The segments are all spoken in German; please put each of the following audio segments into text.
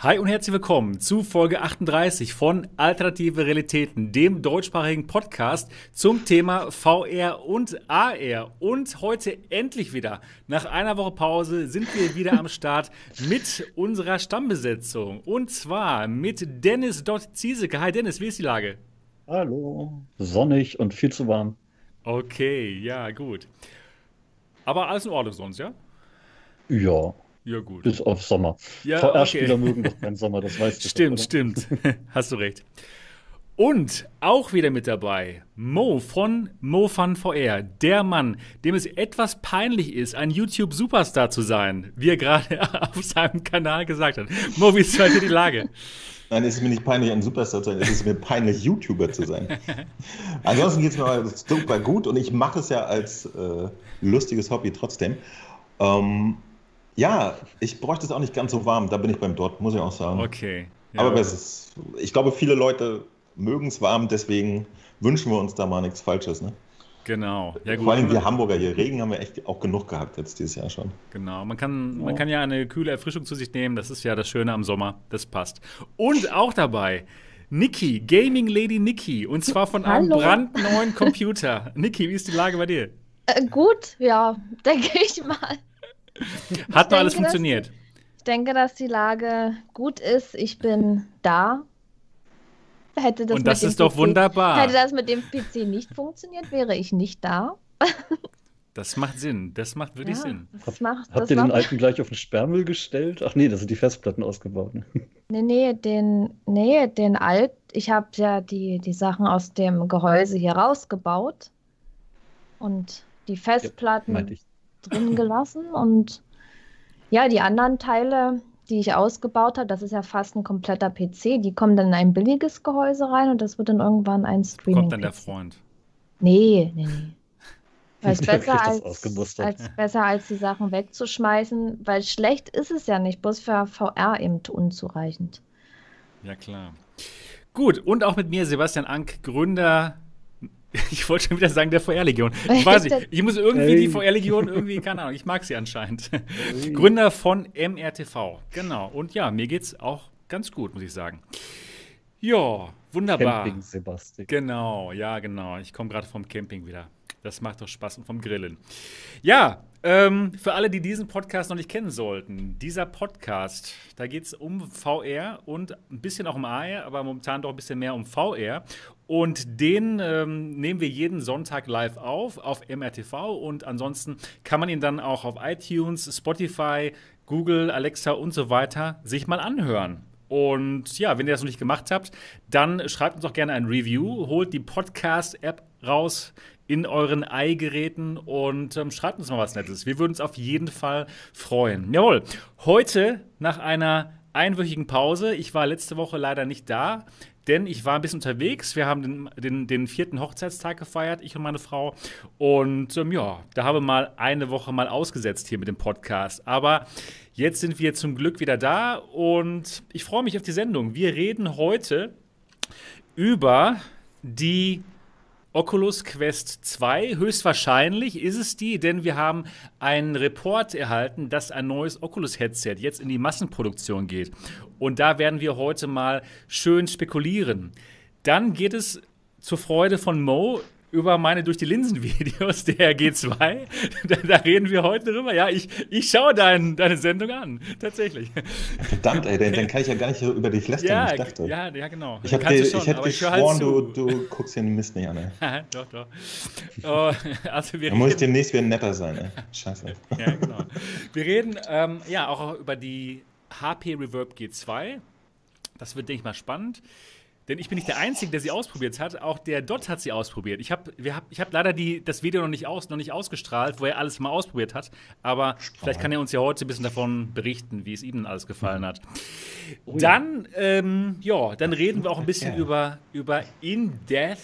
Hi und herzlich willkommen zu Folge 38 von Alternative Realitäten, dem deutschsprachigen Podcast zum Thema VR und AR. Und heute endlich wieder, nach einer Woche Pause, sind wir wieder am Start mit unserer Stammbesetzung. Und zwar mit Dennis Dott Ziesecke. Hi Dennis, wie ist die Lage? Hallo, sonnig und viel zu warm. Okay, ja, gut. Aber alles in Ordnung sonst, ja? Ja, Ja, gut. bis auf Sommer. Ja, VR-Spieler okay. mögen doch keinen Sommer, das weißt du. Stimmt, doch, stimmt. Hast du recht. Und auch wieder mit dabei Mo von MoFun VR, der Mann, dem es etwas peinlich ist, ein YouTube-Superstar zu sein, wie er gerade auf seinem Kanal gesagt hat. Mo, wie ist heute die Lage? Nein, es ist mir nicht peinlich, ein Superstar zu sein, es ist mir peinlich, YouTuber zu sein. Ansonsten geht es mir mal super gut und ich mache es ja als äh, lustiges Hobby trotzdem. Ähm, ja, ich bräuchte es auch nicht ganz so warm, da bin ich beim Dort, muss ich auch sagen. Okay. Ja. Aber es ist, ich glaube, viele Leute mögen es warm, deswegen wünschen wir uns da mal nichts Falsches. Ne? Genau. Ja, gut. Vor allem wir Hamburger hier, Regen haben wir echt auch genug gehabt jetzt dieses Jahr schon. Genau, man kann, man Ja. kann ja eine kühle Erfrischung zu sich nehmen. Das ist ja das Schöne am Sommer. Das passt. Und auch dabei Niki, Gaming Lady Niki. Und zwar von einem Hallo. brandneuen Computer. Niki, wie ist die Lage bei dir? Äh, gut, ja, denke ich mal. Hat noch alles denke, dass- funktioniert? Ich denke, dass die Lage gut ist. Ich bin da. Hätte das Und das mit dem ist doch PC wunderbar. Hätte das mit dem PC nicht funktioniert, wäre ich nicht da. Das macht Sinn. Das macht wirklich ja, Sinn. Das macht, Habt das ihr den macht, alten gleich auf den Sperrmüll gestellt? Ach nee, da sind die Festplatten ausgebaut. ne? nee, nee, den, nee, den alt. Ich habe ja die, die Sachen aus dem Gehäuse hier rausgebaut und die Festplatten Meinte ich. Drin gelassen und ja, die anderen Teile, die ich ausgebaut habe, das ist ja fast ein kompletter PC, die kommen dann in ein billiges Gehäuse rein und das wird dann irgendwann ein Streaming. Kommt dann der Freund. Nee, nee, nee. Weil es besser als besser als die Sachen wegzuschmeißen, weil schlecht ist es ja nicht, bloß für VR eben unzureichend. Ja, klar. Gut, und auch mit mir Sebastian Ank, Gründer. Ich wollte schon wieder sagen, der VR-Legion. Ich weiß nicht, ich muss irgendwie die Hey. VR-Legion irgendwie, keine Ahnung, ich mag sie anscheinend. Gründer von MRTV. Genau. Und ja, mir geht's auch ganz gut, muss ich sagen. Ja, wunderbar. Camping Sebastian. Genau, ja, genau. Ich komme gerade vom Camping wieder. Das macht doch Spaß und vom Grillen. Ja, ähm, für alle, die diesen Podcast noch nicht kennen sollten, dieser Podcast, da geht es um VR und ein bisschen auch um AR, aber momentan doch ein bisschen mehr um VR. Und den ähm, nehmen wir jeden Sonntag live auf, auf MRTV. Und ansonsten kann man ihn dann auch auf iTunes, Spotify, Google, Alexa und so weiter sich mal anhören. Und ja, wenn ihr das noch nicht gemacht habt, dann schreibt uns doch gerne ein Review, holt die Podcast-App raus in euren Ei-Geräten und ähm, schreibt uns mal was Nettes. Wir würden uns auf jeden Fall freuen. Jawohl, heute nach einer einwöchigen Pause, ich war letzte Woche leider nicht da, denn ich war ein bisschen unterwegs. Wir haben den, den, den vierten Hochzeitstag gefeiert, ich und meine Frau. Und ähm, ja, da haben wir mal eine Woche mal ausgesetzt hier mit dem Podcast. Aber jetzt sind wir zum Glück wieder da und ich freue mich auf die Sendung. Wir reden heute über die Oculus Quest 2. Höchstwahrscheinlich ist es die, denn wir haben einen Report erhalten, dass ein neues Oculus-Headset jetzt in die Massenproduktion geht. Und da werden wir heute mal schön spekulieren. Dann geht es zur Freude von Mo über meine durch die Linsen-Videos der G2. Da, da reden wir heute drüber. Ja, ich, ich schaue dein, deine Sendung an, tatsächlich. Verdammt, ey, dann, dann kann ich ja gar nicht so über dich lästern, Ja, wie ich dachte. ja, ja, genau. Ich, dir, du schon, ich hätte halt geschworen, zu. du, du guckst den Mist nicht an. Ey. doch, doch. Oh, also wir Da muss ich demnächst wieder netter sein. Ey. Scheiße. ja, genau. Wir reden ähm, ja auch über die HP Reverb G2. Das wird, denke ich mal, spannend. Denn ich bin nicht der Einzige, der sie ausprobiert hat. Auch der Dot hat sie ausprobiert. Ich habe hab, ich hab leider die, das Video noch nicht, aus, noch nicht ausgestrahlt, wo er alles mal ausprobiert hat. Aber vielleicht kann er uns ja heute ein bisschen davon berichten, wie es ihm alles gefallen hat. Dann, ähm, ja, dann reden wir auch ein bisschen Ja. über, über In Death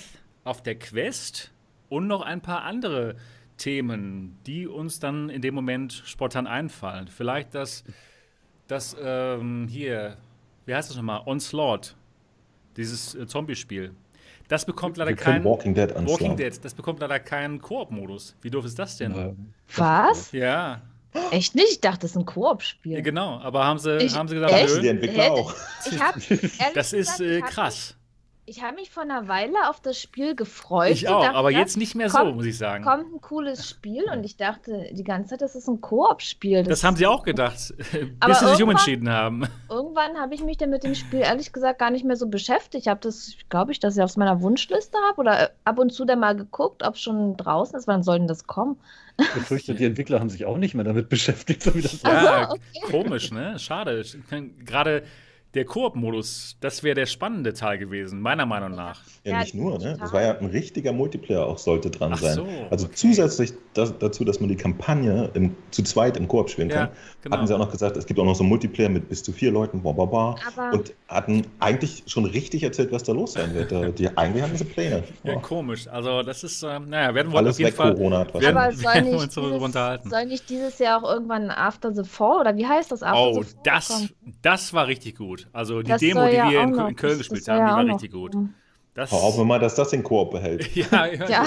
auf der Quest und noch ein paar andere Themen, die uns dann in dem Moment spontan einfallen. Vielleicht das, das ähm, hier, wie heißt das nochmal? Onslaught. Dieses äh, Zombie-Spiel. Das bekommt leider keinen. Walking Dead anschlagen. Walking Dead, das bekommt leider keinen Koop-Modus. Wie doof ist das denn? Ähm, Was? Ja. Echt nicht? Ich dachte, das ist ein Koop-Spiel. Ja, genau, aber haben sie, Ich- haben sie gesagt, echt? Die nö, Entwickler Hätte- auch. Ich hab, das ist äh, ich hab krass. Ich habe mich vor einer Weile auf das Spiel gefreut. Ich auch, dachte, aber das jetzt nicht mehr so, kommt- muss ich sagen. kommt ein cooles Spiel und ich dachte die ganze Zeit, das ist ein Koop-Spiel. Das haben sie auch gedacht, Aber bis sie sich umentschieden haben. Irgendwann habe ich mich dann mit dem Spiel ehrlich gesagt gar nicht mehr so beschäftigt. Ich habe das, glaube ich, dass ich auf meiner Wunschliste habe oder äh, ab und zu dann mal geguckt, ob es schon draußen ist. Wann soll denn das kommen? Ich befürchte, die Entwickler haben sich auch nicht mehr damit beschäftigt, so wie das Ach Ja, so, okay. komisch, ne? Schade. Ich kann- Gerade der Koop-Modus, das wäre der spannende Teil gewesen, meiner Meinung nach. Ja, Ja, nicht nur, ne? Das war ja ein richtiger Multiplayer auch sollte dran Ach sein. so, also okay. zusätzlich das, dazu, dass man die Kampagne im, zu zweit im Koop spielen Ja, kann, genau. hatten sie auch noch gesagt, es gibt auch noch so einen Multiplayer mit bis zu vier Leuten, bla bla bla. Und hatten eigentlich schon richtig erzählt, was da los sein wird. Äh, Die, eigentlich hatten sie Pläne. Ja, Ja. komisch. Also, das ist, ähm, naja, werden wir Alles auf jeden weg, Fall. Corona hat was. werden- Aber soll werden wir nicht, dieses, unterhalten. soll nicht dieses Jahr auch irgendwann After the Fall oder wie heißt das? After Oh, the Fall das, kommen? das war richtig gut. Also die Das Demo, die ja wir in, noch- in Köln gespielt haben, die war noch richtig gut. kommen. Das, Hoffen wir mal, dass das den Koop behält. ja, ja, Ja,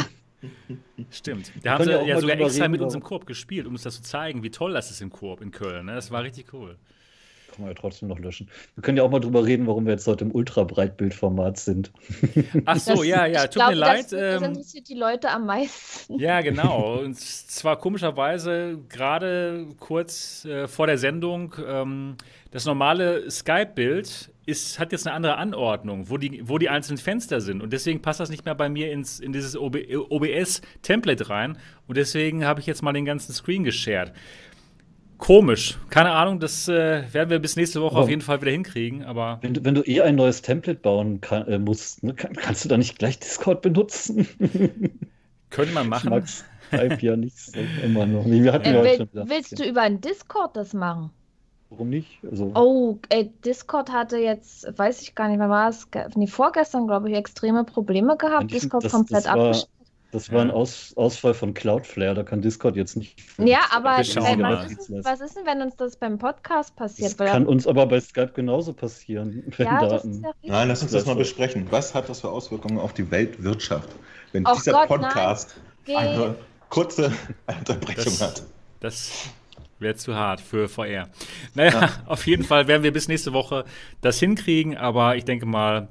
stimmt. Da haben sie ja sogar extra reden, mit uns warum- im Koop gespielt, um uns das zu zeigen, wie toll das ist im Koop in Köln. Ne? Das war richtig cool. Kann man ja trotzdem noch löschen. Wir können ja auch mal drüber reden, warum wir jetzt heute im Ultra-Breitbildformat sind. Ach so, das- ja, ja, tut glaube, mir leid. Das, ähm, interessiert die Leute am meisten. Ja, genau. Und zwar komischerweise gerade kurz äh, vor der Sendung, ähm, das normale Skype-Bild ist, hat jetzt eine andere Anordnung, wo die, wo die einzelnen Fenster sind. Und deswegen passt das nicht mehr bei mir ins, in dieses OB, OBS-Template rein. Und deswegen habe ich jetzt mal den ganzen Screen geshared. Komisch. Keine Ahnung, das äh, werden wir bis nächste Woche Aber- auf jeden Fall wieder hinkriegen. Aber Wenn du, wenn du eh ein neues Template bauen kann, äh, musst, ne, kann, kannst du da nicht gleich Discord benutzen? könnte man Ich machen. mag Skype ja nicht so immer noch. Nee, Wir hatten ja Äh, heute will, schon willst du über einen Discord das machen? Warum nicht? Also, Oh, ey, Discord hatte jetzt, weiß ich gar nicht, wann war es? Nee, vorgestern, glaube ich, extreme Probleme gehabt. Discord das- komplett abgeschaltet. Das war ein Ja. Aus, Ausfall von Cloudflare, da kann Discord jetzt nicht. Ja, aber ey, mal. was, ist, denn- was ist denn, wenn uns das beim Podcast passiert? Das kann uns aber bei Skype genauso passieren, ja, das Daten. ist ja richtig. Nein, lass uns das mal besprechen. Was hat das für Auswirkungen auf die Weltwirtschaft, wenn Oh dieser Gott, Podcast Geh- eine kurze Unterbrechung Das- hat? Das wäre zu hart für VR. Naja, auf jeden Fall werden wir bis nächste Woche das hinkriegen, aber ich denke mal,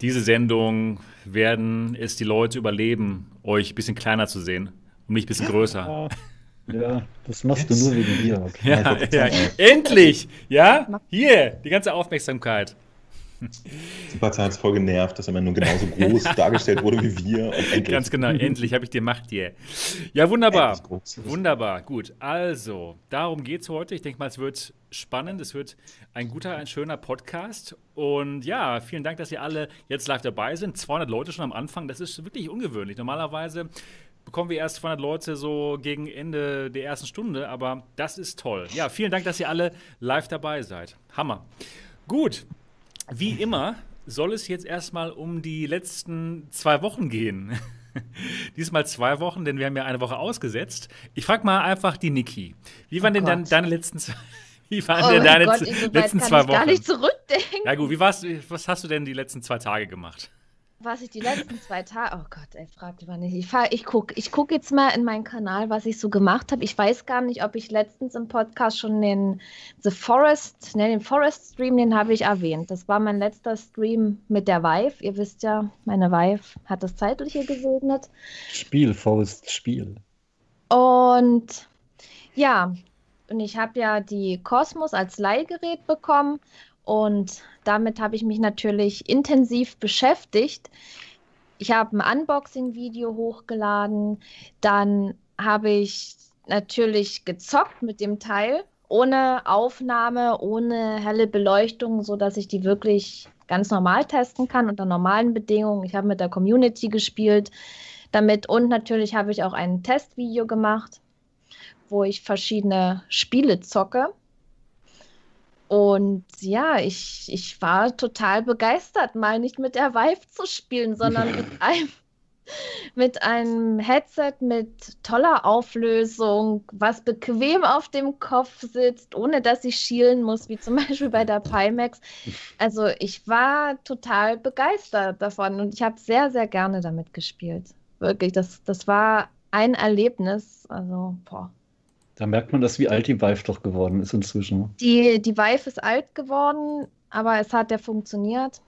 diese Sendung werden es die Leute überleben, euch ein bisschen kleiner zu sehen und mich ein bisschen größer. Ja, das machst Jetzt. du nur wegen mir. Okay. Ja, ja, endlich! Ja, hier, die ganze Aufmerksamkeit. Hat es voll genervt, dass er immer nur genauso groß dargestellt wurde wie wir. Ganz genau, endlich habe ich die Macht hier. Ja, wunderbar. Wunderbar, gut. Also, darum geht es heute. Ich denke mal, es wird spannend. Es wird ein guter, ein schöner Podcast. Und ja, vielen Dank, dass ihr alle jetzt live dabei sind. 200 Leute schon am Anfang, das ist wirklich ungewöhnlich. Normalerweise bekommen wir erst 200 Leute so gegen Ende der ersten Stunde, aber das ist toll. Ja, vielen Dank, dass ihr alle live dabei seid. Hammer. Gut, wie immer soll es jetzt erstmal um die letzten zwei Wochen gehen. Diesmal zwei Wochen, denn wir haben ja eine Woche ausgesetzt. Ich frage mal einfach die Niki. Wie waren Oh denn dann deine letzten zwei, wie waren Oh denn deine Gott, letzten kann zwei ich gar Wochen? nicht zurückdenken. Ja gut, wie war's, was hast du denn die letzten zwei Tage gemacht? Was ich die letzten zwei Tage. Oh Gott, ey, frag lieber nicht. Ich, fahr- ich gucke ich guck jetzt mal in meinen Kanal, was ich so gemacht habe. Ich weiß gar nicht, ob ich letztens im Podcast schon den The Forest, ne, den Forest Stream, den habe ich erwähnt. Das war mein letzter Stream mit der Vive. Ihr wisst ja, meine Vive hat das Zeitliche gesegnet. Spiel, Faust, Spiel. Und ja, und ich habe ja die Cosmos als Leihgerät bekommen und damit habe ich mich natürlich intensiv beschäftigt. Ich habe ein Unboxing-Video hochgeladen, dann habe ich natürlich gezockt mit dem Teil, ohne Aufnahme, ohne helle Beleuchtung, sodass ich die wirklich ganz normal testen kann unter normalen Bedingungen. Ich habe mit der Community gespielt damit und natürlich habe ich auch ein Testvideo gemacht, wo ich verschiedene Spiele zocke. Und ja, ich, ich war total begeistert, mal nicht mit der Vive zu spielen, sondern mit einem, mit einem Headset mit toller Auflösung, was bequem auf dem Kopf sitzt, ohne dass ich schielen muss, wie zum Beispiel bei der Pimax. Also ich war total begeistert davon und ich habe sehr, sehr gerne damit gespielt. Wirklich, das, das war ein Erlebnis. Also, boah. Da merkt man das, wie alt die Vive doch geworden ist inzwischen. Die, die Vive ist alt geworden, aber es hat ja funktioniert.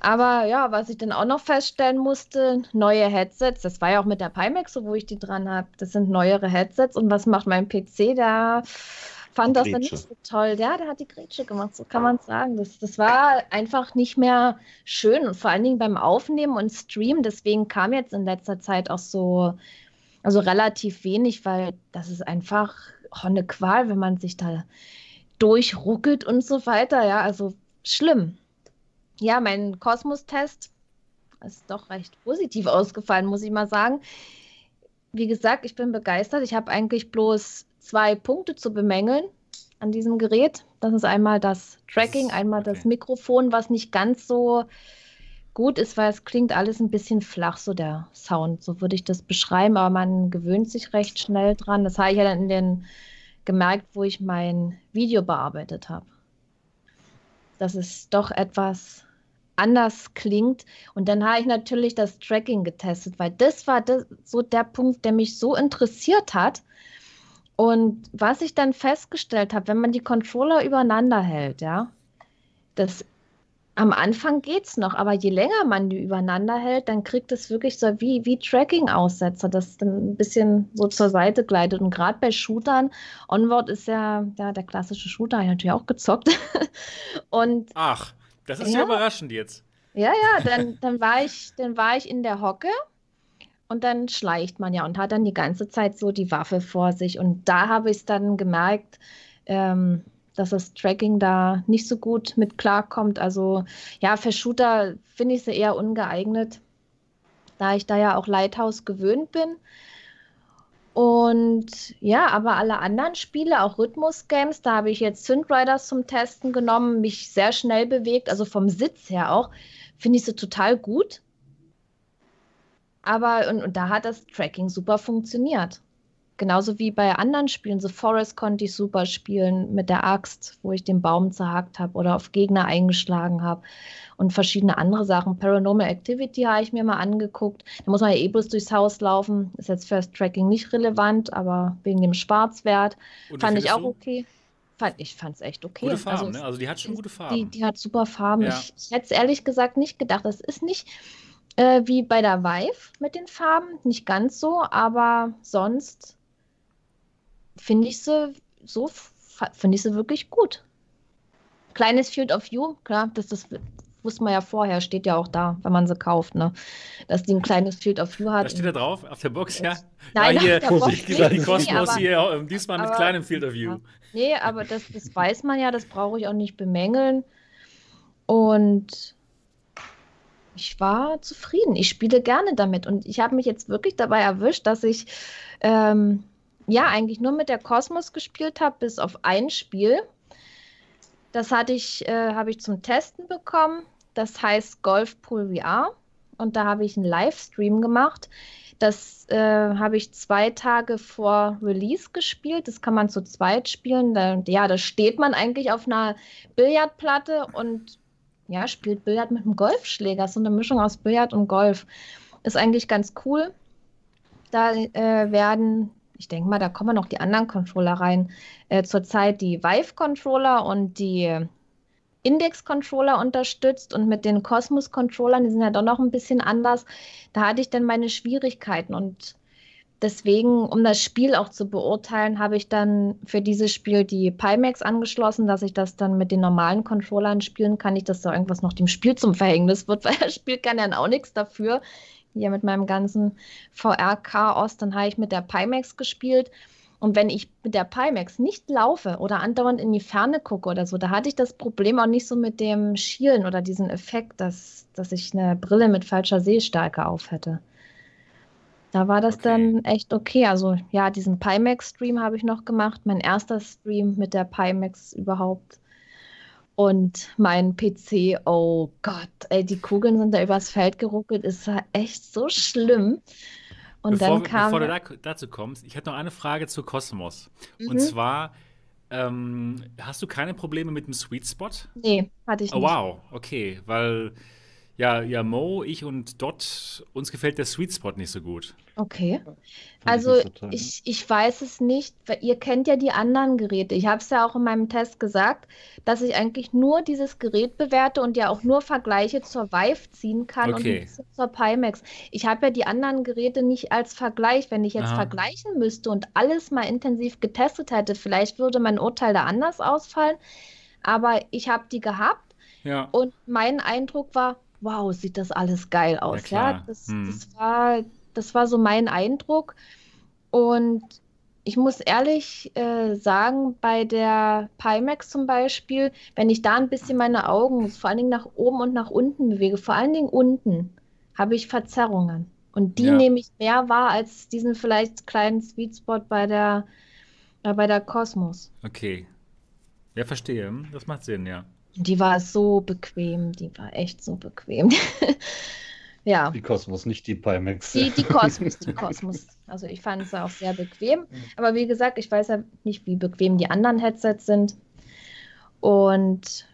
Aber ja, was ich dann auch noch feststellen musste, neue Headsets, das war ja auch mit der Pimax so, wo ich die dran habe, das sind neuere Headsets und was macht mein PC? Da fand das dann nicht so toll. Ja, der hat die Grätsche gemacht, so kann man sagen. Das, das war einfach nicht mehr schön und vor allen Dingen beim Aufnehmen und Streamen. Deswegen kam jetzt in letzter Zeit auch so, also relativ wenig, weil das ist einfach eine Qual, wenn man sich da durchruckelt und so weiter. Ja, also schlimm ja, mein Kosmos-Test ist doch recht positiv ausgefallen, muss ich mal sagen. Wie gesagt, ich bin begeistert. Ich habe eigentlich bloß zwei Punkte zu bemängeln an diesem Gerät. Das ist einmal das Tracking, einmal okay. das Mikrofon, was nicht ganz so gut ist, weil es klingt alles ein bisschen flach, so der Sound. So würde ich das beschreiben, aber man gewöhnt sich recht schnell dran. Das habe ich ja dann in den gemerkt, wo ich mein Video bearbeitet habe. Dass es doch etwas anders klingt. Und dann habe ich natürlich das Tracking getestet, weil das war das, so der Punkt, der mich so interessiert hat. Und was ich dann festgestellt habe, wenn man die Controller übereinander hält, ja, das am Anfang geht es noch, aber je länger man die übereinander hält, dann kriegt es wirklich so wie, wie Tracking-Aussetzer, das dann ein bisschen so zur Seite gleitet. Und gerade bei Shootern, Onward ist ja, ja der klassische Shooter, ich natürlich auch gezockt. Und Ach. Das ist ja, ja überraschend jetzt. Ja, ja, dann, dann, war ich, dann war ich in der Hocke und dann schleicht man ja und hat dann die ganze Zeit so die Waffe vor sich. Und da habe ich es dann gemerkt, ähm, dass das Tracking da nicht so gut mit klarkommt. Also ja, für Shooter finde ich sie eher ungeeignet, da ich da ja auch Lighthouse gewöhnt bin. Und ja, aber alle anderen Spiele, auch Rhythmus-Games, da habe ich jetzt Synth Riders zum Testen genommen, mich sehr schnell bewegt, also vom Sitz her auch, finde ich sie total gut. Aber und, und da hat das Tracking super funktioniert. Genauso wie bei anderen Spielen. The Forest konnte ich super spielen mit der Axt, wo ich den Baum zerhackt habe oder auf Gegner eingeschlagen habe. Und verschiedene andere Sachen. Paranormal Activity habe ich mir mal angeguckt. Da muss man ja eh bloß durchs Haus laufen. Ist jetzt fürs Tracking nicht relevant, aber wegen dem Schwarzwert fand ich auch du? okay. Fand, ich fand es echt okay. Gute Farben, also, ne? Also die hat schon gute Farben. Die, die hat super Farben. Ja. Ich, ich hätte es ehrlich gesagt nicht gedacht. Das ist nicht äh, wie bei der Vive mit den Farben. Nicht ganz so, aber sonst finde ich sie so, finde ich sie wirklich gut. Kleines Field of View, klar, das, das wusste man ja vorher, steht ja auch da, wenn man sie kauft, ne? Dass die ein kleines Field of View hat. Da steht da drauf, auf der Box, ja? Nein, ja, hier, die, Box die, die Kosmos hier, ähm, diesmal aber, mit kleinem Field of View. Ja. Nee, aber das, das weiß man ja, das brauche ich auch nicht bemängeln. Und ich war zufrieden. Ich spiele gerne damit. Und ich habe mich jetzt wirklich dabei erwischt, dass ich ähm, ja eigentlich nur mit der Kosmos gespielt habe, bis auf ein Spiel. Das hatte ich, äh, habe ich zum Testen bekommen. Das heißt Golf Pool VR. Und da habe ich einen Livestream gemacht. Das äh, habe ich zwei Tage vor Release gespielt. Das kann man zu zweit spielen. Da, ja, da steht man eigentlich auf einer Billardplatte und ja, spielt Billard mit einem Golfschläger. So eine Mischung aus Billard und Golf. Ist eigentlich ganz cool. Da äh, werden ich denke mal, da kommen noch die anderen Controller rein. Äh, zurzeit die Vive-Controller und die Index-Controller unterstützt und mit den Cosmos-Controllern, die sind ja doch noch ein bisschen anders. Da hatte ich dann meine Schwierigkeiten und deswegen, um das Spiel auch zu beurteilen, habe ich dann für dieses Spiel die Pimax angeschlossen, dass ich das dann mit den normalen Controllern spielen kann. Nicht, dass da irgendwas noch dem Spiel zum Verhängnis wird, weil das Spiel kann ja auch nichts dafür hier mit meinem ganzen VR-Chaos, dann habe ich mit der Pimax gespielt. Und wenn ich mit der Pimax nicht laufe oder andauernd in die Ferne gucke oder so, da hatte ich das Problem auch nicht so mit dem Schielen oder diesen Effekt, dass, dass ich eine Brille mit falscher Sehstärke auf hätte. Da war das okay. dann echt okay. Also ja, diesen Pimax-Stream habe ich noch gemacht. Mein erster Stream mit der Pimax überhaupt. Und mein PC, oh Gott, ey, die Kugeln sind da übers Feld geruckelt, ist echt so schlimm. Und bevor, dann kam. Bevor du da, dazu kommst, ich hätte noch eine Frage zu Cosmos. Mhm. Und zwar, ähm, hast du keine Probleme mit dem Sweet Spot? Nee, hatte ich oh, nicht. Oh, wow, okay, weil Ja, ja, Mo, ich und Dot, uns gefällt der Sweet Spot nicht so gut. Okay. Also ich, ich weiß es nicht, weil ihr kennt ja die anderen Geräte. Ich habe es ja auch in meinem Test gesagt, dass ich eigentlich nur dieses Gerät bewerte und ja auch nur Vergleiche zur Vive ziehen kann und Okay. bisschen zur Pimax. Ich habe ja die anderen Geräte nicht als Vergleich. Wenn ich jetzt Aha. vergleichen müsste und alles mal intensiv getestet hätte, vielleicht würde mein Urteil da anders ausfallen. Aber ich habe die gehabt Ja. und mein Eindruck war, wow, sieht das alles geil aus. Ja, klar. das, Hm. das war, das war so mein Eindruck. Und ich muss ehrlich äh, sagen, bei der Pimax zum Beispiel, wenn ich da ein bisschen meine Augen vor allen Dingen nach oben und nach unten bewege, vor allen Dingen unten, habe ich Verzerrungen. Und die Ja. nehme ich mehr wahr als diesen vielleicht kleinen Sweet Spot bei der, äh, bei der Cosmos. Okay. Ja, verstehe. Das macht Sinn, ja. Die war so bequem, die war echt so bequem. Ja, Die Cosmos, nicht die Pimax. die, die Cosmos, die Cosmos. Also ich fand es auch sehr bequem. Aber wie gesagt, ich weiß ja nicht, wie bequem die anderen Headsets sind. Und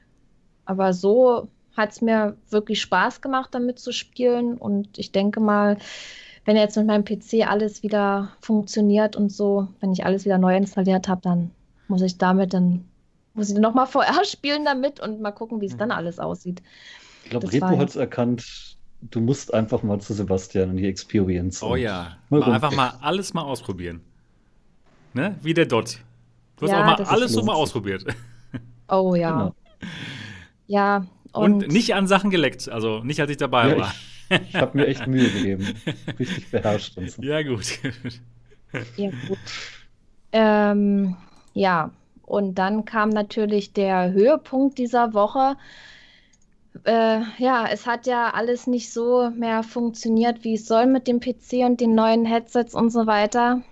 aber so hat es mir wirklich Spaß gemacht, damit zu spielen. Und ich denke mal, wenn jetzt mit meinem PC alles wieder funktioniert und so, wenn ich alles wieder neu installiert habe, dann muss ich damit dann, muss ich dann nochmal VR spielen damit und mal gucken, wie es dann alles aussieht. Ich glaube, Repo hat es erkannt, du musst einfach mal zu Sebastian in die Experience. Oh und ja. mal Mal einfach mal alles mal ausprobieren. Ne? Wie der Dot. Du hast Ja, auch mal alles so mal ausprobiert. Oh ja. Genau. Ja, Und, und nicht an Sachen geleckt. Also nicht, als ich dabei Ja, war. ich ich habe mir echt Mühe gegeben. Richtig beherrscht und so. Ja, gut. Ja, gut. Ähm, ja, und dann kam natürlich der Höhepunkt dieser Woche. Äh, ja, es hat ja alles nicht so mehr funktioniert, wie es soll mit dem PC und den neuen Headsets und so weiter.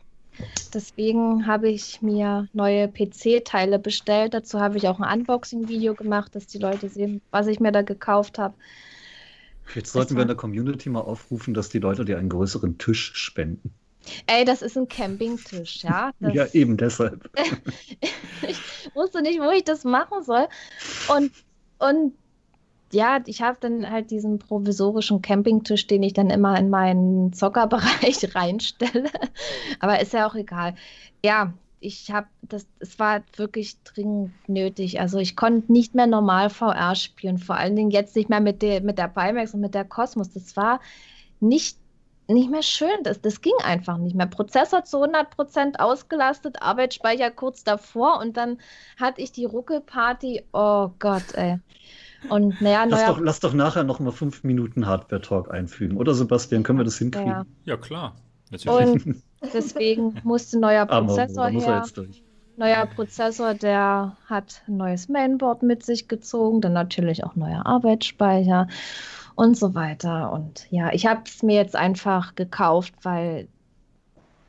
Deswegen habe ich mir neue PC-Teile bestellt. Dazu habe ich auch ein Unboxing-Video gemacht, dass die Leute sehen, was ich mir da gekauft habe. Jetzt sollten wir in der Community mal aufrufen, dass die Leute dir einen größeren Tisch spenden. Ey, das ist ein Campingtisch, ja? Das, Ja, eben deshalb. ich wusste nicht, wo ich das machen soll. Und, und ja, ich habe dann halt diesen provisorischen Campingtisch, den ich dann immer in meinen Zockerbereich reinstelle. Aber ist ja auch egal. Ja, ich habe das, es war wirklich dringend nötig. Also ich konnte nicht mehr normal VR spielen, vor allen Dingen jetzt nicht mehr mit der, mit der Pimax und mit der Cosmos. Das war nicht, nicht mehr schön. Das, das ging einfach nicht mehr. Prozessor zu 100% ausgelastet, Arbeitsspeicher kurz davor und dann hatte ich die Ruckelparty. Oh Gott, ey. Und naja, Lass doch, lass doch nachher noch mal fünf Minuten Hardware-Talk einfügen. Oder Sebastian, können wir das hinkriegen? Ja. Ja, klar. Natürlich. Und deswegen musste ein neuer Aber Prozessor da muss er her. jetzt durch. Neuer Prozessor, der hat ein neues Mainboard mit sich gezogen, dann natürlich auch neuer Arbeitsspeicher und so weiter. Und ja, ich habe es mir jetzt einfach gekauft, weil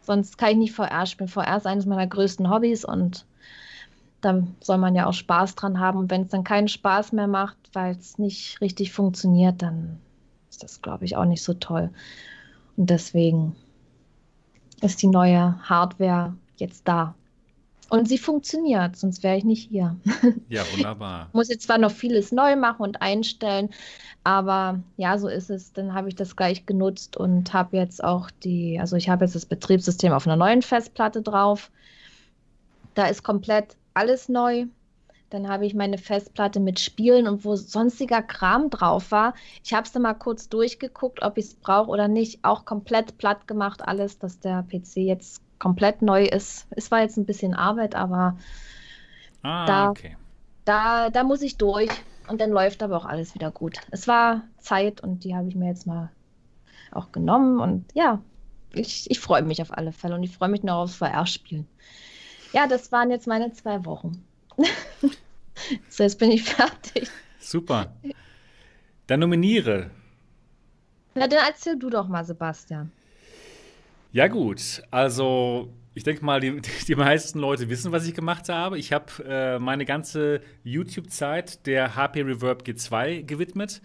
sonst kann ich nicht VR spielen. VR ist eines meiner größten Hobbys und da soll man ja auch Spaß dran haben. Und wenn es dann keinen Spaß mehr macht, weil es nicht richtig funktioniert, dann ist das, glaube ich, auch nicht so toll. Und deswegen ist die neue Hardware jetzt da. Und sie funktioniert, sonst wäre ich nicht hier. Ja, wunderbar. Muss jetzt zwar noch vieles neu machen und einstellen, aber ja, so ist es. Dann habe ich das gleich genutzt und habe jetzt auch die, also ich habe jetzt das Betriebssystem auf einer neuen Festplatte drauf. Da ist komplett alles neu. Dann habe ich meine Festplatte mit Spielen und wo sonstiger Kram drauf war. Ich habe es dann mal kurz durchgeguckt, ob ich es brauche oder nicht. Auch komplett platt gemacht, alles, dass der PC jetzt komplett neu ist. Es war jetzt ein bisschen Arbeit, aber Ah, Da- okay. da, da muss ich durch und dann läuft aber auch alles wieder gut. Es war Zeit und die habe ich mir jetzt mal auch genommen und ja, ich, ich freue mich auf alle Fälle und ich freue mich noch aufs VR-Spielen. Ja, das waren jetzt meine zwei Wochen. so, jetzt bin ich fertig. Super. Dann nominiere. Na, dann erzähl du doch mal, Sebastian. Ja, gut. Also, ich denke mal, die, die meisten Leute wissen, was ich gemacht habe. Ich habe äh, meine ganze YouTube-Zeit der HP Reverb G2 gewidmet.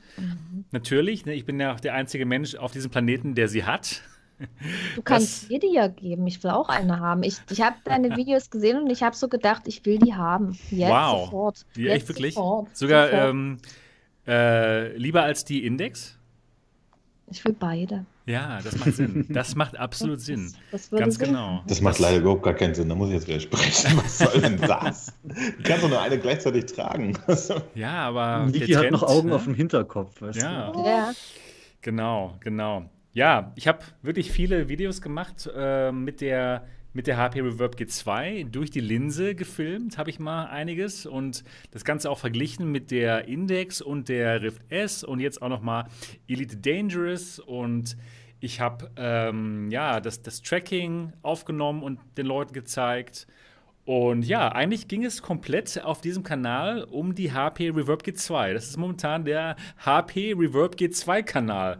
Natürlich, ne, ich bin ja auch der einzige Mensch auf diesem Planeten, der sie hat. Du kannst dir die ja geben. Ich will auch eine haben. Ich, ich habe deine Videos gesehen und ich habe so gedacht, ich will die haben. Jetzt Wow. sofort. Ja, Jetzt echt wirklich? Sofort. Sogar Sofort. ähm, Äh, lieber als die Index? Ich will beide. Ja, das macht Sinn. Das macht absolut Das- Sinn. das Ganz Sinn genau. Das macht leider überhaupt gar keinen Sinn. Da muss ich jetzt widersprechen. Was soll denn das? Du kannst doch nur eine gleichzeitig tragen. Ja, aber. Niki der hat noch Augen ne? auf dem Hinterkopf, weißt Ja. du? Ja. Genau, genau. Ja, ich habe wirklich viele Videos gemacht äh, mit der mit der HP Reverb G2 durch die Linse gefilmt, habe ich mal einiges und das Ganze auch verglichen mit der Index und der Rift S und jetzt auch noch mal Elite Dangerous und ich habe ähm, ja das, das Tracking aufgenommen und den Leuten gezeigt. Und ja, eigentlich ging es komplett auf diesem Kanal um die HP Reverb G2. Das ist momentan der HP Reverb G2 Kanal.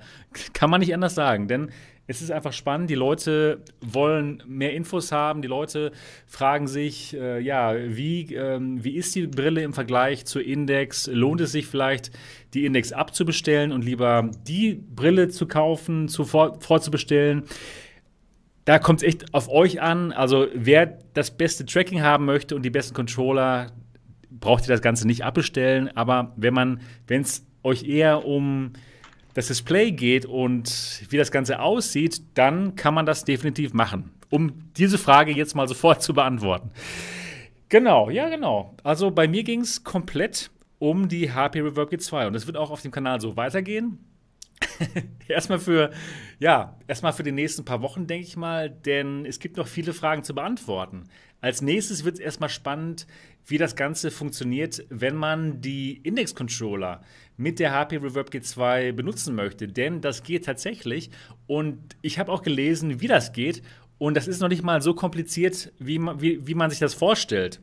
Kann man nicht anders sagen, denn es ist einfach spannend. Die Leute wollen mehr Infos haben. Die Leute fragen sich, äh, ja, wie, ähm, wie ist die Brille im Vergleich zur Index? Lohnt es sich vielleicht, die Index abzubestellen und lieber die Brille zu kaufen, zu vor, vorzubestellen? Da kommt es echt auf euch an. Also, wer das beste Tracking haben möchte und die besten Controller, braucht ihr das Ganze nicht abbestellen. Aber wenn man, wenn es euch eher um das Display geht und wie das Ganze aussieht, dann kann man das definitiv machen. Um diese Frage jetzt mal sofort zu beantworten. Genau, ja, genau. Also bei mir ging es komplett um die HP Reverb G2 und es wird auch auf dem Kanal so weitergehen. erstmal für, ja, erstmal für die nächsten paar Wochen, denke ich mal, denn es gibt noch viele Fragen zu beantworten. Als nächstes wird es erstmal spannend, wie das Ganze funktioniert, wenn man die Index-Controller mit der HP Reverb G2 benutzen möchte. Denn das geht tatsächlich und ich habe auch gelesen, wie das geht und das ist noch nicht mal so kompliziert, wie man, wie, wie man sich das vorstellt.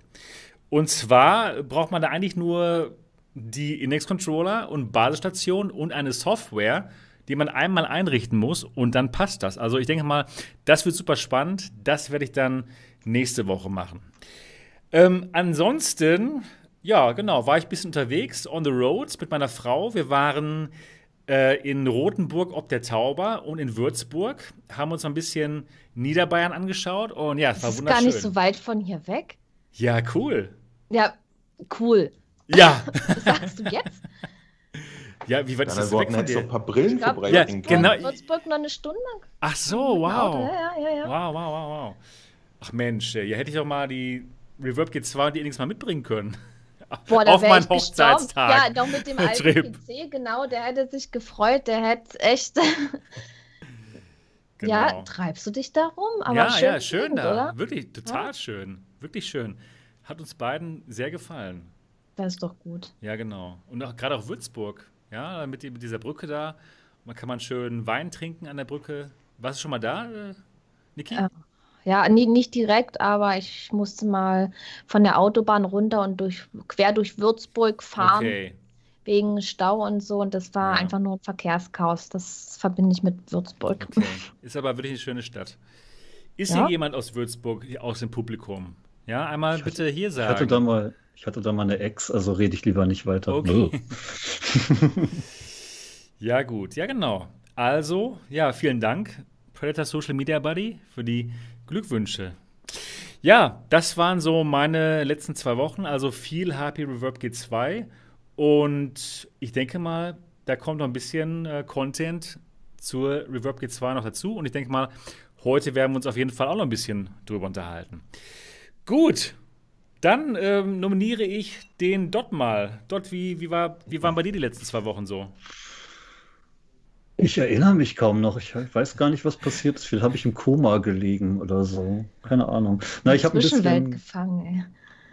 Und zwar braucht man da eigentlich nur die Index-Controller und Basisstation und eine Software, die man einmal einrichten muss und dann passt das. Also ich denke mal, das wird super spannend. Das werde ich dann nächste Woche machen. Ähm, ansonsten, ja, genau, war ich ein bisschen unterwegs, on the roads mit meiner Frau. Wir waren äh, in Rothenburg ob der Tauber und in Würzburg, haben uns ein bisschen Niederbayern angeschaut und ja, es Das war ist wunderschön. gar nicht so weit von hier weg. ja, cool. Ja, cool. Ja, Was sagst du jetzt? ja, wie weit ist das weg von dir? ein paar Brillen Ich glaub, vorbeibringen Ja, genau. Würzburg noch eine Stunde. Ach so, wow. Ja, ja, ja. Wow, wow, wow, wow. Ach Mensch, ja, hätte ich doch mal die Reverb G2 und die Index mal mitbringen können. Boah, da Auf meinen. Hochzeitstag. Ja, doch mit dem alten Trip. PC, genau, der hätte sich gefreut, der hätte echt. Genau. Ja, treibst du dich da rum? Aber ja, schön, ja, schön Gegend, da. oder? Wirklich, total Ja. schön. Wirklich schön. Hat uns beiden sehr gefallen. Das ist doch gut. Ja, genau. Und auch, gerade auch Würzburg. Ja, mit, mit dieser Brücke da. Man kann man schön Wein trinken an der Brücke. Warst du schon mal da, äh, Niki? Ja. Ja, nie, nicht direkt, aber ich musste mal von der Autobahn runter und durch, quer durch Würzburg fahren, Okay. wegen Stau und so. Und das war Ja. einfach nur ein Verkehrschaos. Das verbinde ich mit Würzburg. okay. Ist aber wirklich eine schöne Stadt. Ist Ja. hier jemand aus Würzburg hier aus dem Publikum? Ja, einmal bitte hier Ich sagen. hatte da mal, ich hatte da mal eine Ex, also rede ich lieber nicht weiter. Okay. Ja, gut. Ja, genau. Also, ja, vielen Dank, Predator Social Media Buddy, für die Glückwünsche. Ja, das waren so meine letzten zwei Wochen. Also viel HP Reverb G2. Und ich denke mal, da kommt noch ein bisschen äh, Content zur Reverb G2 noch dazu. Und ich denke mal, heute werden wir uns auf jeden Fall auch noch ein bisschen drüber unterhalten. Gut, dann ähm, nominiere ich den Dot mal. Dot, wie, wie, war, wie waren bei dir die letzten zwei Wochen so? Ich erinnere mich kaum noch. Ich weiß gar nicht, was passiert ist. Viel habe ich im Koma gelegen oder so. Keine Ahnung. Na, ich habe ein bisschen. gefangen, ey.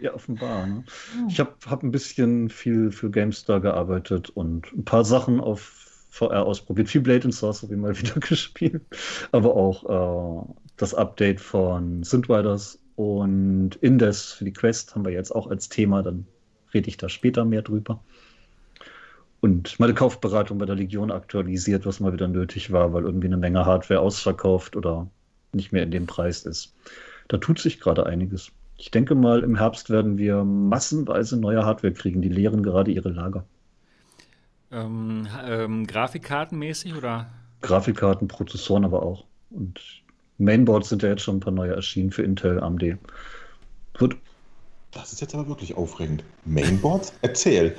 Ja, offenbar. Ne? Hm. Ich habe hab ein bisschen viel für GameStar gearbeitet und ein paar Sachen auf VR ausprobiert. Viel Blade and Sorcery mal wieder gespielt. Aber auch äh, das Update von Synthriders und Indes für die Quest haben wir jetzt auch als Thema. Dann rede ich da später mehr drüber. Und meine Kaufberatung bei der Legion aktualisiert, was mal wieder nötig war, weil irgendwie eine Menge Hardware ausverkauft oder nicht mehr in dem Preis ist. Da tut sich gerade einiges. Ich denke mal, im Herbst werden wir massenweise neue Hardware kriegen. Die leeren gerade ihre Lager. Ähm, ähm, Grafikkartenmäßig oder? Grafikkarten, Prozessoren aber auch. Und Mainboards sind ja jetzt schon ein paar neue erschienen für Intel, AMD. Wird Das ist jetzt aber wirklich aufregend. Mainboards? Erzähl.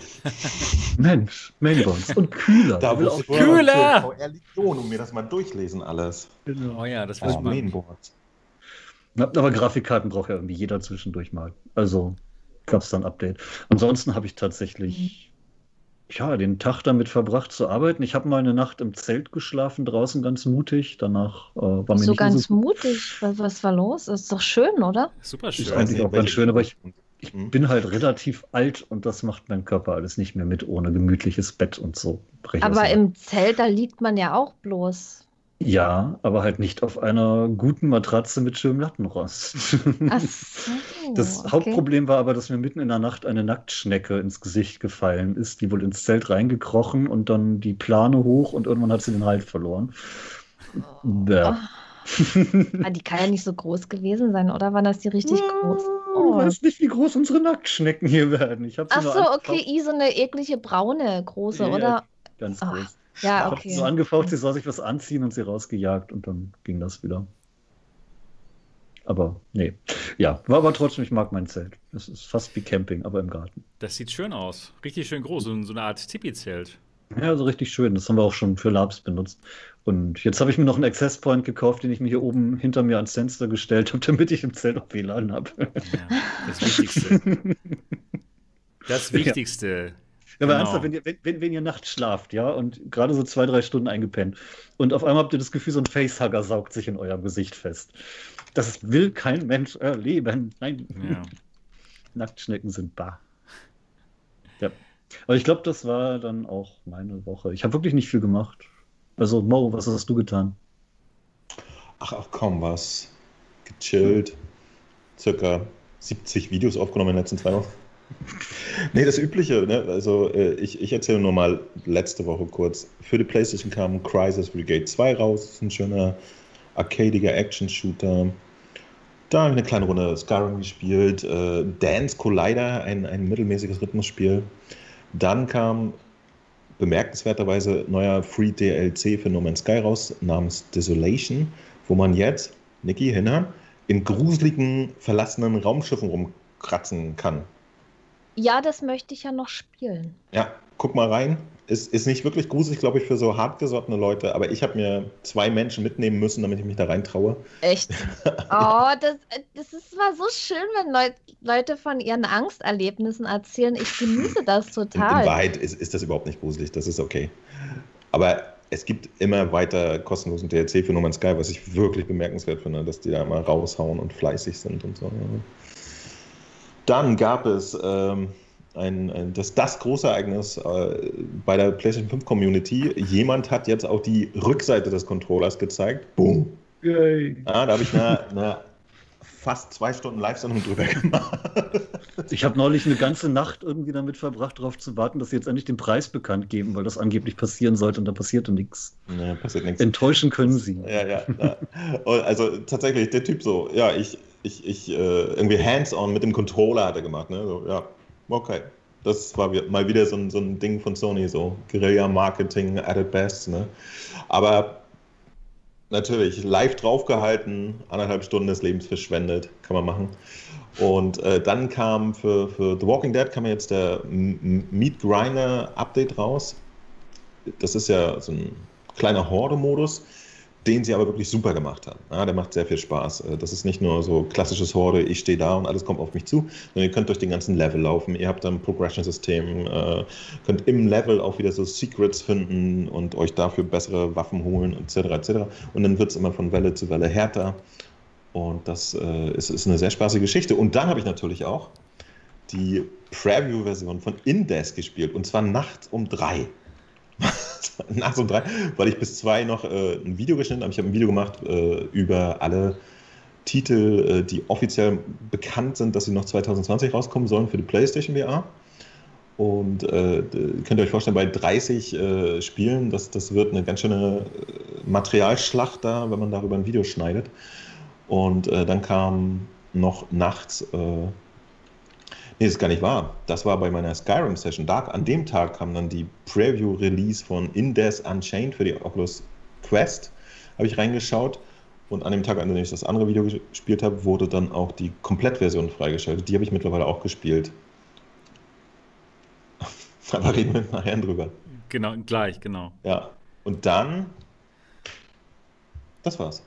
Mensch, Mainboards. Und kühler. Da will auch Kühler! VR Legion und mir das mal durchlesen alles. Oh ja, das Oh, wird spannend. Mainboards. Aber Grafikkarten braucht ja irgendwie jeder zwischendurch mal. Also gab es dann ein Update. Ansonsten habe ich tatsächlich ja, den Tag damit verbracht zu arbeiten. Ich habe mal eine Nacht im Zelt geschlafen, draußen ganz mutig. Danach äh, war mir So nicht ganz so mutig. Was, was war los? Das ist doch schön, oder? Super Ist schön. eigentlich auch ganz schön, aber ich- Ich Hm? bin halt relativ alt und das macht mein Körper alles nicht mehr mit ohne gemütliches Bett und so. Brech Aber im Zelt, da liegt man ja auch bloß. Ja, aber halt nicht auf einer guten Matratze mit schönem Lattenrost. So, Das okay. Hauptproblem war aber, dass mir mitten in der Nacht eine Nacktschnecke ins Gesicht gefallen ist, die wohl ins Zelt reingekrochen und dann die Plane hoch und irgendwann hat sie den Halt verloren. Ja. Ah, die kann ja nicht so groß gewesen sein, oder? Waren das die richtig groß? Ich Oh. weiß nicht, wie groß unsere Nacktschnecken hier werden. Ich Ach so, okay, i so eine eklige braune große, Ja, oder? Ganz Ah, groß. Ja, Ich habe okay. sie so angefaucht, sie soll sich was anziehen und sie rausgejagt und dann ging das wieder. Aber nee. Ja, war aber trotzdem, ich mag mein Zelt. Es ist fast wie Camping, aber im Garten. Das sieht schön aus. Richtig schön groß. So, so eine Art Tipi-Zelt. Ja, so richtig schön. Das haben wir auch schon für Labs benutzt. Und jetzt habe ich mir noch einen Access Point gekauft, den ich mir hier oben hinter mir ans Fenster gestellt habe, damit ich im Zelt auch WLAN habe. Ja, das Wichtigste. Das Wichtigste. Ja, aber Genau. ernsthaft, wenn ihr, wenn, wenn, wenn ihr nachts schlaft, ja, und gerade so zwei, drei Stunden eingepennt und auf einmal habt ihr das Gefühl, so ein Facehugger saugt sich in eurem Gesicht fest. Das will kein Mensch erleben. Nein, Ja. Nacktschnecken sind bar. Ja. Aber ich glaube, das war dann auch meine Woche. Ich habe wirklich nicht viel gemacht. Also, Mo, was hast du getan? Ach, ach komm, was. Gechillt. Circa 70 Videos aufgenommen in den letzten zwei Wochen. nee, das Übliche, ne? Also äh, ich, ich erzähle nur mal letzte Woche kurz. Für die Playstation kam Crisis Brigade 2 raus. Das ist ein schöner arcadiger Action-Shooter. Da habe ich eine kleine Runde Skyrim gespielt. Äh, Dance Collider, ein, ein mittelmäßiges Rhythmusspiel. Dann kam bemerkenswerterweise neuer Free DLC für No Man's Sky raus, namens Desolation, wo man jetzt, Niki, hinhören, in gruseligen, verlassenen Raumschiffen rumkratzen kann. Ja, das möchte ich ja noch spielen. Ja, guck mal rein. Ist, ist nicht wirklich gruselig, glaube ich, für so hartgesottene Leute, aber ich habe mir zwei Menschen mitnehmen müssen, damit ich mich da reintraue. Echt? Oh, das, das ist mal so schön, wenn Leut, Leute von ihren Angsterlebnissen erzählen. Ich genieße das In, in total. Wahrheit ist, ist das überhaupt nicht gruselig, das ist okay. Aber es gibt immer weiter kostenlosen DLC für No Man's Sky, was ich wirklich bemerkenswert finde, dass die da mal raushauen und fleißig sind und so. Dann gab es ähm, ein, ein, das, das große Ereignis äh, bei der PlayStation 5 Community. Jemand hat jetzt auch die Rückseite des Controllers gezeigt. Boom. Yay. Ja, da habe ich eine, eine fast zwei Stunden Live-Sendung drüber gemacht. Ich habe neulich eine ganze Nacht irgendwie damit verbracht, darauf zu warten, dass sie jetzt endlich den Preis bekannt geben, weil das angeblich passieren sollte und da passierte nichts. Nee, passiert nichts. Enttäuschen können sie. Ja, ja. ja. Also tatsächlich, der Typ so, ja, ich, ich, ich, äh, irgendwie hands-on mit dem Controller hat er gemacht, ne? So, ja, okay. Das war mal wieder so ein, so ein Ding von Sony, so Guerilla-Marketing at its best, ne? Aber natürlich, live draufgehalten, anderthalb Stunden des Lebens verschwendet, kann man machen. Und äh, dann kam für, für The Walking Dead kam jetzt der Meat Grinder Update raus. Das ist ja so ein kleiner Horde-Modus, den sie aber wirklich super gemacht haben. Ja, der macht sehr viel Spaß. Äh, Das ist nicht nur so klassisches Horde, ich stehe da und alles kommt auf mich zu, sondern ihr könnt durch den ganzen Level laufen. Ihr habt ein Progression-System, äh, könnt im Level auch wieder so Secrets finden und euch dafür bessere Waffen holen, etc. etc. Und dann wird es immer von Welle zu Welle härter. Und das äh, ist, ist eine sehr spaßige Geschichte. Und dann habe ich natürlich auch die Preview-Version von Indes gespielt. Und zwar nachts um drei. nachts um drei, weil ich bis zwei noch äh, ein Video geschnitten habe. Ich habe ein Video gemacht äh, über alle Titel, äh, die offiziell bekannt sind, dass sie noch 2020 rauskommen sollen für die PlayStation VR. Und äh, könnt ihr euch vorstellen, bei 30 äh, Spielen, das, das wird eine ganz schöne äh, Materialschlacht da, wenn man darüber ein Video schneidet. Und dann kam noch nachts, nee, das ist gar nicht wahr. Das war bei meiner Skyrim-Session. An dem Tag kam dann die Preview-Release von Indes Unchained für die Oculus Quest. Habe ich reingeschaut. Und an dem Tag, an dem ich das andere Video gespielt habe, wurde dann auch die Komplettversion freigeschaltet. Die habe ich mittlerweile auch gespielt. Aber reden wir nachher drüber. Genau, gleich, genau. Ja. Und dann. Das war's.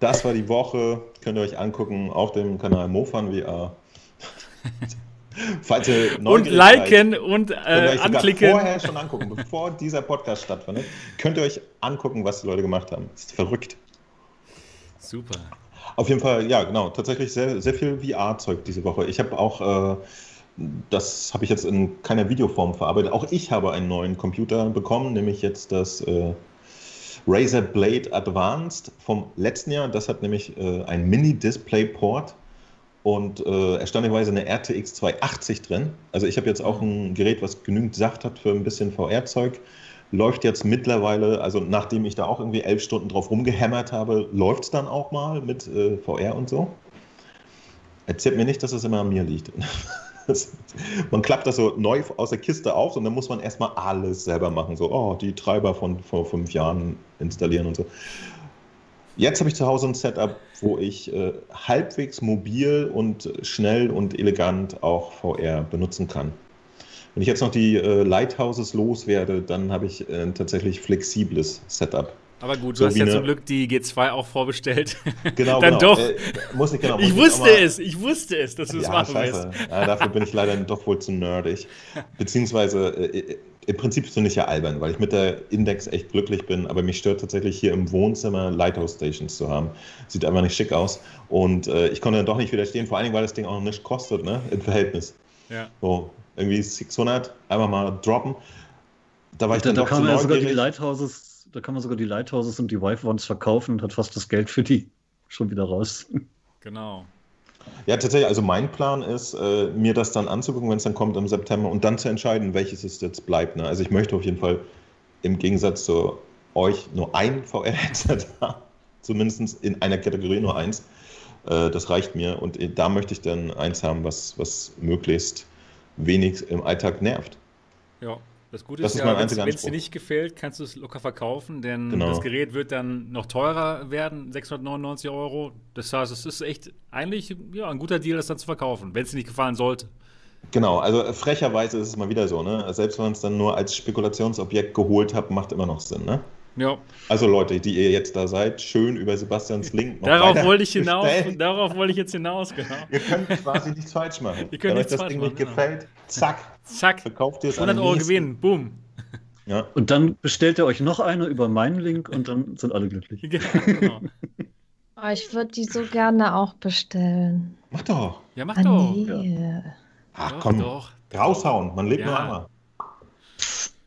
Das war die Woche. Könnt ihr euch angucken auf dem Kanal Mofan VR. Falls ihr und liken seid, und äh, anklicken. Vorher schon angucken, bevor dieser Podcast stattfindet, könnt ihr euch angucken, was die Leute gemacht haben. Das ist verrückt. Super. Auf jeden Fall, ja, genau. Tatsächlich sehr, sehr viel VR-Zeug diese Woche. Ich habe auch, äh, das habe ich jetzt in keiner Videoform verarbeitet. Auch ich habe einen neuen Computer bekommen, nämlich jetzt das äh, Razer Blade Advanced vom letzten Jahr. Das hat nämlich äh, ein Mini-Display-Port und äh, erstaunlicherweise eine RTX 280 drin. Also ich habe jetzt auch ein Gerät, was genügend Sacht hat für ein bisschen VR-Zeug. Läuft jetzt mittlerweile, also nachdem ich da auch irgendwie elf Stunden drauf rumgehämmert habe, läuft es dann auch mal mit äh, VR und so. Erzählt mir nicht, dass es immer an mir liegt. man klappt das so neu aus der Kiste auf und dann muss man erstmal alles selber machen. So, oh, die Treiber von vor fünf Jahren installieren und so. Jetzt habe ich zu Hause ein Setup, wo ich äh, halbwegs mobil und schnell und elegant auch VR benutzen kann. Wenn ich jetzt noch die äh, Lighthouses loswerde, dann habe ich ein tatsächlich flexibles Setup. Aber gut, du so hast ja eine... zum Glück die G2 auch vorbestellt. Genau, dann genau. doch. Äh, muss ich, genau, muss ich wusste mal... es, ich wusste es, dass du es ja, machen scheiße. Ja, dafür bin ich leider doch wohl zu nerdig. Beziehungsweise äh, im Prinzip finde ich ja albern, weil ich mit der Index echt glücklich bin, aber mich stört tatsächlich hier im Wohnzimmer Lighthouse Stations zu haben. Sieht einfach nicht schick aus. Und äh, ich konnte dann doch nicht widerstehen, vor allen Dingen, weil das Ding auch noch nicht kostet, ne? Im Verhältnis. Ja. So, irgendwie 600, einfach mal droppen. Da war ich da, dann da kann man ja sogar die Lighthouses, da kann man sogar die Lighthouses und die Wife-Ones verkaufen und hat fast das Geld für die schon wieder raus. Genau. Ja, tatsächlich. Also mein Plan ist, äh, mir das dann anzugucken, wenn es dann kommt im September und dann zu entscheiden, welches es jetzt bleibt. Ne? Also ich möchte auf jeden Fall im Gegensatz zu euch nur ein VR-Headset haben. Zumindest in einer Kategorie nur eins. Äh, das reicht mir. Und da möchte ich dann eins haben, was, was möglichst wenig im Alltag nervt. Ja. Das Gute das ist, ist ja, wenn es dir nicht gefällt, kannst du es locker verkaufen, denn genau. das Gerät wird dann noch teurer werden, 699 Euro. Das heißt, es ist echt eigentlich ja, ein guter Deal, das dann zu verkaufen, wenn es dir nicht gefallen sollte. Genau, also frecherweise ist es mal wieder so, ne? Selbst wenn man es dann nur als Spekulationsobjekt geholt hat, macht immer noch Sinn, ne? Ja. Also Leute, die ihr jetzt da seid, schön über Sebastians Link noch Darauf wollte ich hinaus, darauf wollte ich jetzt hinaus, genau. Ihr könnt quasi nichts falsch machen. Ihr könnt Wenn euch das Ding nicht genau. gefällt, zack, zack, verkauft ihr es 100 Euro gewinnen, boom. Ja. Und dann bestellt ihr euch noch eine über meinen Link und dann sind alle glücklich. Genau, genau. Oh, ich würde die so gerne auch bestellen. Mach doch. Ja, mach ah, doch. Nee. Ja. Ach doch, komm, doch. raushauen, man lebt ja. nur einmal.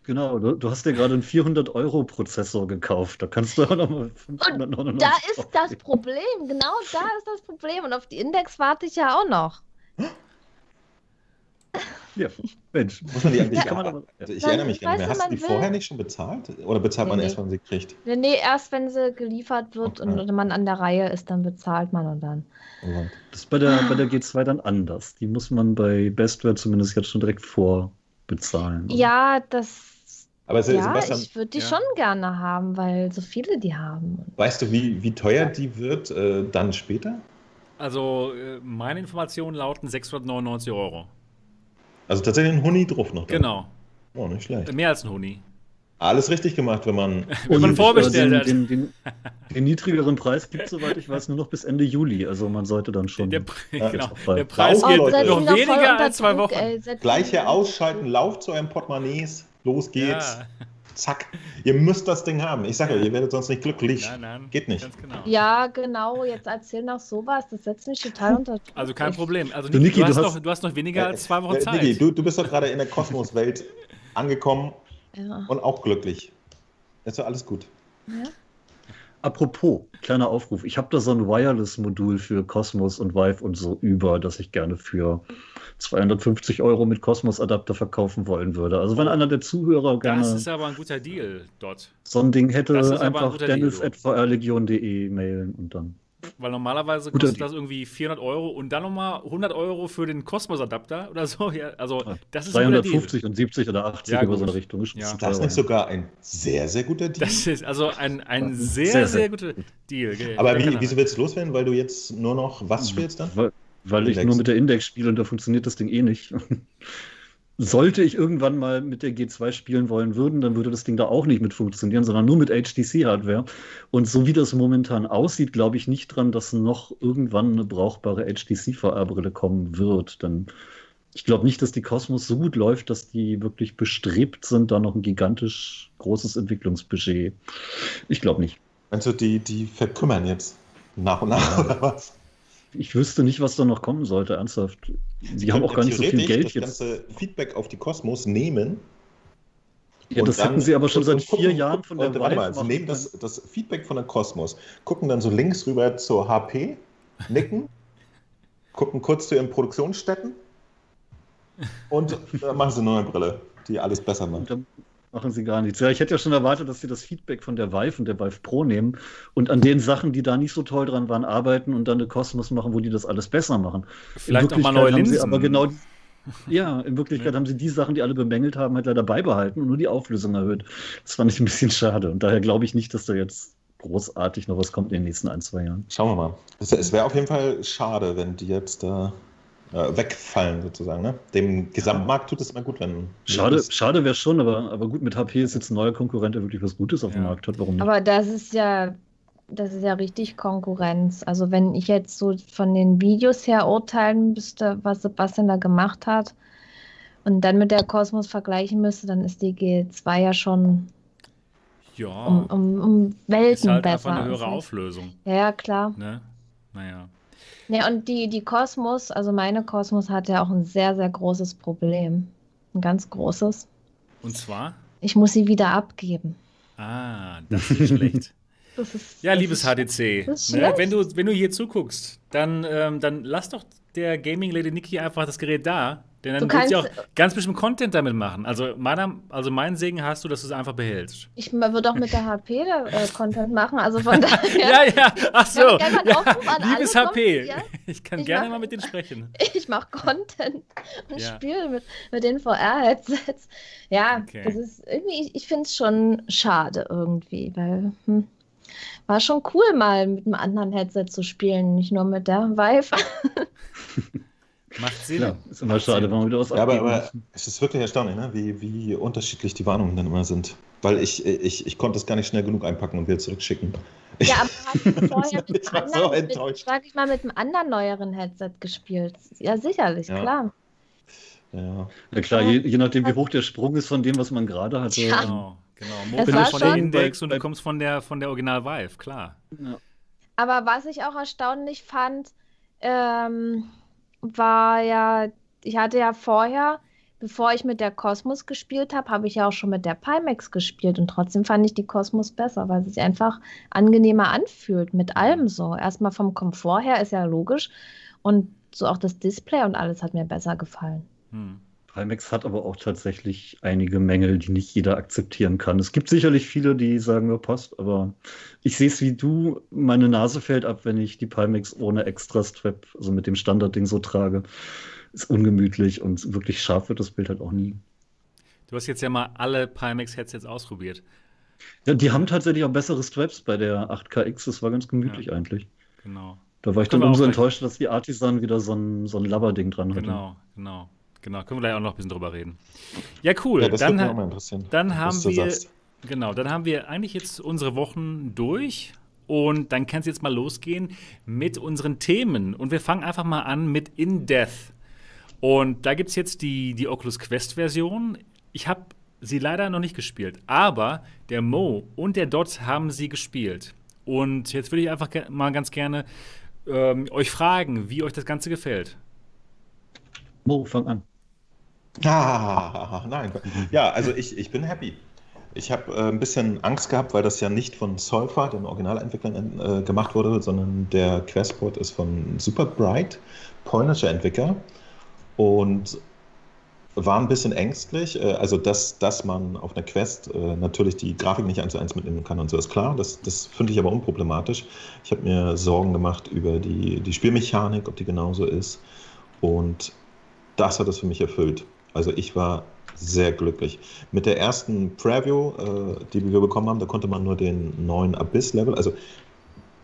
Genau, du, du hast dir gerade einen 400-Euro-Prozessor gekauft. Da kannst du auch nochmal 599 Da ist das Problem. Genau da ist das Problem. Und auf die Index warte ich ja auch noch. Ja, Mensch. Muss man die eigentlich ja. aber, also Ich erinnere mich gar nicht mehr. Hast du die will. vorher nicht schon bezahlt? Oder bezahlt nee, man nee. erst, wenn man sie kriegt? Nee, erst wenn sie geliefert wird okay. und man an der Reihe ist, dann bezahlt man und dann. Das ist bei der, bei der G2 dann anders. Die muss man bei Bestware zumindest jetzt schon direkt vorbezahlen. Ja, das aber ja, Sebastian, ich würde die ja. schon gerne haben, weil so viele die haben. Weißt du, wie, wie teuer die wird äh, dann später? Also, äh, meine Informationen lauten 699 Euro. Also tatsächlich ein Huni drauf noch. Dann. Genau. Oh, nicht schlecht. Mehr als ein Huni. Alles richtig gemacht, wenn man. wenn man vorbestellt hat. Den, den, den, niedrigeren Preis gibt es, soweit ich weiß, nur noch bis Ende Juli. Also man sollte dann schon. Der, ja, genau, der Preis geht oh, noch weniger als zwei Wochen. Ey, Gleiche ausschalten, lauft zu eurem Portemonnaies. Los geht's. Ja. Zack. Ihr müsst das Ding haben. Ich sage euch, ihr werdet sonst nicht glücklich. Nein, nein. Geht nicht. Genau. Ja, genau. Jetzt erzähl noch sowas. Das setzt mich total unter. Also kein Problem. Also, du, Niki, du, hast du, hast noch, du hast noch weniger äh, als zwei Wochen äh, Zeit. Niki, du, du bist doch gerade in der Kosmoswelt angekommen ja. und auch glücklich. Ist doch alles gut. Ja. Apropos, kleiner Aufruf. Ich habe da so ein Wireless-Modul für Cosmos und Vive und so über, das ich gerne für 250 Euro mit Cosmos-Adapter verkaufen wollen würde. Also wenn einer der Zuhörer gerne. Das ist aber ein guter Deal dort. So ein Ding hätte, ein einfach dennis.vrlegion.de mailen und dann. Weil normalerweise kostet das irgendwie 400 Euro und dann nochmal 100 Euro für den Cosmos-Adapter oder so. Ja, also, das ist ein guter Deal. 350 und 70 oder 80 Ja, über so eine Richtung. Ist schon Ja. Das ist sogar ein sehr, sehr guter Deal. Das ist also ein, ein sehr, sehr, sehr, guter Deal. gell? Aber wie, wieso willst du loswerden? Weil du jetzt nur noch was spielst dann? Weil, weil ich nur mit der Index spiele und da funktioniert das Ding eh nicht. Sollte ich irgendwann mal mit der G2 spielen wollen würden, dann würde das Ding da auch nicht mit funktionieren, sondern nur mit HTC-Hardware. Und so wie das momentan aussieht, glaube ich nicht dran, dass noch irgendwann eine brauchbare HTC-VR-Brille kommen wird. Denn ich glaube nicht, dass die Cosmos so gut läuft, dass die wirklich bestrebt sind, da noch ein gigantisch großes Entwicklungsbudget. Ich glaube nicht. Meinst du, die, die verkümmern jetzt nach und nach oder was? Ich wüsste nicht, was da noch kommen sollte, ernsthaft. Die haben auch gar nicht so viel Geld das jetzt. ganze Feedback auf die Kosmos nehmen. Ja, und das hatten sie aber schon seit gucken- vier Jahren von der warte mal, sie nehmen das, das Feedback von der Kosmos, gucken dann so links rüber zur HP, nicken, gucken kurz zu ihren Produktionsstätten und dann machen sie eine neue Brille, die alles besser Und macht. dann machen sie gar nichts. Ja, ich hätte ja schon erwartet, dass sie das Feedback von der Vive und der Vive Pro nehmen und an den Sachen, die da nicht so toll dran waren, arbeiten und dann eine Kosmos machen, wo die das alles besser machen. Vielleicht auch mal Wirklichkeit neue haben sie Linsen. aber genau ja, in Wirklichkeit Ja. haben sie die Sachen, die alle bemängelt haben, halt leider beibehalten und nur die Auflösung erhöht. Das fand ich ein bisschen schade. Und daher glaube ich nicht, dass da jetzt großartig noch was kommt in den nächsten ein, zwei Jahren. Schauen wir mal. Es, es wäre auf jeden Fall schade, wenn die jetzt da äh, wegfallen sozusagen. Ne? Dem Gesamtmarkt tut es immer gut, wenn. Schade, schade wäre schon, aber, aber gut, mit HP ist jetzt ein neuer Konkurrent, der wirklich was Gutes auf dem Ja. Markt hat. Warum nicht? Aber das ist ja, das ist ja richtig Konkurrenz. Also wenn ich jetzt so von den Videos her urteilen müsste, was Sebastian da gemacht hat und dann mit der Cosmos vergleichen müsste, dann ist die G2 ja schon Ja, um, um, um Welten ist halt besser. einfach eine höhere Auflösung. Ja, ja, klar. Ne? Naja. Ja, und die, die Cosmos, also meine Cosmos hat ja auch ein sehr, sehr großes Problem. Ein ganz großes. Und zwar? Ich muss sie wieder abgeben. Ah, das ist schlecht. Das ist, Ja, liebes ist ne, wenn, du, wenn du hier zuguckst, dann, ähm, dann lass doch der Gaming Lady Niki einfach das Gerät da. Denn dann Du wird sie auch kannst- ganz bestimmt Content damit machen. Also, meiner, also meinen Segen hast du, dass du es einfach behältst. Ich würde auch mit der HP da, äh, Content machen, also von daher. Ja, ja, ach so. Ja, an Liebes HP, Kommis, ja? ich kann Ich gerne mach- mal mit denen sprechen. Ich mache Content und Ja. spiele mit, mit den VR-Headsets. Ja, Okay. das ist irgendwie, ich, ich finde es schon schade irgendwie, weil hm, war schon cool, mal mit einem anderen Headset zu spielen, nicht nur mit der Vive. Macht Sinn. Ja, ist immer schade, wenn man wieder was Ja, aber, aber es ist wirklich erstaunlich, ne? wie, wie unterschiedlich die Warnungen dann immer sind. Weil ich, ich, ich konnte es gar nicht schnell genug einpacken und wieder zurückschicken. Ja, aber hast du vorher mit Ich so anderen, mit, enttäuscht. sag ich mal, mit einem anderen neueren Headset gespielt? Ja, sicherlich, Ja. klar. Ja. Na klar, je, je nachdem, wie hoch der Sprung ist von dem, was man gerade hatte. Ja. Genau, genau. Es Mo war kommt von der Index und du kommst von der, von der Original Vive, klar. Ja. Aber was ich auch erstaunlich fand, ähm, war ja, ich hatte ja vorher, bevor ich mit der Cosmos gespielt habe, habe ich ja auch schon mit der Pimax gespielt und trotzdem fand ich die Cosmos besser, weil sie sich einfach angenehmer anfühlt, mit allem so. Erstmal vom Komfort her ist ja logisch und so auch das Display und alles hat mir besser gefallen. Hm. Pimax hat aber auch tatsächlich einige Mängel, die nicht jeder akzeptieren kann. Es gibt sicherlich viele, die sagen, ja, passt, aber ich sehe es wie du. Meine Nase fällt ab, wenn ich die Pimax ohne Extra-Strap, also mit dem Standardding so trage. Ist ungemütlich und wirklich scharf wird das Bild halt auch nie. Du hast jetzt ja mal alle Pimax-Headsets ausprobiert. Ja, die haben tatsächlich auch bessere Straps bei der 8KX. Das war ganz gemütlich eigentlich. Genau. Da war ich dann umso enttäuscht, dass die Artisan wieder so ein, so ein Labberding dran hatte. Genau, genau. Genau, können wir gleich auch noch ein bisschen drüber reden. Ja, cool. ja, das dann, würde mich auch mal interessieren. dann was haben du wir, sagst. genau, dann haben wir eigentlich jetzt unsere Wochen durch und dann kann es jetzt mal losgehen mit unseren Themen. Und wir fangen einfach mal an mit In Death. Und da gibt es jetzt die, die Oculus Quest-Version. Ich habe sie leider noch nicht gespielt, aber der Mo und der Dot haben sie gespielt. Und jetzt würde ich einfach mal ganz gerne ähm, euch fragen, wie euch das Ganze gefällt. Mo, fang an. Ah, nein. Ja, also ich, ich bin happy. Ich habe äh, ein bisschen Angst gehabt, weil das ja nicht von Solfa, den Originalentwicklern, äh, gemacht wurde, sondern der Questport ist von Super Bright, polnischer Entwickler. Und war ein bisschen ängstlich. Äh, also, dass, dass man auf einer Quest äh, natürlich die Grafik nicht eins zu eins mitnehmen kann und so ist klar. Das, das finde ich aber unproblematisch. Ich habe mir Sorgen gemacht über die, die Spielmechanik, ob die genauso ist. Und das hat es für mich erfüllt. Also ich war sehr glücklich. Mit der ersten Preview, äh, die wir bekommen haben, da konnte man nur den neuen Abyss-Level, also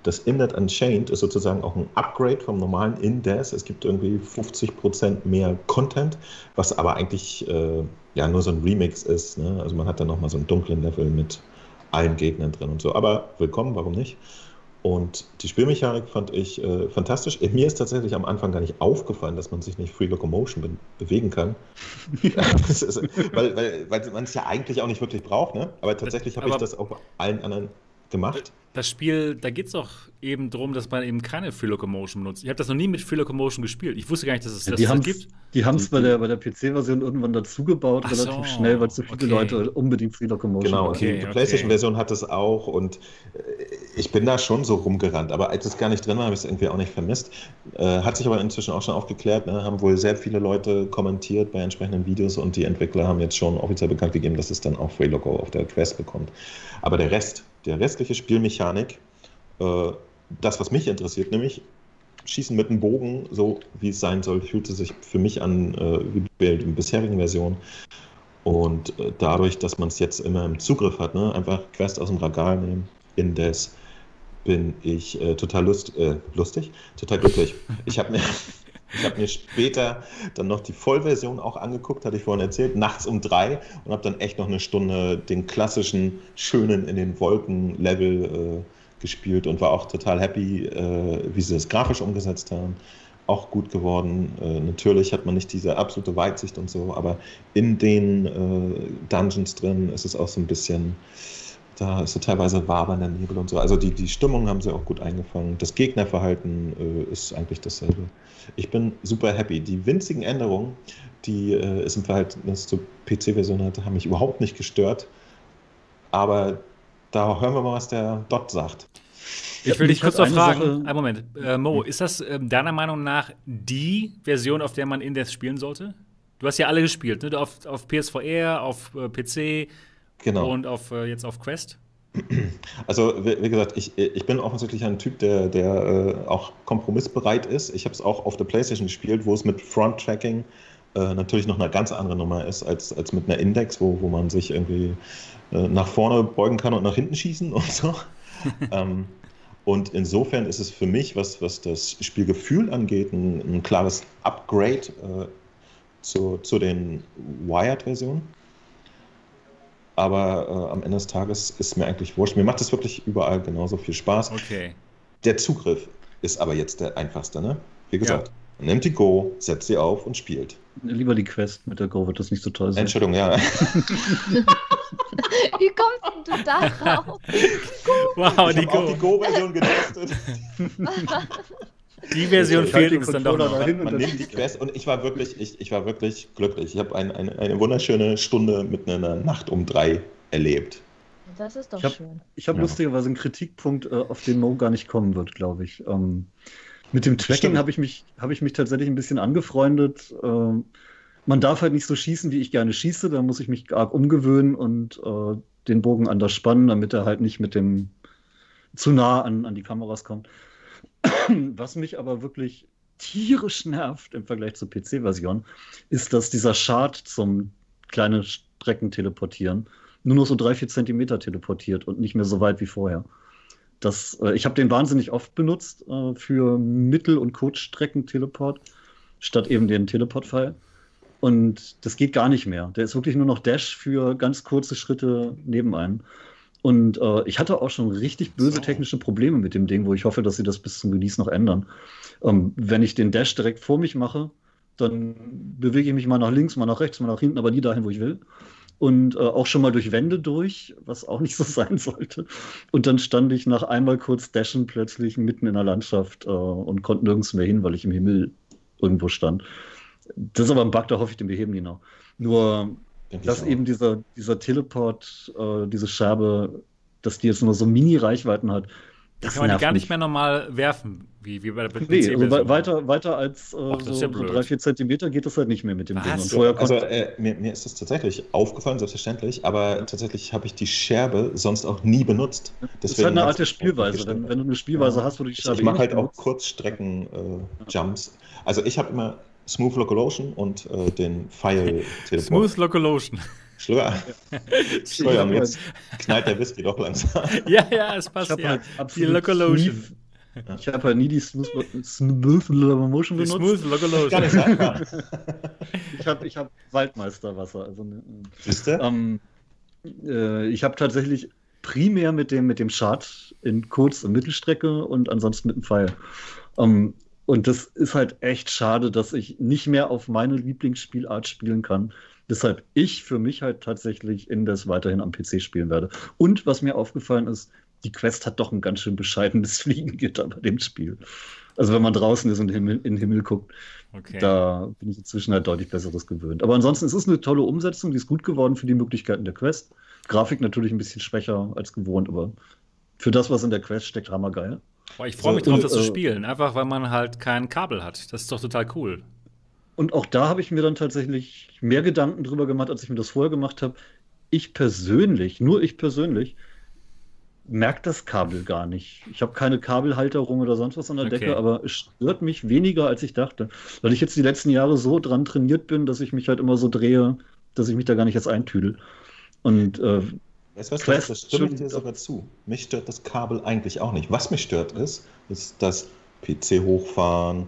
das Innet Unchained ist sozusagen auch ein Upgrade vom normalen Indes. Es gibt irgendwie 50% mehr Content, was aber eigentlich äh, ja nur so ein Remix ist. Ne? Also man hat dann nochmal so einen dunklen Level mit allen Gegnern drin und so. Aber willkommen, warum nicht? Und die Spielmechanik fand ich äh, fantastisch. Mir ist tatsächlich am Anfang gar nicht aufgefallen, dass man sich nicht Free Locomotion be bewegen kann. ist, weil, weil, weil man es ja eigentlich auch nicht wirklich braucht, ne? Aber tatsächlich habe ich das auf allen anderen gemacht. Das Spiel, da geht es auch eben darum, dass man eben keine Free Locomotion benutzt. Ich habe das noch nie mit Free Locomotion gespielt. Ich wusste gar nicht, dass es ja, das, das gibt. Die haben es bei der, bei der PC-Version irgendwann dazugebaut, Ach relativ so, schnell, weil zu viele okay. Leute unbedingt Free Locomotion Genau, okay, die, die okay. PlayStation-Version hat es auch und äh, ich bin da schon so rumgerannt. Aber als es gar nicht drin war, habe ich es irgendwie auch nicht vermisst. Äh, hat sich aber inzwischen auch schon aufgeklärt. Ne? Haben wohl sehr viele Leute kommentiert bei entsprechenden Videos und die Entwickler haben jetzt schon offiziell bekannt gegeben, dass es dann auch Free Loco auf der Quest bekommt. Aber der Rest, der restliche Spielmechanik, äh, das, was mich interessiert, nämlich Schießen mit einem Bogen, so wie es sein soll, fühlte sich für mich an äh, wie bei den bisherigen Versionen. Und äh, dadurch, dass man es jetzt immer im Zugriff hat, ne, einfach Quest aus dem Regal nehmen, indes, bin ich äh, total lust, äh, lustig, total glücklich. Ich habe mir, hab mir später dann noch die Vollversion auch angeguckt, hatte ich vorhin erzählt, nachts um drei und habe dann echt noch eine Stunde den klassischen, schönen in den Wolken-Level äh, gespielt und war auch total happy, äh, wie sie das grafisch umgesetzt haben. Auch gut geworden. Äh, natürlich hat man nicht diese absolute Weitsicht und so, aber in den äh, Dungeons drin ist es auch so ein bisschen, da ist so teilweise wabernder Nebel und so. Also die, die Stimmung haben sie auch gut eingefangen. Das Gegnerverhalten äh, ist eigentlich dasselbe. Ich bin super happy. Die winzigen Änderungen, die äh, es im Verhältnis zur PC-Version hatte, haben mich überhaupt nicht gestört. Aber da hören wir mal, was der Dot sagt. Ich will dich kurz noch fragen. Sache, einen Moment. Äh, Mo, ist das äh, deiner Meinung nach die Version, auf der man Indes spielen sollte? Du hast ja alle gespielt, ne? Auf, auf PSVR, auf äh, PC genau. und auf, äh, jetzt auf Quest. Also, wie, wie, gesagt, ich, ich bin offensichtlich ein Typ, der, der äh, auch kompromissbereit ist. Ich habe es auch auf der PlayStation gespielt, wo es mit Front-Tracking äh, natürlich noch eine ganz andere Nummer ist als, als mit einer Index, wo, wo man sich irgendwie äh, nach vorne beugen kann und nach hinten schießen und so. ähm, und insofern ist es für mich, was, was das Spielgefühl angeht, ein, ein klares Upgrade äh, zu, zu den Wired-Versionen. Aber äh, am Ende des Tages ist mir eigentlich wurscht. Mir macht es wirklich überall genauso viel Spaß. Okay. Der Zugriff ist aber jetzt der einfachste, ne? Wie gesagt, ja. man nimmt die Go, setzt sie auf und spielt. Lieber die Quest mit der Go wird das nicht so toll sein. Entschuldigung, ja. Wie kommst du da drauf? Wow, ich die Go. auch die Go-Version getestet. Die Version fehlt uns dann doch noch. Man, man nimmt die Quest und ich war wirklich, ich, ich war wirklich glücklich. Ich habe ein, ein, eine wunderschöne Stunde mit einer Nacht um drei erlebt. Das ist doch ich hab, schön. Ich habe ja. lustigerweise einen Kritikpunkt, äh, auf den Mo gar nicht kommen wird, glaube ich. Ähm, mit dem Tracking habe ich, mich, hab ich mich tatsächlich ein bisschen angefreundet. Ähm, man darf halt nicht so schießen, wie ich gerne schieße. Da muss ich mich arg umgewöhnen und äh, den Bogen anders spannen, damit er halt nicht mit dem zu nah an, an die Kameras kommt. Was mich aber wirklich tierisch nervt im Vergleich zur PC-Version, ist, dass dieser Chart zum kleinen Strecken teleportieren nur noch so drei, vier Zentimeter teleportiert und nicht mehr so weit wie vorher. Das, äh, ich habe den wahnsinnig oft benutzt äh, für Mittel- und Kurzstrecken-Teleport, statt eben den Teleport-Pfeil. Und das geht gar nicht mehr. Der ist wirklich nur noch Dash für ganz kurze Schritte neben einem. Und äh, ich hatte auch schon richtig böse so. technische Probleme mit dem Ding, wo ich hoffe, dass sie das bis zum Release noch ändern. Ähm, wenn ich den Dash direkt vor mich mache, dann bewege ich mich mal nach links, mal nach rechts, mal nach hinten, aber nie dahin, wo ich will. Und äh, auch schon mal durch Wände durch, was auch nicht so sein sollte. Und dann stand ich nach einmal kurz Dashen plötzlich mitten in der Landschaft äh, und konnte nirgends mehr hin, weil ich im Himmel irgendwo stand. Das ist aber ein Bug, da hoffe ich, den beheben die noch. Nur, Denk dass eben dieser, dieser Teleport, äh, diese Scherbe, dass die jetzt nur so Mini-Reichweiten hat, Das kann man die gar nicht mehr normal werfen, wie, wie bei der. Nee, also weiter, weiter als äh, Och, so, ja so drei, vier Zentimeter geht das halt nicht mehr mit dem Ding. Also äh, mir, mir, ist das tatsächlich aufgefallen, selbstverständlich, aber ja. tatsächlich habe ich die Scherbe sonst auch nie benutzt. Deswegen das ist halt eine Art der Spielweise. Wenn, wenn, du eine Spielweise ja. hast, wo du die Scherbe Ich, ich mache halt auch Kurzstrecken-Jumps. Äh, also ich habe immer Smooth Locomotion und äh, den File Smooth Locomotion. Schlör. Schlör, jetzt knallt der Whisky doch langsam. ja, ja, es passt. Ich ja. Halt die Locomotion. Ich habe halt nie die Smooth, Smooth Locomotion benutzt. Die Smooth Locomotion. Gar nicht sagen. ich habe ich hab Waldmeisterwasser. Also, ne, Siehst du? Ähm, äh, ich habe tatsächlich primär mit dem, mit dem Chart in Kurz- und Mittelstrecke und ansonsten mit dem Pfeil. Ähm, und das ist halt echt schade, dass ich nicht mehr auf meine Lieblingsspielart spielen kann. Deshalb ich für mich halt tatsächlich Indes weiterhin am PC spielen werde. Und was mir aufgefallen ist, die Quest hat doch ein ganz schön bescheidenes Fliegengitter bei dem Spiel. Also wenn man draußen ist und in den Himmel guckt, okay. da bin ich inzwischen halt deutlich Besseres gewöhnt. Aber ansonsten es ist es eine tolle Umsetzung, die ist gut geworden für die Möglichkeiten der Quest. Grafik natürlich ein bisschen schwächer als gewohnt, aber für das, was in der Quest steckt, hammergeil. Boah, ich freue mich drauf, und, das zu äh, spielen, einfach weil man halt kein Kabel hat. Das ist doch total cool. Und auch da habe ich mir dann tatsächlich mehr Gedanken drüber gemacht, als ich mir das vorher gemacht habe. Ich persönlich, nur ich persönlich, merke das Kabel gar nicht. Ich habe keine Kabelhalterung oder sonst was an der okay. Decke, aber es stört mich weniger, als ich dachte. Weil ich jetzt die letzten Jahre so dran trainiert bin, dass ich mich halt immer so drehe, dass ich mich da gar nicht jetzt eintüdel. Und äh, Weißt du Quest, das stimme ich dir sogar zu. Mich stört das Kabel eigentlich auch nicht. Was mich stört ist, ist das PC hochfahren,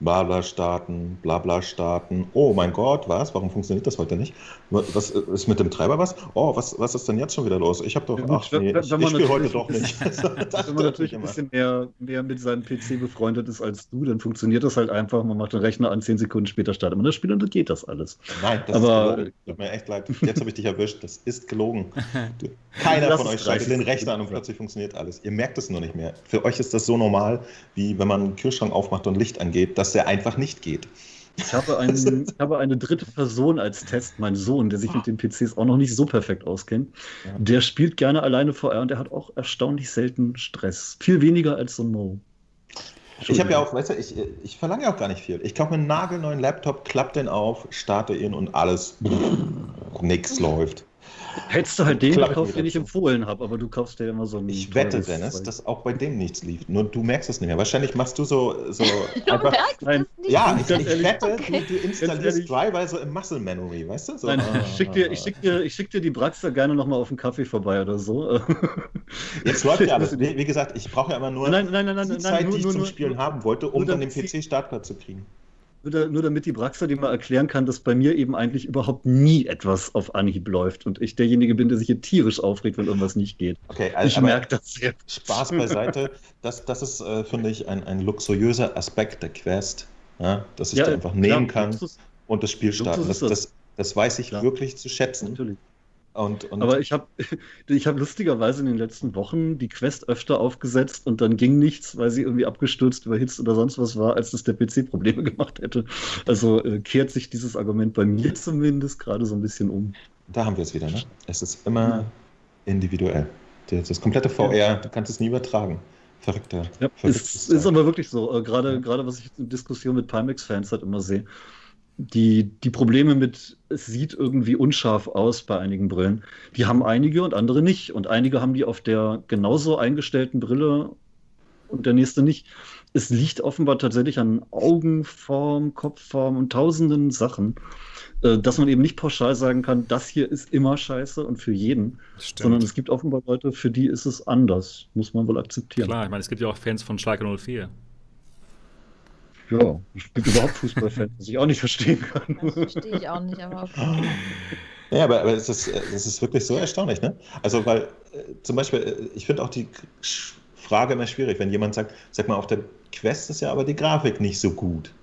Blabla starten, Blabla starten. Oh mein Gott, was? Warum funktioniert das heute nicht? Was ist mit dem Treiber was? Oh, was, was ist denn jetzt schon wieder los? Ich habe doch, ach nee, ich, ich spiele heute doch nicht. wenn man natürlich ein bisschen mehr, mehr mit seinem PC befreundet ist als du, dann funktioniert das halt einfach. Man macht den Rechner an, zehn Sekunden später startet man das Spiel und dann geht das alles. Nein, das Aber, ist Tut mir echt leid. Jetzt habe ich dich erwischt. Das ist gelogen. Keiner von euch schaltet den Rechner an und plötzlich funktioniert alles. Ihr merkt es nur nicht mehr. Für euch ist das so normal, wie wenn man einen Kühlschrank aufmacht und Licht angeht. Das dass der einfach nicht geht. Ich habe, einen, ich habe eine dritte Person als Test, mein Sohn, der sich mit den PCs auch noch nicht so perfekt auskennt. Ja. Der spielt gerne alleine VR und der hat auch erstaunlich selten Stress. Viel weniger als so ein Mo. Ich habe ja auch, weißt du, ich, ich verlange ja auch gar nicht viel. Ich kaufe einen nagelneuen Laptop, klappe den auf, starte ihn und alles, nix läuft. Hättest du halt den gekauft, den ich empfohlen habe, aber du kaufst dir immer so einen. Ich wette, Dennis, dass auch bei dem nichts lief. Nur du merkst es nicht mehr. Wahrscheinlich machst du so, so einfach. Nein, ja, ich, ich wette, okay. du, du installierst Driver so im Muscle Memory, weißt du? So, Nein, ich schick dir, ich schick dir, ich schick dir die Braxter gerne nochmal auf einen Kaffee vorbei oder so. Jetzt läuft ja alles. Wie gesagt, ich brauche ja immer nur nein, nein, nein, nein, die Zeit, nur, die ich nur, zum Spielen nur, haben wollte, um dann den PC Startplatz zu kriegen. Nur, nur damit die Braxa dir mal erklären kann, dass bei mir eben eigentlich überhaupt nie etwas auf Anhieb läuft und ich derjenige bin, der sich hier tierisch aufregt, wenn irgendwas nicht geht. Okay, also, ich merke das jetzt. Spaß beiseite. Das, das ist, äh, finde ich, ein, ein luxuriöser Aspekt der Quest, ja, dass ich ja, da einfach nehmen kann Luxus, und das Spiel starten. Das, das, das, weiß ich ja. wirklich zu schätzen. Natürlich. Und, und Aber ich habe ich hab lustigerweise in den letzten Wochen die Quest öfter aufgesetzt und dann ging nichts, weil sie irgendwie abgestürzt, überhitzt oder sonst was war, als dass der PC Probleme gemacht hätte. Also äh, kehrt sich dieses Argument bei mir zumindest gerade so ein bisschen um. Da haben wir es wieder, ne? Es ist immer individuell. Das, das komplette VR, ja. du kannst es nie übertragen. Verrückter. Ja, es ist aber wirklich so. Äh, gerade, ja. gerade was ich in Diskussion mit Pimax-Fans halt immer sehe die, die Probleme mit, es sieht irgendwie unscharf aus bei einigen Brillen, die haben einige und andere nicht. Und einige haben die auf der genauso eingestellten Brille und der nächste nicht. Es liegt offenbar tatsächlich an Augenform, Kopfform und tausenden Sachen, äh, dass man eben nicht pauschal sagen kann, das hier ist immer scheiße und für jeden, sondern es gibt offenbar Leute, für die ist es anders. Muss man wohl akzeptieren. Klar, ich meine, es gibt ja auch Fans von Schalke 04. Ja, es gibt überhaupt Fußballfans, was ich auch nicht verstehen kann. Das verstehe ich auch nicht, aber okay. Ja, aber, aber es, ist, es ist wirklich so erstaunlich, ne? Also, weil äh, zum Beispiel, äh, ich finde auch die Frage immer schwierig, wenn jemand sagt, sag mal, auf der Quest ist ja aber die Grafik nicht so gut.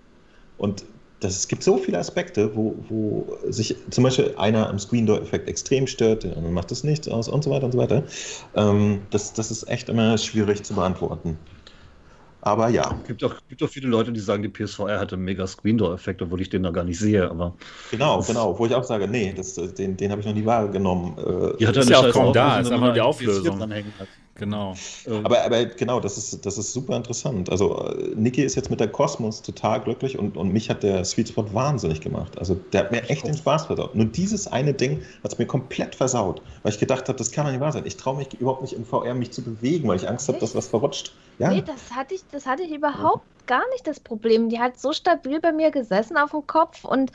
Und das, es gibt so viele Aspekte, wo, wo sich zum Beispiel einer am Screen Door Effekt extrem stört, der andere macht das nichts aus und so weiter und so weiter. Ähm, das, das ist echt immer schwierig zu beantworten. Aber ja. Es gibt auch, gibt auch viele Leute, die sagen, die PSVR hatte einen mega Screen-Door-Effekt, obwohl ich den da gar nicht sehe. Aber genau, genau. Wo ich auch sage, nee, das, den, den habe ich noch nie wahrgenommen. Äh, die hat ist ja auch kaum da, ist einfach nur die Auflösung. Genau. Aber, aber genau, das ist, das ist super interessant. Also äh, Niki ist jetzt mit der Kosmos total glücklich und, und mich hat der Sweet Spot wahnsinnig gemacht. Also der hat mir echt den Spaß versaut. Nur dieses eine Ding hat es mir komplett versaut, weil ich gedacht habe, das kann doch nicht wahr sein. Ich traue mich überhaupt nicht in VR mich zu bewegen, weil ich Angst habe, dass was verrutscht. Ja. Nee, das hatte ich, das hatte ich überhaupt gar nicht das Problem. Die hat so stabil bei mir gesessen auf dem Kopf und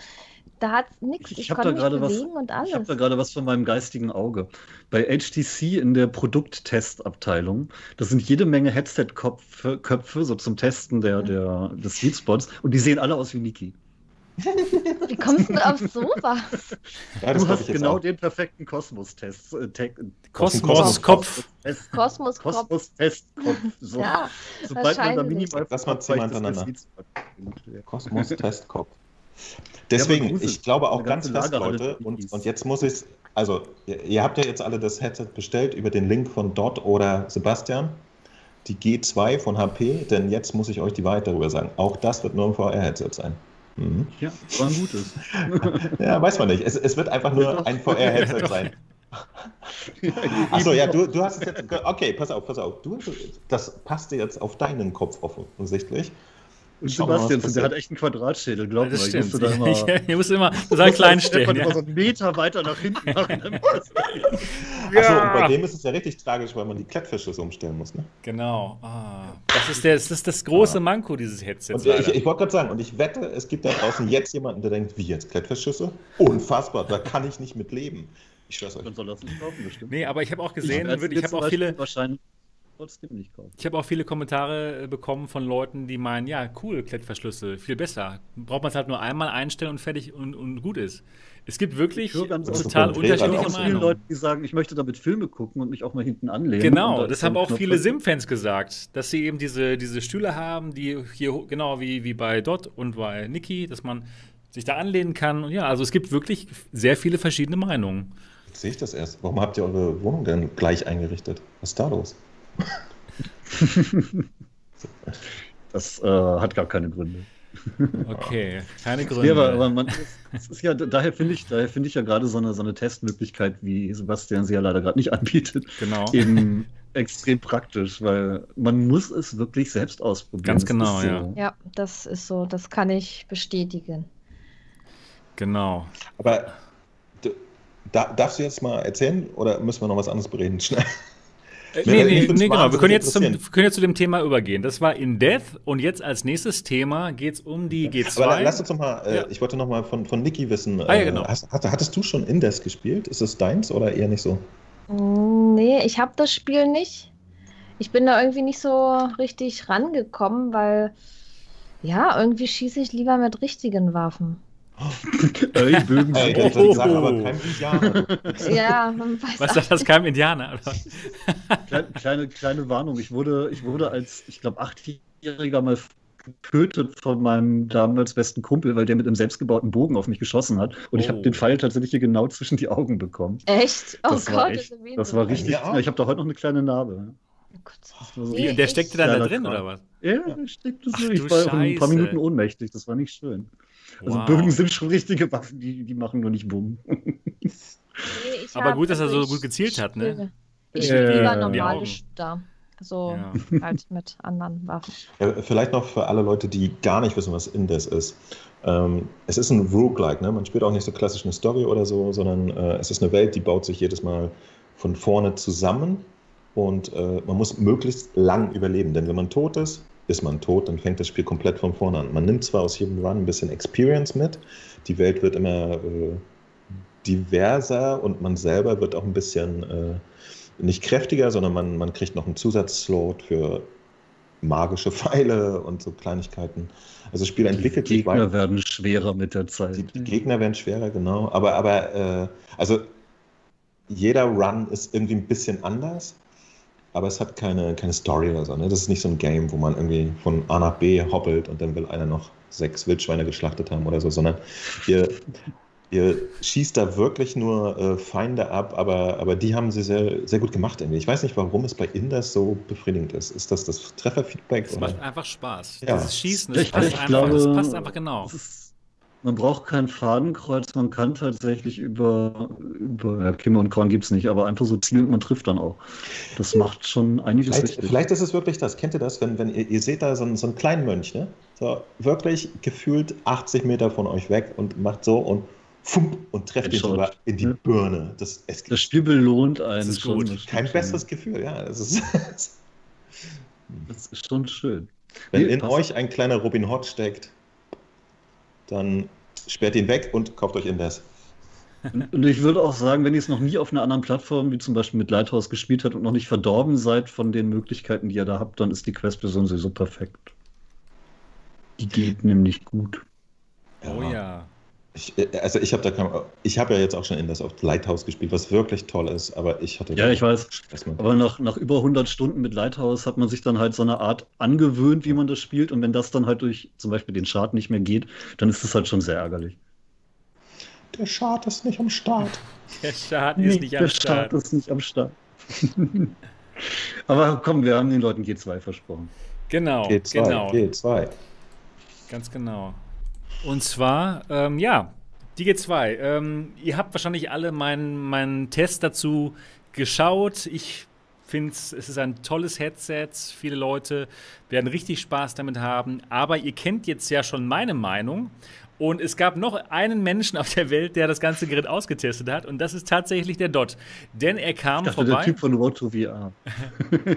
da hat nichts. Ich, ich konnte mich bewegen was, und alles. Ich habe da gerade was von meinem geistigen Auge. Bei HTC in der Produkttestabteilung, das sind jede Menge Headset-Köpfe Köpfe, so zum Testen der, der, des Sweet Spots und die sehen alle aus wie Niki. Wie kommst du auf sowas? Ja, du hast genau auch. den perfekten Kosmos-Test. Äh, Kosmos-Kopf. Kosmos-Kopf. Kosmos-Test-Kopf. So. Ja, Sobald man da minimal das mal zehnmal hintereinander. Kosmos-Test-Kopf. Deswegen, ja, ich glaube auch ganz fest, Leute, und, und, jetzt muss ich also ihr, habt ja jetzt alle das Headset bestellt über den Link von Dot oder Sebastian, die G2 von HP, denn jetzt muss ich euch die Wahrheit darüber sagen. Auch das wird nur ein VR-Headset sein. Mhm. Ja, war ein gutes. ja, weiß man nicht. Es, es wird einfach nur ein VR-Headset sein. Achso, ja, du, du hast es jetzt. Okay, pass auf, pass auf. Du, das passt dir jetzt auf deinen Kopf offensichtlich. Und Sebastian, der hat echt einen Quadratschädel, glaub mir. Ich musste da immer, ich musste immer so klein stehen. Ja. immer so einen Meter weiter nach hinten machen. ja. Achso, und bei dem ist es ja richtig tragisch, weil man die Klettverschlüsse umstellen muss, ne? Genau. Ah. Das, ist der, das ist das große ja. Manko dieses Headsets. ich, ich wollte gerade sagen, und ich wette, es gibt da draußen jetzt jemanden, der denkt, wie jetzt Klettverschlüsse? Unfassbar, da kann ich nicht mit leben. Ich schwör's euch. Dann soll das nicht kaufen, bestimmt. Nee, aber ich habe auch gesehen, ich, ich habe auch viele. Wahrscheinlich trotzdem nicht kaufen. Ich habe auch viele Kommentare äh, bekommen von Leuten, die meinen, ja, cool, Klettverschlüsse, viel besser. Braucht man es halt nur einmal einstellen und fertig und, und gut ist. Es gibt wirklich total unterschiedliche Meinungen. viele Leute, die sagen, ich möchte damit Filme gucken und mich auch mal hinten anlehnen. Genau, das haben auch viele Sim-Fans gesagt, dass sie eben diese, diese Stühle haben, die hier, genau wie, wie bei Dot und bei Niki, dass man sich da anlehnen kann. Und ja, also es gibt wirklich sehr viele verschiedene Meinungen. Jetzt sehe ich das erst. Warum habt ihr eure Wohnung denn gleich eingerichtet? Was ist da los? das äh, hat gar keine Gründe. Okay, keine Gründe. Ja, aber, aber man, das ist ja, daher finde ich, daher ich ja gerade so eine, so eine Testmöglichkeit, wie Sebastian sie ja leider gerade nicht anbietet, genau. eben extrem praktisch, weil man muss es wirklich selbst ausprobieren. Ganz genau, so. ja. Ja, das ist so, das kann ich bestätigen. Genau. Aber da, darfst du jetzt mal erzählen oder müssen wir noch was anderes bereden? Schnell. Äh, nee, nee, nee, genau. Wir können, jetzt zum, können jetzt zu dem Thema übergehen. Das war In Death und jetzt als nächstes Thema geht es um die G2. Aber lass uns noch mal, äh, ja. ich wollte noch mal von, von Niki wissen. Ah, ja, genau. Äh, hast, hattest du schon In Death gespielt? Ist es deins oder eher nicht so? Nee, ich habe das Spiel nicht. Ich bin da irgendwie nicht so richtig rangekommen, weil ja, irgendwie schieße ich lieber mit richtigen Waffen. Ey, Bögen Ey, das oh. sagt aber kein Indianer. ja, man weiß Was sagt das kein Indianer? Kleine, kleine, kleine Warnung. Ich wurde, ich wurde als, ich glaube, achtjähriger mal getötet von meinem damals besten Kumpel, weil der mit einem selbstgebauten Bogen auf mich geschossen hat. Und oh. ich habe den Pfeil tatsächlich hier genau zwischen die Augen bekommen. Echt? Oh das Gott, war echt, das war richtig. Ja. Ich habe da heute noch eine kleine Narbe. Oh so Wie, und der steckte dann da drin, oder was? Ja, der steckte so. Ich war ein paar Minuten ohnmächtig. Das war nicht schön. Also wow. Bögen sind schon richtige Waffen, die, die machen nur nicht Bumm. Nee, Aber gut, dass er so gut gezielt hat, ne? Ich spiele lieber normale Shooter. So ja. halt mit anderen Waffen. Ja, vielleicht noch für alle Leute, die gar nicht wissen, was Indes ist. Ähm, es ist ein Roguelike, ne? man spielt auch nicht so klassisch eine Story oder so, sondern äh, es ist eine Welt, die baut sich jedes Mal von vorne zusammen und äh, man muss möglichst lang überleben, denn wenn man tot ist, ist man tot, dann fängt das Spiel komplett von vorne an. Man nimmt zwar aus jedem Run ein bisschen Experience mit, die Welt wird immer äh, diverser und man selber wird auch ein bisschen äh, nicht kräftiger, sondern man, man kriegt noch einen Zusatzslot für magische Pfeile und so Kleinigkeiten. Also das Spiel entwickelt sich weiter. Die Gegner werden schwerer mit der Zeit. Die, die Gegner werden schwerer, genau. Aber, aber äh, also jeder Run ist irgendwie ein bisschen anders aber es hat keine, keine Story oder so. Ne? Das ist nicht so ein Game, wo man irgendwie von A nach B hoppelt und dann will einer noch sechs Wildschweine geschlachtet haben oder so, sondern ihr, ihr schießt da wirklich nur äh, Feinde ab, aber, aber die haben sie sehr, sehr gut gemacht irgendwie. Ich weiß nicht, warum es bei Inders so befriedigend ist. Ist das das Trefferfeedback? Es macht einfach Spaß. Ja. Dieses Schießen, das, passt, einfach, glaube, das passt einfach genau. Es ist, Man braucht kein Fadenkreuz, man kann tatsächlich über, über ja, Kimme und Korn gibt es nicht, aber einfach so zielen und man trifft dann auch. Das macht schon einiges Vielleicht, richtig. vielleicht ist es wirklich das. Kennt ihr das, wenn, wenn ihr, ihr seht da so einen, so einen kleinen Mönch, ne? So wirklich gefühlt 80 Meter von euch weg und macht so und fump, und trefft ihn sogar in die Ja. Birne. Das, es Das Spiel belohnt einen Das ist schon. gut. das kein stimmt besseres Gefühl, ja. Das ist, schon. Das ist schon schön. wenn Nee, in passt. euch ein kleiner Robin Hood steckt, dann sperrt ihn weg und kauft euch Indes. Und, und ich würde auch sagen, wenn ihr es noch nie auf einer anderen Plattform, wie zum Beispiel mit Lighthouse gespielt habt und noch nicht verdorben seid von den Möglichkeiten, die ihr da habt, dann ist die Quest-Version sowieso perfekt. Die geht nämlich gut. Oh ja. Ich, äh, also ich habe da kein, ich habe ja jetzt auch schon Indes auf Lighthouse gespielt, was wirklich toll ist, aber ich hatte Ja, ich weiß. Aber nach, nach über 100 Stunden mit Lighthouse hat man sich dann halt so eine Art angewöhnt, wie man das spielt. Und wenn das dann halt durch zum Beispiel den Chart nicht mehr geht, dann ist das halt schon sehr ärgerlich. Der Schad ist nicht am Start. Der Schaden ist nicht der am Start Start. ist nicht am Start. Aber komm, wir haben den Leuten G2 versprochen. Genau, G2, genau. G2. Ganz genau. Und zwar, ähm, ja, die G2. Ähm, ihr habt wahrscheinlich alle meinen meinen Test dazu geschaut. Ich finde, es ist ein tolles Headset. Viele Leute werden richtig Spaß damit haben. Aber ihr kennt jetzt ja schon meine Meinung. Und es gab noch einen Menschen auf der Welt, der das ganze Gerät ausgetestet hat. Und das ist tatsächlich der Dot. Denn er kam Ich dachte, vorbei. der Typ von Road to VR.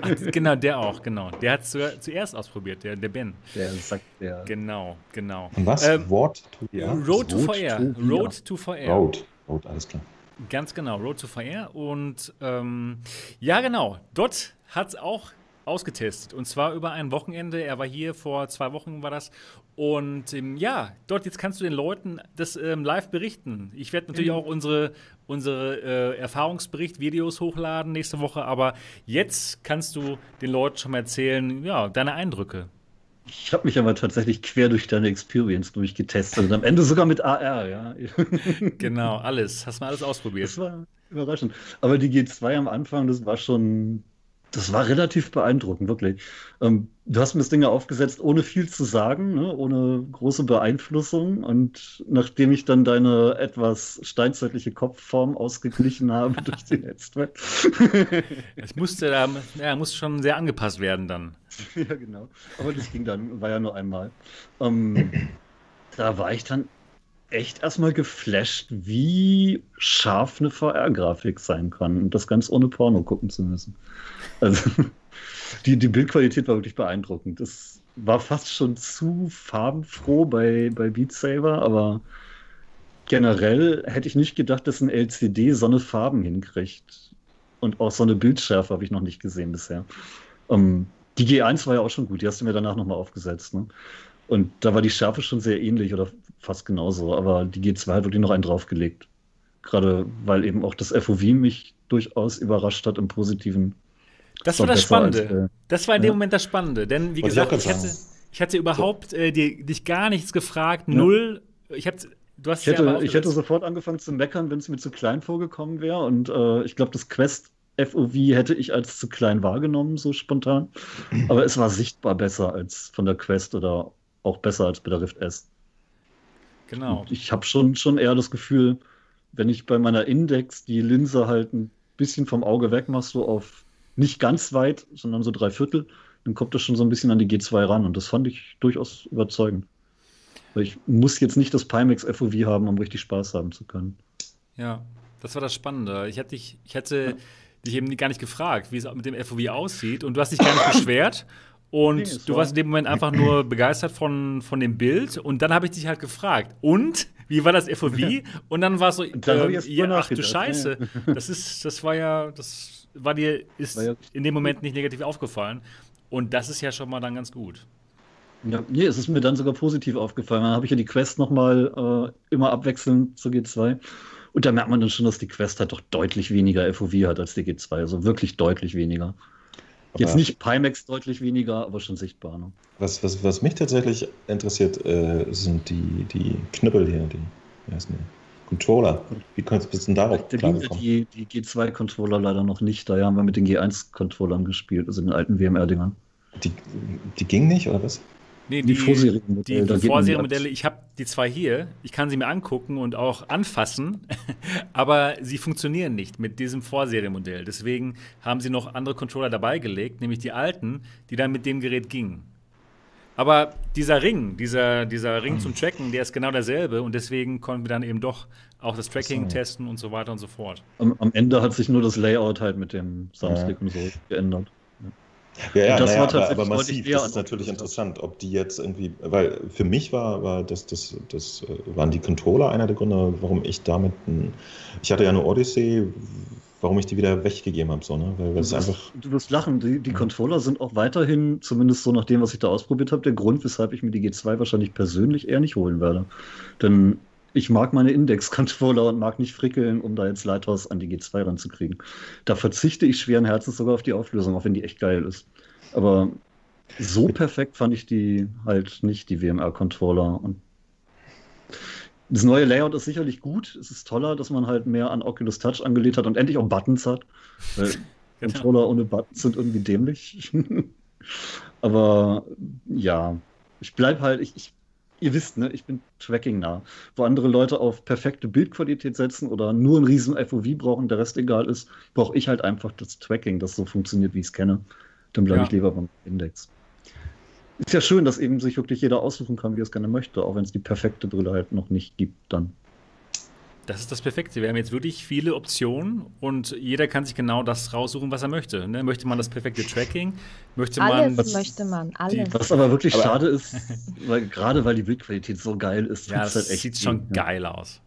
Ach, genau, der auch, genau. Der hat es zuerst ausprobiert, der, der Ben. Der sagt, der. Genau, genau. Und was? Ähm, Wort to VR? Road to VR. to VR. Road to VR. Road. Road, alles klar. Ganz genau, Road to VR. Und ähm, ja, genau, dort hat es auch ausgetestet. Und zwar über ein Wochenende. Er war hier vor zwei Wochen, war das. Und ähm, ja, dort jetzt kannst du den Leuten das ähm, live berichten. Ich werde natürlich auch unsere, unsere äh, Erfahrungsbericht-Videos hochladen nächste Woche. Aber jetzt kannst du den Leuten schon mal erzählen, ja, deine Eindrücke. Ich habe mich aber tatsächlich quer durch deine Experience durchgetestet und am Ende sogar mit AR, ja. Genau, alles. Hast du mal alles ausprobiert. Das war überraschend. Aber die G2 am Anfang, das war schon, das war relativ beeindruckend, wirklich. Ähm, du hast mir das Ding ja aufgesetzt, ohne viel zu sagen, ne? ohne große Beeinflussung. Und nachdem ich dann deine etwas steinzeitliche Kopfform ausgeglichen habe durch die Netzwerk. Es musste, da, ja, musste schon sehr angepasst werden dann. Ja, genau. Aber das ging dann, war ja nur einmal. Ähm, da war ich dann echt erstmal geflasht, wie scharf eine VR-Grafik sein kann. Und das ganz ohne Porno gucken zu müssen. Also, die, die Bildqualität war wirklich beeindruckend. Das war fast schon zu farbenfroh bei, bei Beat Saber, aber generell hätte ich nicht gedacht, dass ein LCD so eine Farben hinkriegt. Und auch so eine Bildschärfe habe ich noch nicht gesehen bisher. Ähm, die G1 war ja auch schon gut, die hast du mir danach nochmal aufgesetzt. Ne? Und da war die Schärfe schon sehr ähnlich oder fast genauso, aber die G2 hat wirklich noch einen draufgelegt. Gerade weil eben auch das FOV mich durchaus überrascht hat im Positiven. Das War das besser als, Spannende. äh, das war in dem ja. Moment das Spannende. Denn, wie Wollte ich gesagt, ich gerade hatte, ich hatte überhaupt äh, dir, dich gar nichts gefragt. Ja. Null. Ich hab, du hast Ich hätte, ich hätte sofort angefangen zu meckern, wenn es mir zu klein vorgekommen wäre. Und äh, ich glaube, das Quest FOV hätte ich als zu klein wahrgenommen, so spontan. Aber es war sichtbar besser als von der Quest oder auch besser als bei der Rift S. Genau. Und ich habe schon, schon eher das Gefühl, wenn ich bei meiner Index die Linse halt ein bisschen vom Auge weg mache, so auf nicht ganz weit, sondern so drei Viertel, dann kommt das schon so ein bisschen an die G2 ran. Und das fand ich durchaus überzeugend. Weil ich muss jetzt nicht das Pimax FOV haben, um richtig Spaß haben zu können. Ja, das war das Spannende. Ich hätte dich, ich hätte dich eben gar nicht gefragt, wie es mit dem FOV aussieht. Und du hast dich gar nicht beschwert. Und Nee, du war- warst in dem Moment einfach nur begeistert von, von dem Bild. Und dann habe ich dich halt gefragt. Und? Wie war das FOV? Und dann war es so, erst ja, ach du Scheiße. Das ist, das war ja, das war dir, ist War ja- in dem Moment nicht negativ aufgefallen. Und das ist ja schon mal dann ganz gut. Ja, nee, es ist mir dann sogar positiv aufgefallen. Dann habe ich ja die Quest nochmal äh, immer abwechselnd zur G2. Und da merkt man dann schon, dass die Quest halt doch deutlich weniger FOV hat als die G2. Also wirklich deutlich weniger. Jetzt Aber- nicht Pimax deutlich weniger, aber schon sichtbar. Ne? Was, was, was mich tatsächlich interessiert, äh, sind die, die Knüppel hier, die, wie heißen die? Controller. Wie kannst bist du denn darauf Da klar ging ja gekommen? die, die G2-Controller leider noch nicht. Daher haben wir mit den G1-Controllern gespielt, also den alten WMR-Dingern. Die, die ging nicht, oder was? Nee, die, die Vorserienmodelle. Die, die Vorserienmodelle, ich habe die zwei hier. Ich kann sie mir angucken und auch anfassen, aber sie funktionieren nicht mit diesem Vorserienmodell. Deswegen haben sie noch andere Controller dabei gelegt, nämlich die alten, die dann mit dem Gerät gingen. Aber dieser Ring, dieser, dieser Ring zum Tracken, der ist genau derselbe und deswegen konnten wir dann eben doch auch das Tracking so. testen und so weiter und so fort. Am, am, Ende hat sich nur das Layout halt mit dem Thumbstick ja. und so geändert. Ja, ja, das naja, war tatsächlich aber, aber massiv. Das ist natürlich interessant, ob die jetzt irgendwie, weil für mich war, war das, das, das äh, waren die Controller einer der Gründe, warum ich damit, ich hatte ja eine Odyssey, warum ich die wieder weggegeben habe, so, ne? Weil, weil du, einfach du wirst lachen, die, die Controller sind auch weiterhin, zumindest so nach dem, was ich da ausprobiert habe, der Grund, weshalb ich mir die G2 wahrscheinlich persönlich eher nicht holen werde. Denn ich mag meine Index-Controller und mag nicht frickeln, um da jetzt Lighthouse an die G2 ranzukriegen. Da verzichte ich schweren Herzens sogar auf die Auflösung, auch wenn die echt geil ist. Aber so perfekt fand ich die halt nicht, die WMR-Controller. Und das neue Layout ist sicherlich gut. Es ist toller, dass man halt mehr an Oculus Touch angelegt hat und endlich auch Buttons hat. Weil genau. Controller ohne Buttons sind irgendwie dämlich. Aber ja, ich bleibe halt, ich, ich ihr wisst, ne, ich bin Tracking nah. Wo andere Leute auf perfekte Bildqualität setzen oder nur einen riesen FOV brauchen, der Rest egal ist, brauche ich halt einfach das Tracking, das so funktioniert, wie ich es kenne. Dann bleibe ja. ich lieber beim Index. Ist ja schön, dass eben sich wirklich jeder aussuchen kann, wie er es gerne möchte, auch wenn es die perfekte Brille halt noch nicht gibt dann. Das ist das Perfekte. Wir haben jetzt wirklich viele Optionen und jeder kann sich genau das raussuchen, was er möchte. Ne? Möchte man das perfekte Tracking? Möchte man. Alles was, möchte man, alles. was aber wirklich aber schade ist, weil, gerade weil die Bildqualität so geil ist, ja, das halt sieht schon gut, geil ja. aus.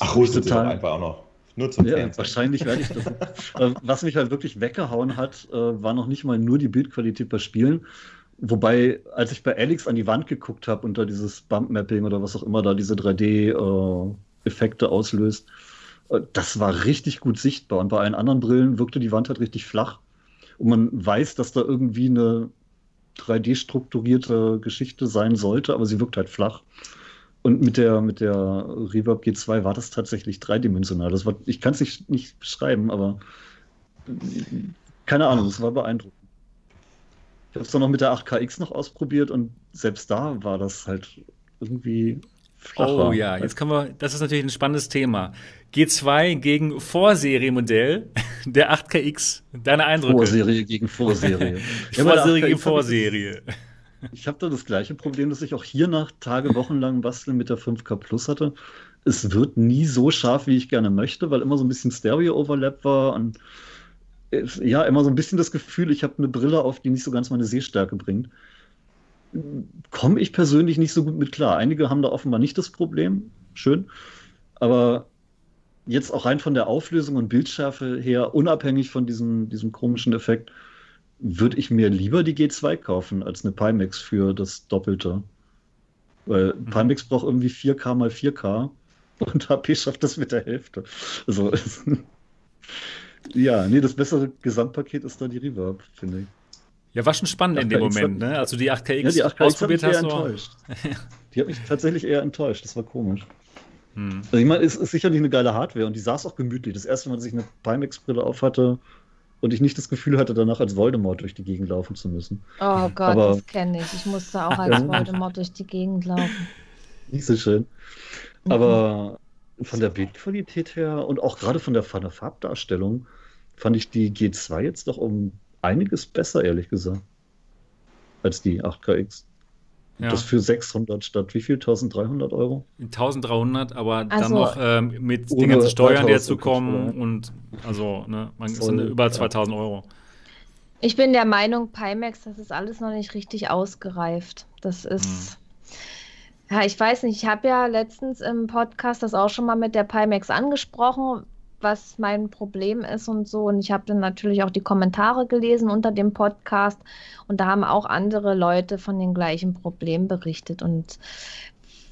Ach, holst du total einfach auch noch. Nur zum ja, Wahrscheinlich werde ich das. Äh, was mich halt wirklich weggehauen hat, äh, war noch nicht mal nur die Bildqualität bei Spielen. Wobei, als ich bei Alex an die Wand geguckt habe, unter dieses Bump-Mapping oder was auch immer da, diese 3D- äh, auslöst. Äh, das war richtig gut sichtbar. Und bei allen anderen Brillen wirkte die Wand halt richtig flach. Und man weiß, dass da irgendwie eine 3D-strukturierte Geschichte sein sollte, aber sie wirkt halt flach. Und mit der, mit der Reverb G2 war das tatsächlich dreidimensional. Das war, ich kann es nicht, nicht beschreiben, aber keine Ahnung, es war beeindruckend. Ich habe es dann noch mit der 8KX noch ausprobiert und selbst da war das halt irgendwie flacher. Oh ja, jetzt kommen wir, das ist natürlich ein spannendes Thema. G2 gegen Vorserienmodell der 8KX. Deine Eindrücke? Vorserie gegen Vorserie. Vorserie gegen Vorserie. Ich habe da das gleiche Problem, das ich auch hier nach Tage, Wochenlang Basteln mit der 5K Plus hatte. Es wird nie so scharf, wie ich gerne möchte, weil immer so ein bisschen Stereo-Overlap war und ja, immer so ein bisschen das Gefühl, ich habe eine Brille auf, die nicht so ganz meine Sehstärke bringt komme ich persönlich nicht so gut mit klar. Einige haben da offenbar nicht das Problem. Schön. Aber jetzt auch rein von der Auflösung und Bildschärfe her, unabhängig von diesem, diesem komischen Effekt, würde ich mir lieber die G2 kaufen als eine Pimax für das Doppelte. Weil mhm. Pimax braucht irgendwie 4K mal 4K und HP schafft das mit der Hälfte. Also, ja, nee, das bessere Gesamtpaket ist da die Reverb, finde ich. Ja, war schon spannend in dem Moment, ne? Also die 8KX, ja, die 8KX ausprobiert hast. Eher enttäuscht. die hat mich tatsächlich eher enttäuscht. Das war komisch. Hm. Also ich meine, es ist sicherlich eine geile Hardware und die saß auch gemütlich. Das erste Mal, dass ich eine Pimax-Brille auf hatte und ich nicht das Gefühl hatte, danach als Voldemort durch die Gegend laufen zu müssen. Oh Gott, Aber, das kenne ich. Ich musste auch als Voldemort durch die Gegend laufen. Nicht so schön. Mhm. Aber von der Bildqualität her und auch gerade von der, von der Farbdarstellung fand ich die G2 jetzt doch um einiges besser, ehrlich gesagt, als die 8KX. Ja. Das für 600 statt wie viel? 1300 Euro? 1300, aber also, dann noch ähm, mit den ganzen Steuern, die dazu kommen und also, ne, man ist über 2000 ja. Euro. Ich bin der Meinung, Pimax, das ist alles noch nicht richtig ausgereift. Das ist. Hm. Ja, ich weiß nicht, ich habe ja letztens im Podcast das auch schon mal mit der Pimax angesprochen, was mein Problem ist und so. Und ich habe dann natürlich auch die Kommentare gelesen unter dem Podcast und da haben auch andere Leute von den gleichen Problemen berichtet. Und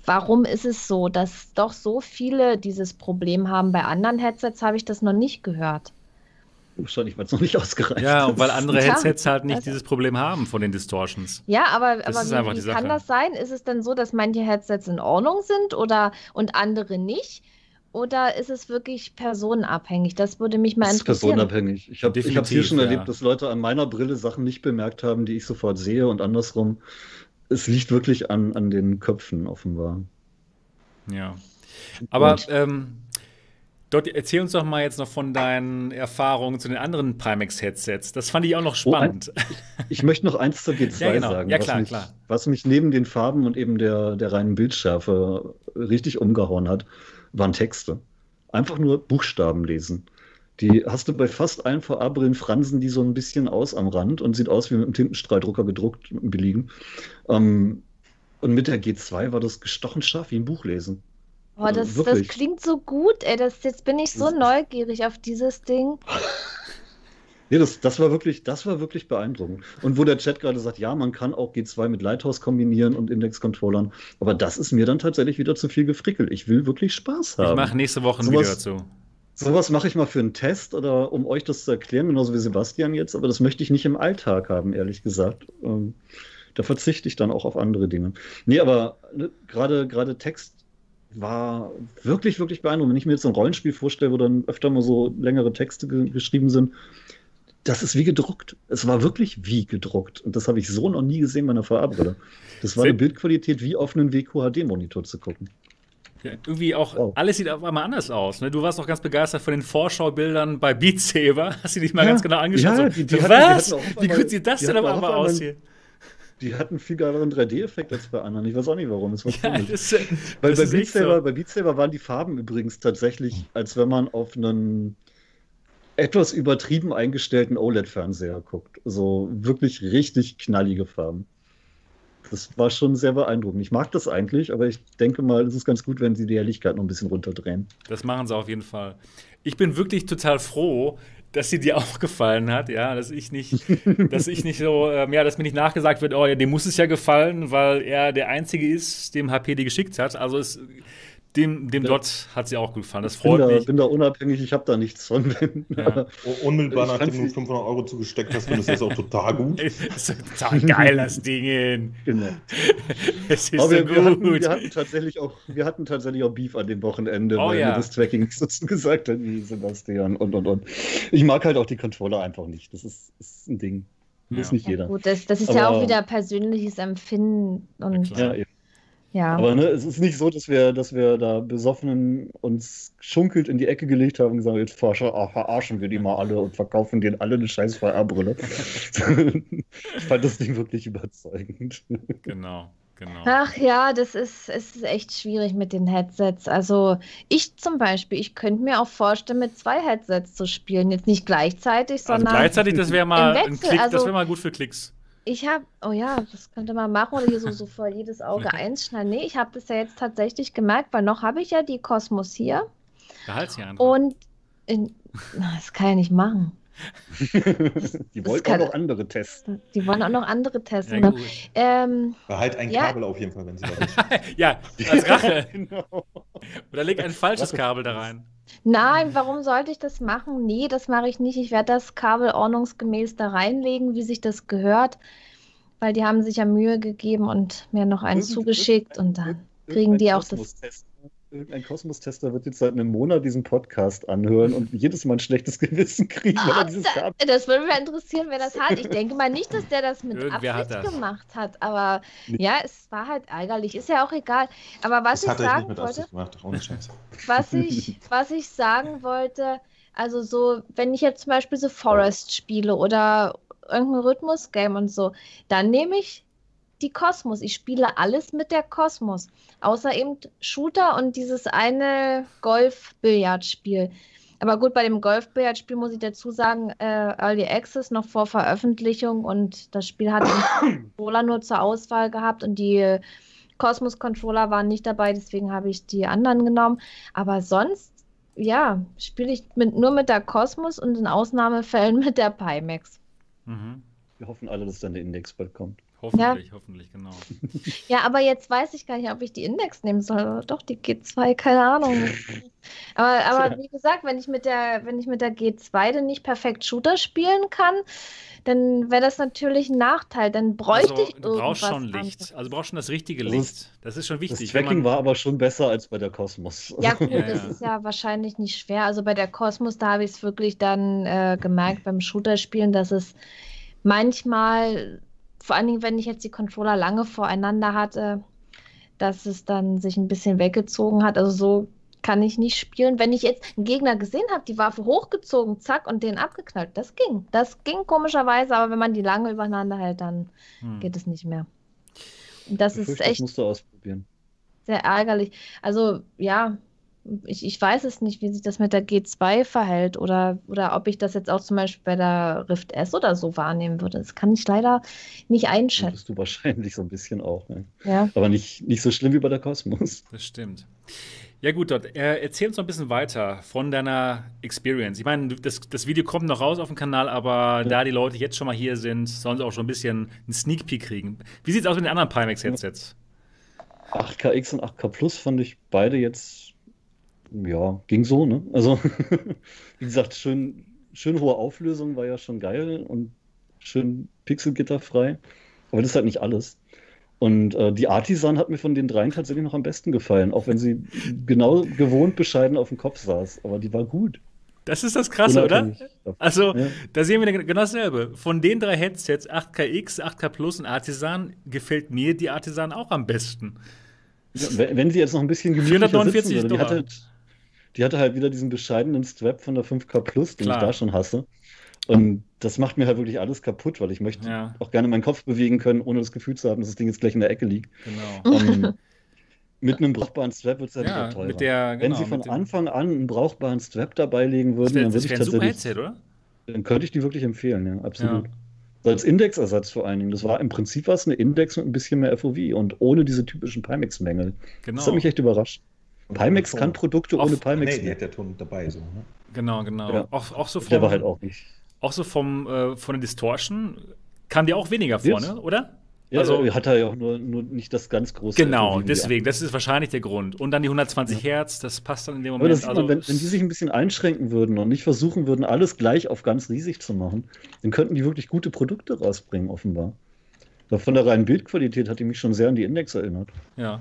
warum ist es so, dass doch so viele dieses Problem haben? Bei anderen Headsets habe ich das noch nicht gehört. Wahrscheinlich, weil es noch nicht ausgereicht Ja, und weil andere Headsets halt nicht also, dieses Problem haben von den Distortions. Ja, aber, aber wie, wie kann das sein? Ist es denn so, dass manche Headsets in Ordnung sind oder und andere nicht? Oder ist es wirklich personenabhängig? Das würde mich mal interessieren. Das ist personenabhängig. Ich habe es hier schon ja. erlebt, dass Leute an meiner Brille Sachen nicht bemerkt haben, die ich sofort sehe und andersrum. es liegt wirklich an, an den Köpfen offenbar. Ja. Aber ähm, dort erzähl uns doch mal jetzt noch von deinen Erfahrungen zu den anderen Pimax-Headsets. Das fand ich auch noch spannend. Oh, ein, ich, ich, möchte noch eins zur G2 ja, genau. sagen. Ja, klar, was mich, klar. Was mich neben den Farben und eben der, der reinen Bildschärfe richtig umgehauen hat, waren Texte. Einfach nur Buchstaben lesen. Die hast du bei fast allen VA-Brillen fransen die so ein bisschen aus am Rand und sieht aus wie mit einem Tintenstrahldrucker gedruckt, billigen. Ähm, und mit der G2 war das gestochen scharf wie ein Buch lesen. Oh, das, das klingt so gut, ey. Das, jetzt bin ich so neugierig auf dieses Ding. Nee, das, das, war wirklich, das war wirklich beeindruckend. Und wo der Chat gerade sagt, ja, man kann auch G2 mit Lighthouse kombinieren und Index-Controllern, aber das ist mir dann tatsächlich wieder zu viel gefrickelt. Ich will wirklich Spaß haben. Ich mache nächste Woche ein Video dazu. Sowas mache ich mal für einen Test oder um euch das zu erklären, genauso wie Sebastian jetzt, aber das möchte ich nicht im Alltag haben, ehrlich gesagt. Ähm, da verzichte ich dann auch auf andere Dinge. Nee, aber ne, gerade gerade Text war wirklich, wirklich beeindruckend. Wenn ich mir jetzt ein Rollenspiel vorstelle, wo dann öfter mal so längere Texte ge geschrieben sind, das ist wie gedruckt. Es war wirklich wie gedruckt. Und das habe ich so noch nie gesehen bei einer VR-Brille. Das war eine Bildqualität wie auf einen WQHD-Monitor zu gucken. Ja, irgendwie auch, wow. alles sieht auf einmal anders aus. Ne? Du warst auch ganz begeistert von den Vorschaubildern bei Beat Saber. Hast du dich mal ja, ganz genau angeschaut? Ja, die, die so, hatten, was? Wie gut sieht das denn auf einmal aus hier? Die hatten viel geileren 3D-Effekt als bei anderen. Ich weiß auch nicht warum. Das war ja, das, das Weil bei Beat, Saber, so. bei Beat Saber waren die Farben übrigens tatsächlich, als wenn man auf einen etwas übertrieben eingestellten OLED-Fernseher guckt. So wirklich richtig knallige Farben. Das war schon sehr beeindruckend. Ich mag das eigentlich, aber ich denke mal, es ist ganz gut, wenn sie die Helligkeit noch ein bisschen runterdrehen. Das machen sie auf jeden Fall. Ich bin wirklich total froh, dass sie dir auch gefallen hat, ja, dass ich nicht, dass ich nicht so, ähm, ja, dass mir nicht nachgesagt wird, oh ja, dem muss es ja gefallen, weil er der Einzige ist, dem HP die geschickt hat. Also es dem, dem ja. Dot hat sie auch gut gefallen. Das freut bin mich. Ich bin da unabhängig, ich habe da nichts von. Ja. Unmittelbar nachdem du 500 Euro zugesteckt hast, findest du das auch total gut. das ist total geil, das Ding. Genau. es ist Aber so wir, gut. Wir hatten, wir hatten, tatsächlich auch, wir hatten tatsächlich auch Beef an dem Wochenende, oh, weil ja. mir das Tracking nicht so gesagt hat wie Sebastian und und und. Ich mag halt auch die Controller einfach nicht. Das ist, ist ein Ding. Ja. Ist nicht jeder. Gut, das, das ist Aber, ja auch wieder persönliches Empfinden. Und ja, eben. Ja. Aber ne, es ist nicht so, dass wir, dass wir da besoffenen uns schunkelt in die Ecke gelegt haben und gesagt, jetzt verarschen wir die mal alle und verkaufen denen alle eine scheiß VR-Brille. ich fand das Ding wirklich überzeugend. Genau. Genau. Ach ja, das ist, es ist echt schwierig mit den Headsets. Also ich zum Beispiel, ich könnte mir auch vorstellen, mit zwei Headsets zu spielen. Jetzt nicht gleichzeitig, also sondern. Also gleichzeitig, das wäre mal ein Klick, also, das wäre mal gut für Klicks. Ich habe, oh ja, das könnte man machen oder hier so, so vor jedes Auge einschneiden. Nee, ich habe das ja jetzt tatsächlich gemerkt, weil noch habe ich ja die Kosmos hier. Behalt's hier einfach. Und in, das kann ich nicht machen. die wollen auch noch andere testen. Die wollen auch noch andere testen. Ja, ähm, Behalt ein Kabel ja. auf jeden Fall, wenn sie das Ja, als Rache. genau. Oder leg ein falsches Kabel da rein. Nein, warum sollte ich das machen? Nee, das mache ich nicht. Ich werde das Kabel ordnungsgemäß da reinlegen, wie sich das gehört, weil die haben sich ja Mühe gegeben und mir noch einen zugeschickt und dann kriegen die auch das irgendein Kosmos-Tester wird jetzt seit einem Monat diesen Podcast anhören und jedes Mal ein schlechtes Gewissen kriegen, dieses da, Das würde mich interessieren, wer das hat. Ich denke mal nicht, dass der das mit Irgendwer Absicht hat das. gemacht hat, aber ja, es war halt ärgerlich. Ist ja auch egal. Aber was das ich sagen wollte, gemacht, was ich, was ich sagen wollte, also so, wenn ich jetzt zum Beispiel so Forest spiele oder irgendein Rhythmus-Game und so, dann nehme ich die Kosmos. Ich spiele alles mit der Kosmos. Außer eben Shooter und dieses eine Golf-Billard-Spiel. Aber gut, bei dem Golf-Billard-Spiel muss ich dazu sagen, äh, Early Access noch vor Veröffentlichung und das Spiel hat den Controller nur zur Auswahl gehabt und die Cosmos-Controller waren nicht dabei, deswegen habe ich die anderen genommen. Aber sonst, ja, spiele ich mit, nur mit der Cosmos und in Ausnahmefällen mit der Pimax. Mhm. Wir hoffen alle, dass dann der Index bald kommt. Hoffentlich, ja. hoffentlich, genau. Ja, aber jetzt weiß ich gar nicht, ob ich die Index nehmen soll. Doch, die G2, keine Ahnung. aber, aber wie gesagt, wenn ich mit der, wenn ich mit der G2 dann nicht perfekt Shooter spielen kann, dann wäre das natürlich ein Nachteil. Dann bräuchte also, ich Du brauchst schon Licht. Anderes. Also du brauchst schon das richtige Licht. Das ist, das ist schon wichtig. Das Tracking man... war aber schon besser als bei der Cosmos. Ja, gut, ja, das ja. ist ja wahrscheinlich nicht schwer. Also bei der Cosmos, da habe ich es wirklich dann äh, gemerkt beim Shooter-Spielen, dass es manchmal vor allen Dingen, wenn ich jetzt die Controller lange voreinander hatte, dass es dann sich ein bisschen weggezogen hat. Also so kann ich nicht spielen. Wenn ich jetzt einen Gegner gesehen habe, die Waffe hochgezogen, zack, und den abgeknallt, das ging. Das ging komischerweise, aber wenn man die lange übereinander hält, dann hm. geht es nicht mehr. Das ist echt. Das musst du ausprobieren. Sehr ärgerlich. Also, ja, ich, ich weiß es nicht, wie sich das mit der G2 verhält oder, oder ob ich das jetzt auch zum Beispiel bei der Rift S oder so wahrnehmen würde. Das kann ich leider nicht einschätzen. Das du wahrscheinlich so ein bisschen auch. Ne? Ja. Aber nicht, nicht so schlimm wie bei der Kosmos. Das stimmt. Ja, gut, dort. Erzähl uns noch ein bisschen weiter von deiner Experience. Ich meine, das, das Video kommt noch raus auf dem Kanal, aber ja. da die Leute jetzt schon mal hier sind, sollen sie auch schon ein bisschen einen Sneak Peek kriegen. Wie sieht es aus mit den anderen Pimax-Headsets? 8KX und 8K Plus fand ich beide jetzt ja, ging so, ne? Also, wie gesagt, schön, schön hohe Auflösung war ja schon geil und schön pixelgitterfrei. Aber das ist halt nicht alles. Und äh, die Artisan hat mir von den dreien tatsächlich noch am besten gefallen, auch wenn sie genau gewohnt bescheiden auf dem Kopf saß. Aber die war gut. Das ist das Krasse, oder? Also, ja. da sehen wir genau dasselbe. Von den drei Headsets, 8KX, 8K Plus und Artisan, gefällt mir die Artisan auch am besten. Ja, wenn sie jetzt noch ein bisschen gemütlicher 449 sitzen würde, die hatte, die hatte halt wieder diesen bescheidenen Strap von der 5K Plus, den Klar. ich da schon hasse. Und das macht mir halt wirklich alles kaputt, weil ich möchte ja. auch gerne meinen Kopf bewegen können, ohne das Gefühl zu haben, dass das Ding jetzt gleich in der Ecke liegt. Genau. Um, mit einem brauchbaren Strap wird es halt ja, teurer. Der, genau, Wenn sie von Anfang an einen brauchbaren Strap dabei legen würden, dann würde ich tatsächlich. Headset, oder? Dann könnte ich die wirklich empfehlen, ja, absolut. Ja. Als Indexersatz vor allen Dingen. Das war im Prinzip was eine Index mit ein bisschen mehr FOV und ohne diese typischen Pimax-Mängel. Genau. Das hat mich echt überrascht. Pimax kann Produkte ohne Pimax. Nee, die hat der Ton dabei. So, ne? Genau, genau. Ja. Auch, auch so vom, der war halt auch nicht. Auch so vom, äh, von der Distortion kam die auch weniger vorne, Jetzt? oder? Ja, also hat er ja auch nur, nur nicht das ganz große. Genau, deswegen, das ist wahrscheinlich der Grund. Und dann die 120 ja. Hertz, das passt dann in dem Moment. Aber also, man, wenn, wenn die sich ein bisschen einschränken würden und nicht versuchen würden, alles gleich auf ganz riesig zu machen, dann könnten die wirklich gute Produkte rausbringen, offenbar. Von der reinen Bildqualität hat die mich schon sehr an die Index erinnert. Ja.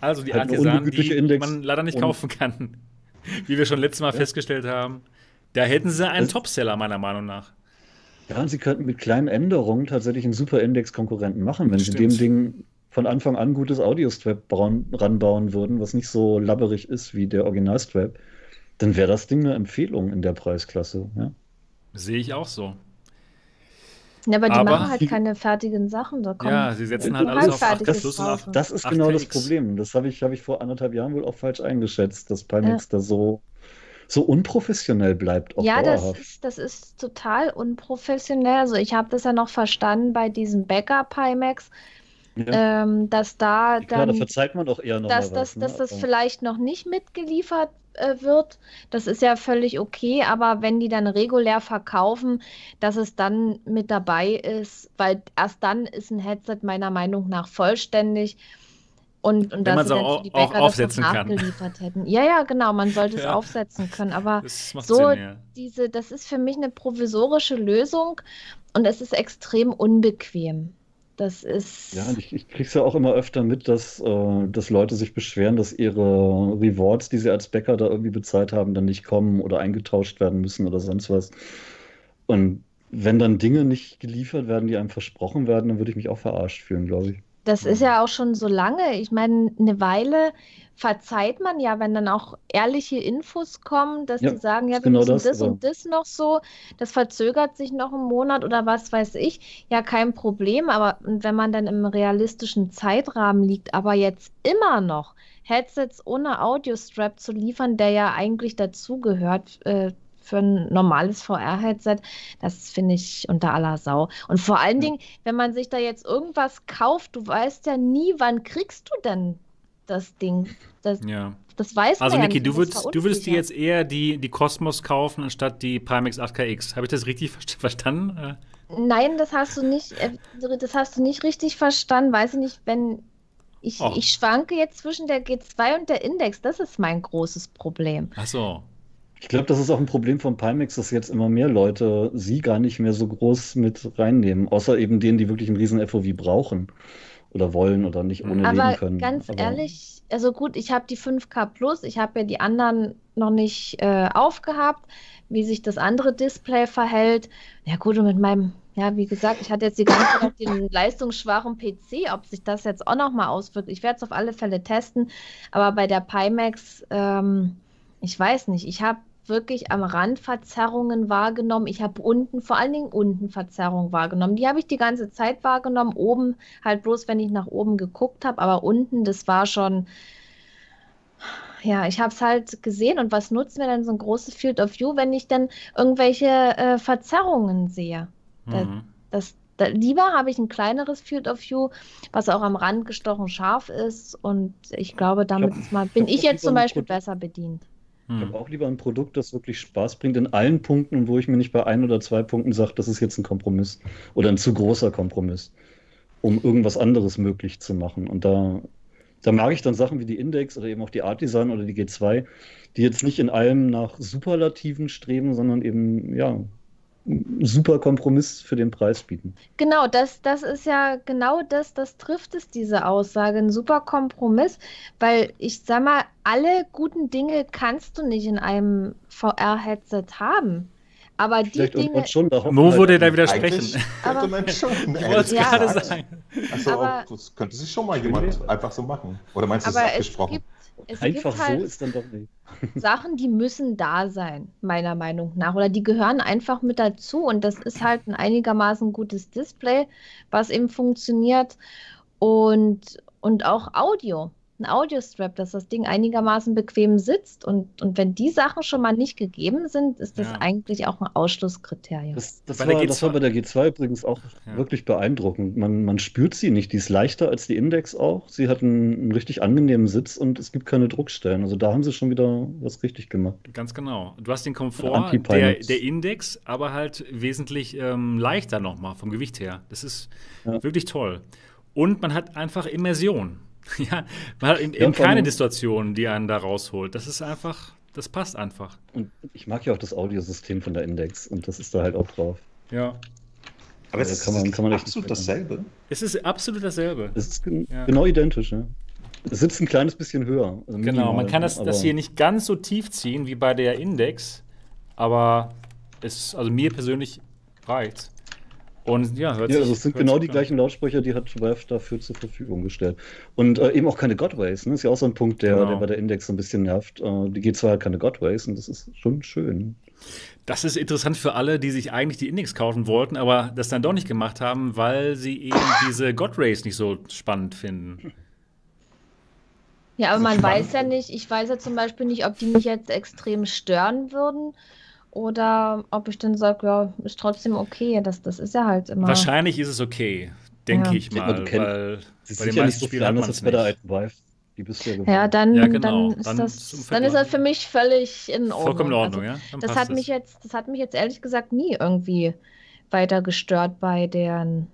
Also die halt Artisanen, die Index man leider nicht kaufen kann. Wie wir schon letztes Mal ja. festgestellt haben. Da hätten sie einen Topseller, meiner Meinung nach. Ja, und sie könnten mit kleinen Änderungen tatsächlich einen super Index-Konkurrenten machen, wenn Stimmt. sie dem Ding von Anfang an gutes Audio-Strap ranbauen würden, was nicht so labberig ist wie der Original-Strap, dann wäre das Ding eine Empfehlung in der Preisklasse. Ja? Sehe ich auch so. Ja, aber die aber machen halt keine fertigen Sachen. Da ja, sie setzen halt alles auf 8 das, und auf Das ist genau das Problem. Das habe ich, hab ich vor anderthalb Jahren wohl auch falsch eingeschätzt, dass Pimax ja. da so, so unprofessionell bleibt. ja, das ist, das ist total unprofessionell. Also ich habe das ja noch verstanden bei diesem Backup Pimax. Ja. Ähm, dass da dann. Klar, da verzeiht man doch eher noch dass, was, ne? dass das vielleicht noch nicht mitgeliefert äh, wird. Das ist ja völlig okay, aber wenn die dann regulär verkaufen, dass es dann mit dabei ist, weil erst dann ist ein Headset meiner Meinung nach vollständig. Und, und wenn man es auch, die Bäcker auch aufsetzen das nachgeliefert kann. hätten. Ja, ja, genau, man sollte ja. es aufsetzen können. Aber so Sinn, ja. diese, das ist für mich eine provisorische Lösung und es ist extrem unbequem. Das ist. Ja, ich, ich kriege es ja auch immer öfter mit, dass, äh, dass Leute sich beschweren, dass ihre Rewards, die sie als Bäcker da irgendwie bezahlt haben, dann nicht kommen oder eingetauscht werden müssen oder sonst was. Und wenn dann Dinge nicht geliefert werden, die einem versprochen werden, dann würde ich mich auch verarscht fühlen, glaube ich. Das ist ja. auch schon so lange. Ich meine, eine Weile verzeiht man ja, wenn dann auch ehrliche Infos kommen, dass ja, die sagen, ja, wir genau müssen das, das und das noch so, das verzögert sich noch einen Monat oder was weiß ich, ja, kein Problem, aber wenn man dann im realistischen Zeitrahmen liegt, aber jetzt immer noch Headsets ohne Audiostrap zu liefern, der ja eigentlich dazugehört, äh, für ein normales VR-Headset, das finde ich unter aller Sau. Und vor allen Dingen, wenn man sich da jetzt irgendwas kauft, du weißt ja nie, wann kriegst du denn das Ding. Das, ja. das weiß also, man Niki, ja du, würdest, du würdest dir jetzt eher die, die Cosmos kaufen, anstatt die Pimax 8KX. Habe ich das richtig verstanden? Äh. Nein, das hast du nicht, äh, das hast du nicht richtig verstanden. Weiß ich nicht, wenn ich, oh. ich schwanke jetzt zwischen der G2 und der Index. Das ist mein großes Problem. Ach so. Ich glaube, das ist auch ein Problem von Pimax, dass jetzt immer mehr Leute sie gar nicht mehr so groß mit reinnehmen, außer eben denen, die wirklich einen riesen FOV brauchen oder wollen oder nicht ohne Aber leben können. Ganz Aber ganz ehrlich, also gut, ich habe die 5K Plus, ich habe ja die anderen noch nicht äh, aufgehabt, wie sich das andere Display verhält. Ja gut, und mit meinem Ja, wie gesagt, ich hatte jetzt die ganze Zeit den leistungsschwachen PC, ob sich das jetzt auch nochmal auswirkt. Ich werde es auf alle Fälle testen, aber bei der Pimax, ähm, ich weiß nicht, ich habe wirklich am Rand Verzerrungen wahrgenommen. Ich habe unten, vor allen Dingen unten Verzerrungen wahrgenommen. Die habe ich die ganze Zeit wahrgenommen. Oben halt bloß, wenn ich nach oben geguckt habe, aber unten, das war schon. Ja, ich habe es halt gesehen und was nutzt mir denn so ein großes Field of View, wenn ich dann irgendwelche äh, Verzerrungen sehe? Mhm. Das, da, lieber habe ich ein kleineres Field of View, was auch am Rand gestochen scharf ist und ich glaube, damit ich hab, mal, bin ich, ich jetzt zum Beispiel besser bedient. Ich habe hm. auch lieber ein Produkt, das wirklich Spaß bringt in allen Punkten, wo ich mir nicht bei ein oder zwei Punkten sage, das ist jetzt ein Kompromiss oder ein zu großer Kompromiss, um irgendwas anderes möglich zu machen. Und da, da mag ich dann Sachen wie die Index oder eben auch die Art Design oder die G2, die jetzt nicht in allem nach Superlativen streben, sondern eben, ja, super Kompromiss für den Preis bieten. Genau, das, das ist ja genau das, das trifft es, diese Aussage. Ein super Kompromiss, weil ich sag mal, alle guten Dinge kannst du nicht in einem VR-Headset haben. Aber die Vielleicht Dinge. Schon, Mo würde da widersprechen. Aber man schon. ich wollte es gerade sagen. Achso, aber, das könnte sich schon mal jemand einfach so machen. Oder meinst du, es ist abgesprochen? Es gibt es Einfach so halt ist dann doch nicht. Sachen, die müssen da sein, meiner Meinung nach. Oder die gehören einfach mit dazu. Und das ist halt ein einigermaßen gutes Display, was eben funktioniert. Und, und auch Audio ein Audiostrap, dass das Ding einigermaßen bequem sitzt. Und, und wenn die Sachen schon mal nicht gegeben sind, ist das ja. eigentlich auch ein Ausschlusskriterium. Das, das, war, das war, bei der G2 übrigens auch ja. wirklich beeindruckend. Man, man spürt sie nicht. Die ist leichter als die Index auch. Sie hat einen, einen, richtig angenehmen Sitz und es gibt keine Druckstellen. Also da haben sie schon wieder was richtig gemacht. Ganz genau. Du hast den Komfort der, der Index, aber halt wesentlich ähm, leichter nochmal vom Gewicht her. Das ist ja. wirklich toll. Und man hat einfach Immersion. Ja, man hat eben, ja, keine Distortion, die einen da rausholt. Das ist einfach, das passt einfach. Und ich mag ja auch das Audiosystem von der Index und das ist da halt auch drauf. Ja. Aber es kann man, kann man absolut dasselbe. Es ist absolut dasselbe. Es ist gen ja. genau identisch, ja. Es sitzt ein kleines bisschen höher. Also genau, man kann das, das hier nicht ganz so tief ziehen wie bei der Index, aber es, also mir persönlich reicht und ja, hört ja, also es sind genau die gleichen Lautsprecher, die hat Valve dafür zur Verfügung gestellt. Und äh, eben auch keine Godways, ne? Ist ja auch so ein Punkt, der, genau. der bei der Index so ein bisschen nervt. Äh, die G2 hat keine Godways und das ist schon schön. Das ist interessant für alle, die sich eigentlich die Index kaufen wollten, aber das dann doch nicht gemacht haben, weil sie eben diese Godrays nicht so spannend finden. Ja, aber man spannend. weiß ja nicht, ich weiß ja zum Beispiel nicht, ob die mich jetzt extrem stören würden oder ob ich dann sage, ja, ist trotzdem okay. Das, das ist ja halt immer. Wahrscheinlich ist es okay, denke ja. ich mal. Ja, kennt, weil bei den meisten so Spielen hat man es bei der alten Vive. Die bist ja, ja, dann, ja, genau. dann, ist dann, das, dann ist das für mich völlig in Ordnung. Vollkommen in Ordnung, also, ja. Dann das hat mich jetzt, das hat mich jetzt ehrlich gesagt nie irgendwie weiter gestört bei deren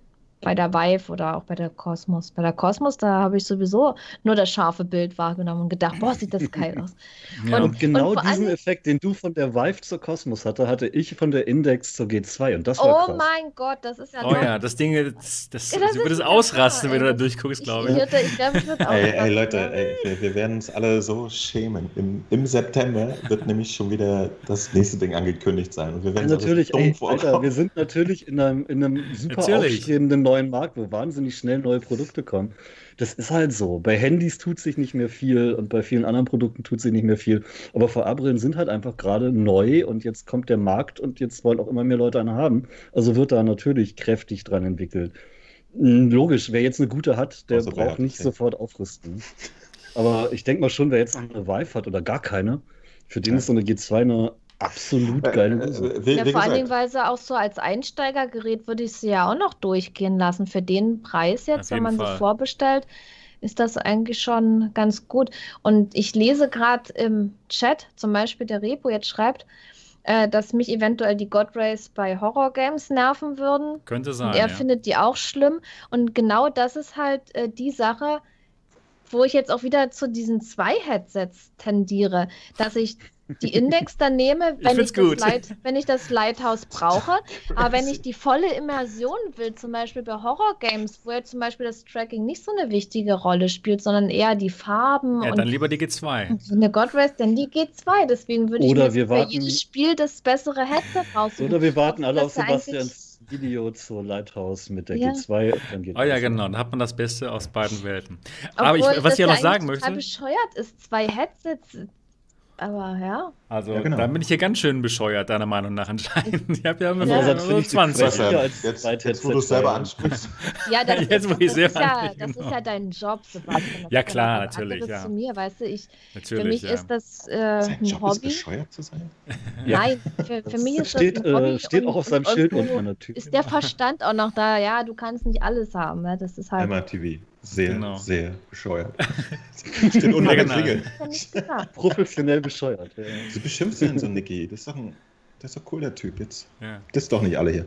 bei der Vive oder auch bei der Cosmos. Bei der Cosmos, da habe ich sowieso nur das scharfe Bild wahrgenommen und gedacht, boah, sieht das geil aus. ja. und, und, genau und diesen Effekt, den du von der Vive zur Cosmos hatte, hatte ich von der Index zur G2 und das war Oh krass. mein Gott, das ist ja Oh ja, das Ding, das, das, ja, das du würdest ausrasten, wenn du da durchguckst, glaube ich. Ich, ich, ich, ey, ey, Leute, ey, wir, wir, werden uns alle so schämen. Im, Im, September wird nämlich schon wieder das nächste Ding angekündigt sein und wir werden ja, natürlich, ey, Alter, wir sind natürlich in einem, in einem super natürlich. aufstrebenden neuen Markt, wo wahnsinnig schnell neue Produkte kommen. Das ist halt so. Bei Handys tut sich nicht mehr viel und bei vielen anderen Produkten tut sich nicht mehr viel. Aber VR-Brillen sind halt einfach gerade neu und jetzt kommt der Markt und jetzt wollen auch immer mehr Leute eine haben. Also wird da natürlich kräftig dran entwickelt. Hm, logisch, wer jetzt eine gute hat, der also braucht nicht sofort aufrüsten. Aber ich denke mal schon, wer jetzt eine Vive hat oder gar keine, für den ist so eine G2 eine absolut äh, geile Hose. Äh, ja, vor allen Dingen, weil sie auch so als Einsteigergerät würde ich sie ja auch noch durchgehen lassen. Für den Preis jetzt, wenn man Fall. sie vorbestellt, ist das eigentlich schon ganz gut. Und ich lese gerade im Chat, zum Beispiel der Repo jetzt schreibt, äh, dass mich eventuell die God Rays bei Horror Games nerven würden. Könnte sein. Und er ja. findet die auch schlimm. Und genau das ist halt äh, die Sache, wo ich jetzt auch wieder zu diesen zwei Headsets tendiere, dass ich die Index dann nehme, wenn ich, ich das Light, wenn ich das Lighthouse brauche. Aber wenn ich die volle Immersion will, zum Beispiel bei Horror-Games, wo ja zum Beispiel das Tracking nicht so eine wichtige Rolle spielt, sondern eher die Farben. Ja, dann lieber die G2. Eine God Rest, dann die G2. Deswegen würde ich mir für jedes Spiel das bessere Headset raussuchen. Oder wir warten alle auf Sebastians Video zur Lighthouse mit der Ja. G2. und dann geht Oh ja, genau. Dann hat man das Beste aus beiden Welten. Aber ich, Obwohl was ich ja noch sagen möchte, bescheuert ist, zwei Headsets. Aber ja. also Ja, genau. da bin ich hier ganz schön bescheuert, deiner Meinung nach anscheinend. Ich habe ja immer sonst so 20. Ja äh, als jetzt, Zweitheadset jetzt, wo du es selber ansprichst. Ja, das, Jetzt, ist, wo ich das, selber ist ja, das ist ja dein Job, Sebastian. Das Ja, ist klar, natürlich, ja. zu mir, weißt du, ich, Natürlich, für mich ja. ist das äh, ein Job ist Hobby. bescheuert zu sein. Nein, für, für mich ist steht, das ein Hobby. äh, steht und- auch auf seinem und Schild unten an der Tür. Ist der Verstand auch noch da? Ja, du kannst nicht alles haben. Ne? Das ist halt. MRTV. Sehr, Genau. sehr bescheuert. Steht an der genau. Gesagt. Professionell bescheuert. Ja. Du beschimpfst denn so Niki. Das ist doch ein, das ist doch cool, der Typ jetzt. Ja. Das ist doch nicht alle hier.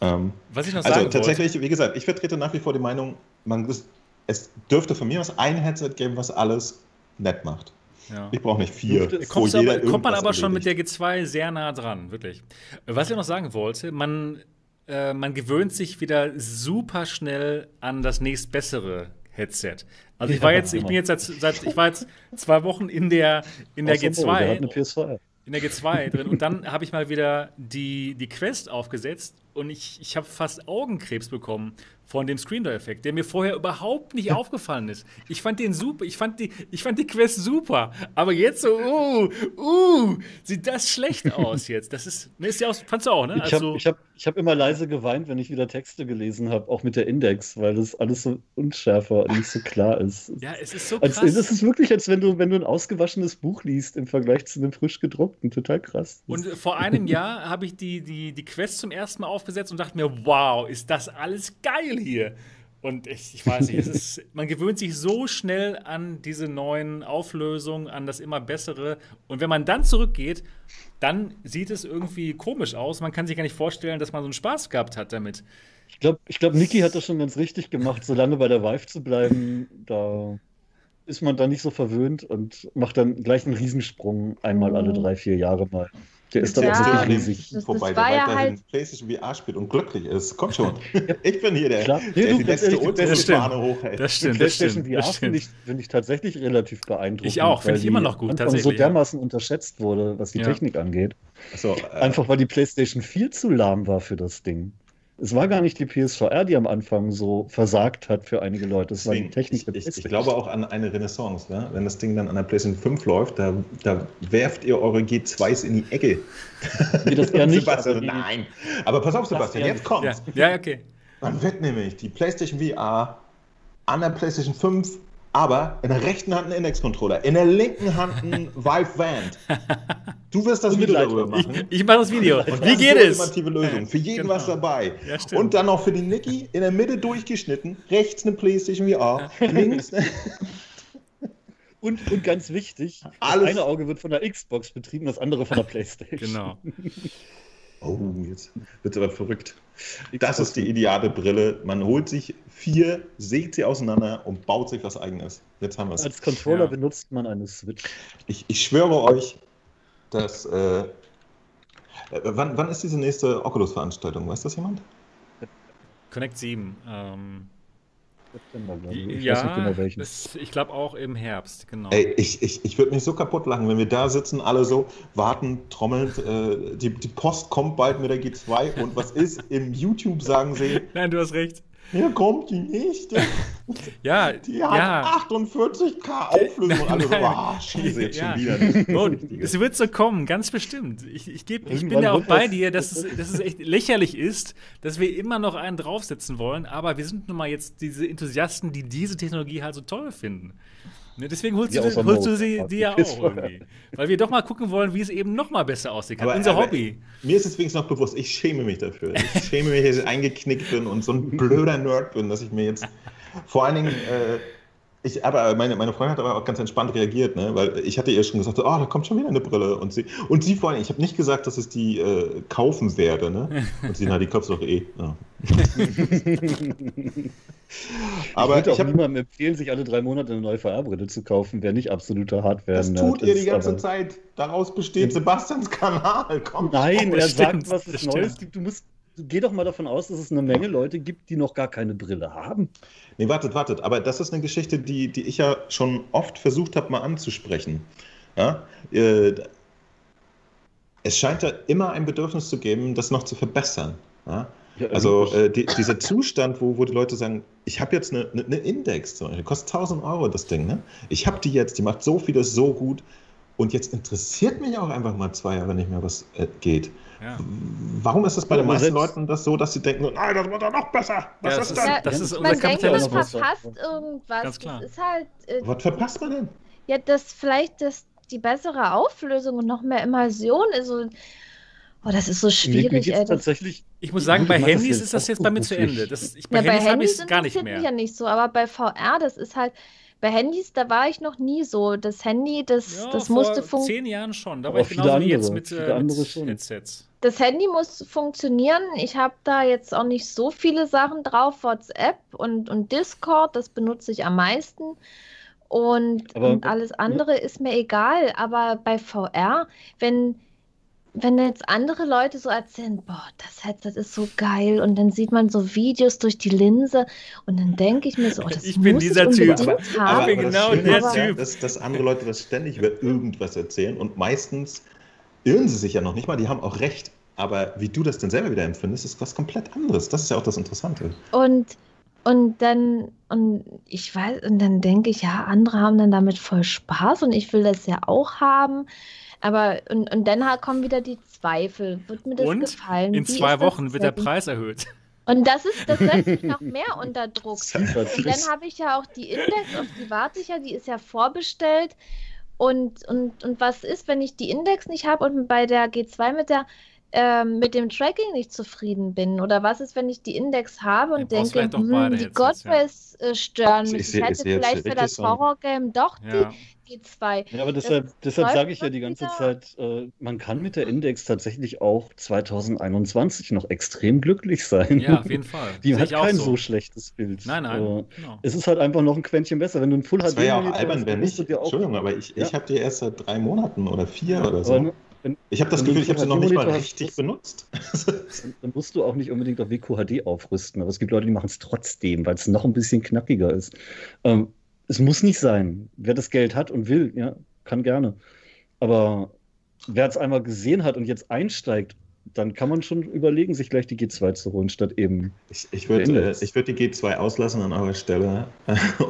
Ähm, Was ich noch also sagen wollte, tatsächlich, wie gesagt, ich vertrete nach wie vor die Meinung, man, das, es dürfte von mir aus ein Headset geben, was alles nett macht. ja. Ich brauche nicht vier. Jeder aber, kommt man aber schon mit erledigt. der G2 sehr nah dran, wirklich. Was ich noch sagen wollte, man, äh, man gewöhnt sich wieder super schnell an das nächstbessere Headset. Also ich war jetzt, ich genau. bin jetzt seit, seit ich war jetzt zwei Wochen in der in der Außer Mo, Der G2 in der G2 drin und dann habe ich mal wieder die, die Quest aufgesetzt und ich, ich habe fast Augenkrebs bekommen von dem Screen-Door-Effekt, der mir vorher überhaupt nicht aufgefallen ist. Ich fand den super, ich fand die, ich fand die Quest super, aber jetzt so, uh, uh, sieht das schlecht aus jetzt. Das ist, ne, ist ja auch, fandst du auch, ne? Ich habe ich hab, ich hab immer leise geweint, wenn ich wieder Texte gelesen habe, auch mit der Index, weil das alles so unschärfer und nicht so klar ist. ja, es ist so Als, krass. das ist wirklich, als wenn du, wenn du ein ausgewaschenes Buch liest im Vergleich zu einem frisch gedruckten. Total krass. Und vor einem Jahr habe ich die, die, die Quest zum ersten Mal aufgesetzt und dachte mir, wow, ist das alles geil hier. Und ich, ich weiß nicht, es ist, man gewöhnt sich so schnell an diese neuen Auflösungen, an das immer bessere. Und wenn man dann zurückgeht, dann sieht es irgendwie komisch aus. Man kann sich gar nicht vorstellen, dass man so einen Spaß gehabt hat damit. Ich glaube, ich glaub, Niki hat das schon ganz richtig gemacht, so lange bei der Vive zu bleiben. Da ist man dann nicht so verwöhnt und macht dann gleich einen Riesensprung einmal alle drei, vier Jahre mal. Der ist dann Ja, wirklich riesig. Das- vorbei, das der war ja weiterhin halt- PlayStation VR spielt und glücklich ist. Komm schon. Ich bin hier der, Klar. Nee, der du, die letzte ehrlich, die Ultraschifffahne hochhält. Das Die stimmt, das PlayStation stimmt. VR finde ich, find ich tatsächlich relativ beeindruckend. Ich auch, finde ich immer noch gut, tatsächlich, so ja. dermaßen unterschätzt wurde, was die Ja. Technik angeht. So, äh, Einfach weil die PlayStation 4 zu lahm war für das Ding. Es war gar nicht die PSVR, die am Anfang so versagt hat für einige Leute. Es war die Technik ich, ich, ich glaube auch an eine Renaissance. Ne? Wenn das Ding dann an der PlayStation 5 läuft, da, da werft ihr eure G2s in die Ecke. Nee, das eher nicht. Sebastian, aber die- nein. Aber pass auf, Sebastian, jetzt nicht. kommt's. Ja, ja, okay. Man wird nämlich die PlayStation VR an der PlayStation 5, aber in der rechten Hand einen Index-Controller, in der linken Hand ein Vive Vand. Du wirst das Video darüber Ich, machen. ich mache das Video. Und Wie geht es? ultimative Lösung. Für jeden Genau. was dabei. Ja. Und dann noch für die Niki in der Mitte durchgeschnitten. Rechts eine PlayStation VR, links Und, und ganz wichtig, Alles- das eine Auge wird von der Xbox betrieben, das andere von der PlayStation. Genau. Oh, jetzt wird aber verrückt. Das ist die ideale Brille. Man holt sich vier, sägt sie auseinander und baut sich was eigenes. Jetzt haben wir es. Als Controller Ja. benutzt man eine Switch. Ich, ich schwöre euch, dass. Äh, äh, wann, wann ist diese nächste Oculus-Veranstaltung? Weiß das jemand? Connect 7. Ähm, September, glaube ich. Ich weiß nicht ja, genau welchen. das, ich glaube auch im Herbst, genau. Ey, ich, ich, ich würde mich so kaputt lachen, wenn wir da sitzen, alle so warten, trommelnd. Äh, die, die Post kommt bald mit der G2 und was ist? Im YouTube sagen sie, Nein, du hast recht. Hier kommt die nicht. Ja, Die hat ja. 48k Auflösung und alle so, ah, scheiße, jetzt Ja. schon wieder. Oh, es wird so kommen, ganz bestimmt. Ich, ich, geb, ich bin ja auch bei dir, dass es, dass es echt lächerlich ist, dass wir immer noch einen draufsetzen wollen, aber wir sind nun mal jetzt diese Enthusiasten, die diese Technologie halt so toll finden. Ne, deswegen holst, du, außer holst du sie Ja, dir ja auch irgendwie. Weil wir doch mal gucken wollen, wie es eben noch mal besser aussehen kann. Aber- Unser aber- Hobby. Mir ist es wenigstens noch bewusst, ich schäme mich dafür. Ich schäme mich, dass ich eingeknickt bin und so ein blöder Nerd bin, dass ich mir jetzt vor allen Dingen. Äh, ich, aber meine, meine Freundin hat aber auch ganz entspannt reagiert, ne? weil ich hatte ihr schon gesagt, oh, da kommt schon wieder eine Brille. Und sie, und sie vor allem, ich habe nicht gesagt, dass ich die äh, kaufen werde. Ne? Und sie, na, die kaufst du doch eh. Ja. aber ich würde ich auch habe niemandem empfehlen, sich alle drei Monate eine neue VR-Brille zu kaufen, wer nicht absoluter Hardware das tut ihr die ganze aber- Zeit. Daraus besteht Sebastians Kanal. Komm. Nein, Das er stimmt, sagt, was es Neues gibt. Du musst, geh doch mal davon aus, dass es eine Menge Leute gibt, die noch gar keine Brille haben. Nee, wartet, wartet. Aber das ist eine Geschichte, die, die ich ja schon oft versucht habe, mal anzusprechen. Ja? Äh, es scheint ja immer ein Bedürfnis zu geben, das noch zu verbessern. Ja? Ja, also äh, die, dieser Zustand, wo, wo die Leute sagen, ich habe jetzt eine, eine, Index, zum Beispiel, kostet 1000 Euro das Ding, ne? Ich habe die jetzt, die macht so vieles so gut und jetzt interessiert mich auch einfach mal zwei Jahre nicht mehr, was äh, geht. Ja. Warum ist es bei den meisten Leuten das so, dass sie denken, nein, das wird doch noch besser. Was ja, ist das? das? ist man denkt, man verpasst irgendwas. Ganz klar. Das ist halt, äh, was verpasst man denn? Ja, dass vielleicht das, die bessere Auflösung und noch mehr Immersion ist. So, oh, das ist so schwierig. Ey, tatsächlich, ich muss sagen, bei Handys ist das jetzt bei mir zu Ende. Das, ich, bei, ja, Handys bei Handys ich gar nicht mehr. ja nicht so, aber bei VR, das ist halt bei Handys, da war ich noch nie so. Das Handy, das, ja, das vor musste funktionieren. zehn Jahren schon. Da war ich genauso wie jetzt mit, äh, mit Headsets. Das Handy muss funktionieren. Ich habe da jetzt auch nicht so viele Sachen drauf. WhatsApp und, und Discord, das benutze ich am meisten. Und, Aber- und alles andere ist mir egal. Aber bei VR, wenn, wenn jetzt andere Leute so erzählen, boah, das Headset ist so geil und dann sieht man so Videos durch die Linse und dann denke ich mir so, oh, das Ich bin muss dieser ich Typ. unbedingt Aber, haben. Ich bin aber genau das Schöne der ist ja, Typ. dass, dass andere Leute das ständig über irgendwas erzählen und meistens irren sie sich ja noch nicht mal, die haben auch recht. Aber wie du das denn selber wieder empfindest, ist was komplett anderes. Das ist ja auch das Interessante. Und, und dann, und ich weiß, und dann denke ich, ja, andere haben dann damit voll Spaß und ich will das ja auch haben. Aber, und, und dann kommen wieder die Zweifel. Wird mir das Und gefallen? in Wie zwei Wochen wird der? Preis erhöht. Und das ist, das setzt mich noch mehr unter Druck. Und dann habe ich ja auch die Index, auf die warte ich ja, die ist ja vorbestellt. Und, und, und was ist, wenn ich die Index nicht habe und bei der G2 mit der ähm, mit dem Tracking nicht zufrieden bin? Oder was ist, wenn ich die Index habe und Ja, brauchst denke, hm, die Headsets, ja. Stören Ich mich. Ich, ich hätte vielleicht für das Horror-Game doch Ja. die G2. Ja, aber deshalb, deshalb sage ich ja die ganze wieder. Zeit, äh, man kann mit der Index tatsächlich auch 2021 noch extrem glücklich sein. Ja, auf jeden Fall. Die Sehe hat kein so. so. schlechtes Bild. Nein, nein. Äh, genau. es ist halt einfach noch ein Quäntchen besser. Wenn du ein Full Das HD wäre ja auch albern, hast, wenn musst nicht. du dir auch- Entschuldigung, aber ich, Ja. ich habe die erst seit drei Monaten oder vier oder so. wenn, Ich habe das wenn Gefühl, ich habe sie noch nicht mal hast, richtig musst- benutzt. dann musst du auch nicht unbedingt auf WQHD aufrüsten. Aber es gibt Leute, die machen es trotzdem, weil es noch ein bisschen knackiger ist. Ähm, es muss nicht sein. Wer das Geld hat und will, ja, kann gerne. Aber wer es einmal gesehen hat und jetzt einsteigt, dann kann man schon überlegen, sich gleich die G2 zu holen, statt eben. Ich, ich würde äh, ich würd die G2 auslassen an eurer Stelle.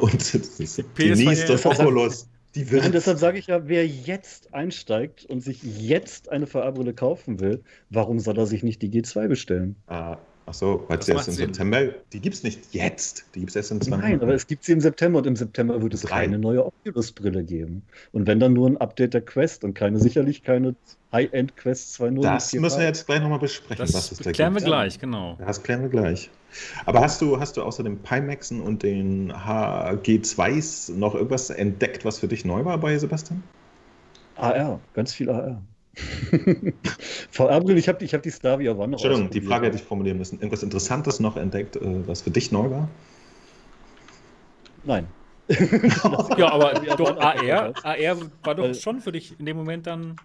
Und das ist die PS2 nächste jetzt. Oculus. Die wird Nein, deshalb sage ich ja, wer jetzt einsteigt und sich jetzt eine VR-Brille kaufen will, warum soll er sich nicht die G2 bestellen? Ah, ach so, weil sie erst im Sinn. September. Die gibt es nicht jetzt. Die gibt es erst in zwei Nein, Monaten. aber es gibt sie im September und im September wird es Drei. keine neue Oculus-Brille geben. Und wenn dann nur ein Update der Quest und keine, sicherlich keine High-End Quest 2.0. Das müssen wir 4K. jetzt gleich nochmal besprechen, was Das es da klären wir gibt. gleich, genau. Das klären wir gleich. Aber hast du, hast du außer den Pimaxen und den HG2s noch irgendwas entdeckt, was für dich neu war bei Sebastian? AR, ganz viel AR. VR-Brille, ich habe die, ich hab die Starvia One noch Entschuldigung, die. Frage hätte ich formulieren müssen. Irgendwas Interessantes noch entdeckt, äh, was für dich neu war? Nein. Ja, aber doch, war- AR, AR war doch Weil- schon für dich in dem Moment dann.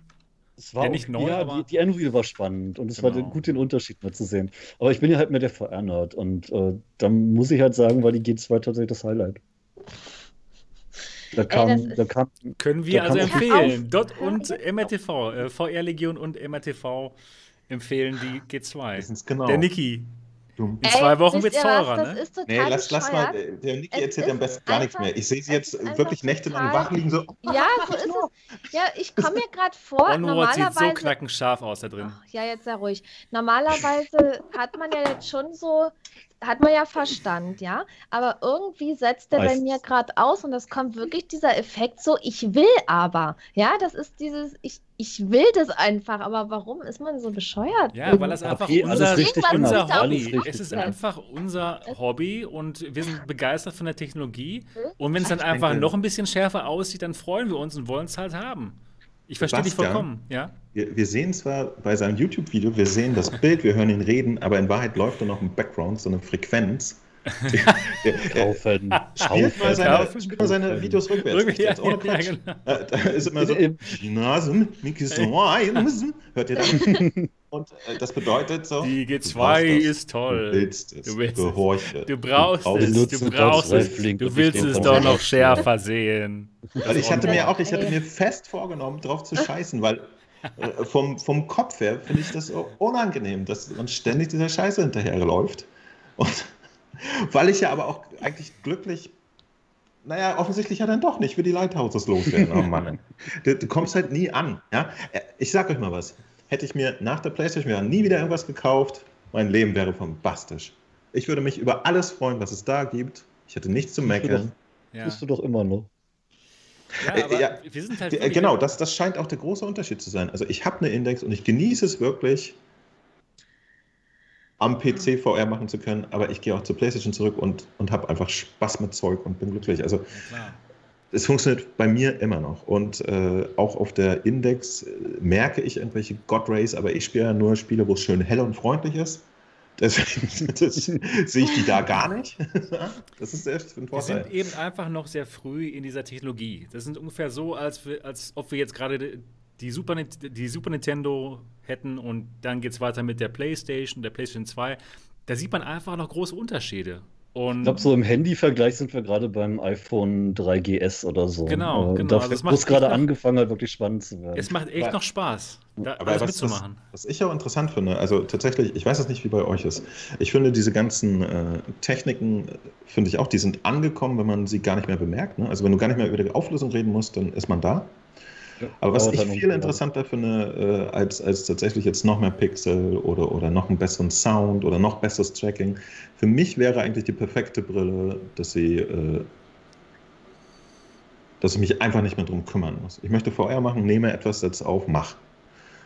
Es war Ja, nicht neu, ja, aber- die, die Unreal war spannend und es war Genau. gut, den Unterschied mal zu sehen. Aber ich bin ja halt mehr der VR-Nerd und äh, da muss ich halt sagen, war die G2 tatsächlich das Highlight. Da kam, ist- da kam, Können wir Da also empfehlen. Auf- Dot und MRTV, äh, VR Legion und MRTV empfehlen die G2. Das ist genau. Der Niki. In zwei Wochen ihr was? teurer, Das ne? ist total Nee, lass, lass mal, äh, der Niki Es erzählt am besten gar nichts mehr. Ich sehe sie es jetzt einfach wirklich nächtelang wach liegen, so. Ja, so ist es. Ja, ich komme mir gerade vor, Onward sieht so normalerweise. knackend scharf aus da drin. Ach, ja, jetzt sei ruhig. Normalerweise hat man ja jetzt schon so, hat man ja Verstand, ja. Aber irgendwie setzt der bei mir gerade aus und das kommt wirklich dieser Effekt so, ich will aber. Ja, das ist dieses, ich, ich will das einfach, aber warum ist man so bescheuert? Ja, weil das einfach Okay, unser, richtig unser alles Hobby richtig Es ist einfach unser Hobby und wir sind begeistert von der Technologie. Hm? Und wenn es dann einfach denke- noch ein bisschen schärfer aussieht, dann freuen wir uns und wollen es halt haben. Ich verstehe dich vollkommen, ja? Wir, wir sehen zwar bei seinem YouTube-Video, wir sehen das Bild, wir hören ihn reden, aber in Wahrheit läuft da noch im Background so eine Frequenz. Kaufen. spielt, mal kaufen. seine, kaufen. spielt mal seine Videos rückwärts. Rück- echt ja, jetzt, ohne ja, Quatsch. genau. Äh, Da ist immer so, Nasen, hört ihr das? Und äh, das bedeutet so, Die du G2 brauchst das, ist toll. Du willst es, Du willst es. Du brauchst brauchst es, du brauchst es. Du willst es doch noch schärfer sehen. Weil ich hatte mir auch, ich hatte mir fest vorgenommen, drauf zu scheißen, weil äh, vom, vom Kopf her finde ich das unangenehm, dass man ständig dieser Scheiße hinterherläuft. Und weil ich ja aber auch eigentlich glücklich naja, offensichtlich ja dann doch nicht für die Lighthouses loswerden. Oh Mann. Du, du, kommst halt nie an. Ja? Ich sag euch mal was. Hätte ich mir nach der Playstation nie wieder irgendwas gekauft, mein Leben wäre bombastisch. Ich würde mich über alles freuen, was es da gibt. Ich hätte nichts zu meckern. Ja. Bist du doch immer noch. Ja, äh, aber ja, wir sind halt genau, das, das scheint auch der große Unterschied zu sein. Also ich habe eine Index und ich genieße es wirklich, am PC VR machen zu können, aber ich gehe auch zur PlayStation zurück und, und habe einfach Spaß mit Zeug und bin glücklich. Also ja, es funktioniert bei mir immer noch. Und äh, auch auf der Index äh, merke ich irgendwelche God Rays, aber ich spiele ja nur Spiele, wo es schön hell und freundlich ist. Deswegen sehe ich die da gar nicht. Das ist echt ein Vorteil. Wir sind eben einfach noch sehr früh in dieser Technologie. Das sind ungefähr so, als, wir, als ob wir jetzt gerade die Super, die Super Nintendo hätten und dann geht es weiter mit der PlayStation, der PlayStation 2. Da sieht man einfach noch große Unterschiede. Und ich glaube, so im Handy-Vergleich sind wir gerade beim iPhone 3GS oder so. Genau, äh, genau. Da also es gerade angefangen hat, wirklich spannend zu werden. Es macht echt aber, noch Spaß, da aber alles was, mitzumachen. Was, was, ich auch interessant finde, also tatsächlich, ich weiß es nicht, wie bei euch ist. Ich finde, diese ganzen äh, Techniken, finde ich auch, die sind angekommen, wenn man sie gar nicht mehr bemerkt. Ne? Also wenn du gar nicht mehr über die Auflösung reden musst, dann ist man da. Aber was ich viel interessanter finde, äh, als, als tatsächlich jetzt noch mehr Pixel oder, oder noch einen besseren Sound oder noch besseres Tracking, für mich wäre eigentlich die perfekte Brille, dass sie äh, dass ich mich einfach nicht mehr drum kümmern muss. Ich möchte VR machen, nehme etwas, setze auf, mach.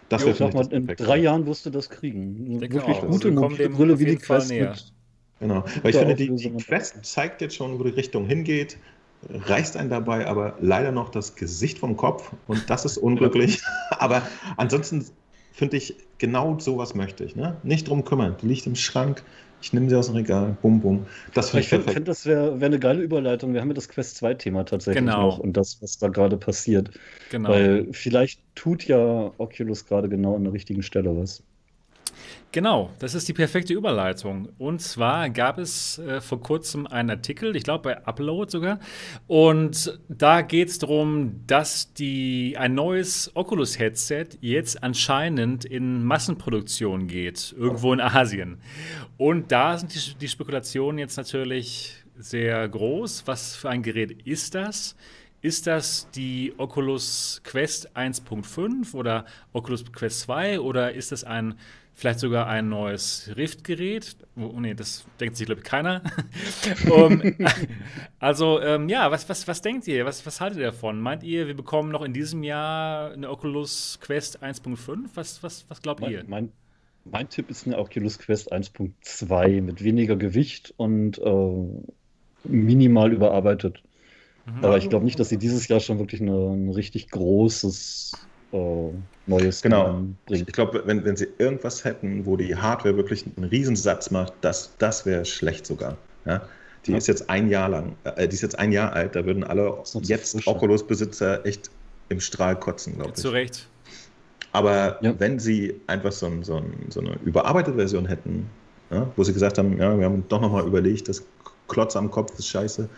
Das wäre mal, in drei Jahren wirst du das kriegen. Wirklich auch. gute also Brille wie die Quest mit Genau, weil ich finde, die, die Quest zeigt jetzt schon, wo die Richtung hingeht reißt einen dabei aber leider noch das Gesicht vom Kopf und das ist unglücklich. aber ansonsten finde ich, genau sowas möchte ich. Ne? Nicht drum kümmern. Die liegt im Schrank, ich nehme sie aus dem Regal, bum, bum. Das finde ich, ich finde, das wäre wär eine geile Überleitung. Wir haben ja das Quest 2-Thema tatsächlich genau. noch und das, was da gerade passiert. Genau. Weil vielleicht tut ja Oculus gerade genau an der richtigen Stelle was. Genau, das ist die perfekte Überleitung. Und zwar gab es äh, vor kurzem einen Artikel, ich glaube bei Upload sogar, und da geht es darum, dass die, ein neues Oculus-Headset jetzt anscheinend in Massenproduktion geht, irgendwo in Asien. Und da sind die, die Spekulationen jetzt natürlich sehr groß. Was für ein Gerät ist das? Ist das die Oculus Quest 1.5 oder Oculus Quest 2 oder ist das ein vielleicht sogar ein neues Rift-Gerät. Oh, nee, das denkt sich, glaube ich, keiner. um, also, ähm, ja, was, was, was denkt ihr? Was, was haltet ihr davon? Meint ihr, wir bekommen noch in diesem Jahr eine Oculus Quest 1.5? Was, was, was glaubt mein, ihr? Mein, mein Tipp ist eine Oculus Quest 1.2 mit weniger Gewicht und äh, minimal überarbeitet. Mhm. Aber ich glaube nicht, dass sie dieses Jahr schon wirklich eine, ein richtig großes äh, Neues genau. bringt. Ich glaube, wenn, wenn sie irgendwas hätten, wo die Hardware wirklich einen Riesensatz macht, das, das wäre schlecht sogar. Ja? Die ja. ist jetzt ein Jahr lang, äh, die ist jetzt ein Jahr alt, da würden alle jetzt Oculus-Besitzer echt im Strahl kotzen, glaube ich. Zu Recht. Aber ja. wenn sie einfach so, ein, so, ein, so, eine überarbeitete Version hätten, ja, wo sie gesagt haben, ja, wir haben doch nochmal überlegt, das Klotz am Kopf ist scheiße.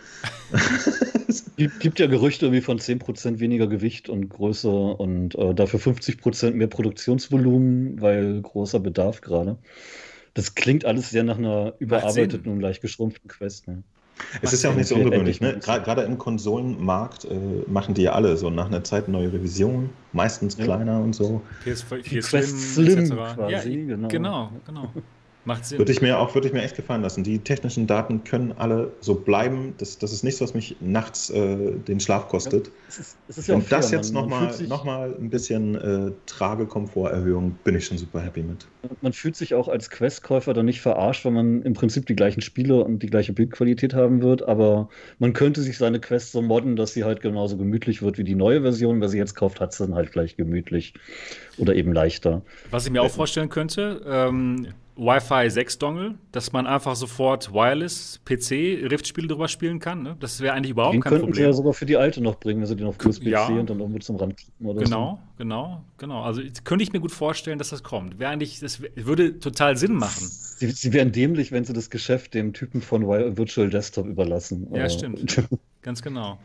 gibt, gibt ja Gerüchte wie von 10% weniger Gewicht und Größe und äh, dafür 50% mehr Produktionsvolumen, weil großer Bedarf gerade. Das klingt alles sehr nach einer überarbeiteten und leicht geschrumpften Quest. Ne? Es ist ja auch nicht so ungewöhnlich. Ne? Gerade im Konsolenmarkt äh, machen die ja alle so nach einer Zeit neue Revisionen, meistens kleiner ja. und so. PS4 Quest Slim, Slim quasi, ja, genau. Genau, genau. Macht Sinn. Würde ich mir auch würde ich mir echt gefallen lassen. Die technischen Daten können alle so bleiben. Das, das ist nichts, was mich nachts äh, den Schlaf kostet. Ja, es ist, es ist ja Und das fair, jetzt nochmal noch mal ein bisschen äh, Tragekomforterhöhung, bin ich schon super happy mit. Man fühlt sich auch als Quest-Käufer dann nicht verarscht, weil man im Prinzip die gleichen Spiele und die gleiche Bildqualität haben wird. Aber man könnte sich seine Quest so modden, dass sie halt genauso gemütlich wird wie die neue Version. Wer sie jetzt kauft, hat sie dann halt gleich gemütlich oder eben leichter. Was ich mir auch vorstellen könnte, ähm, Wi-Fi 6 Dongle, dass man einfach sofort Wireless PC Rift-Spiele drüber spielen kann. Ne? Das wäre eigentlich überhaupt den kein Problem. könnten sie ja sogar für die alte noch bringen, wenn sie den auf USB-C ja. und dann irgendwo zum Rand klicken oder Genau, so. genau, genau. Also könnte ich mir gut vorstellen, dass das kommt. Wäre eigentlich, das würde total Sinn machen. Sie, sie wären dämlich, wenn sie das Geschäft dem Typen von Virtual Desktop überlassen. Ja, stimmt. Ganz genau.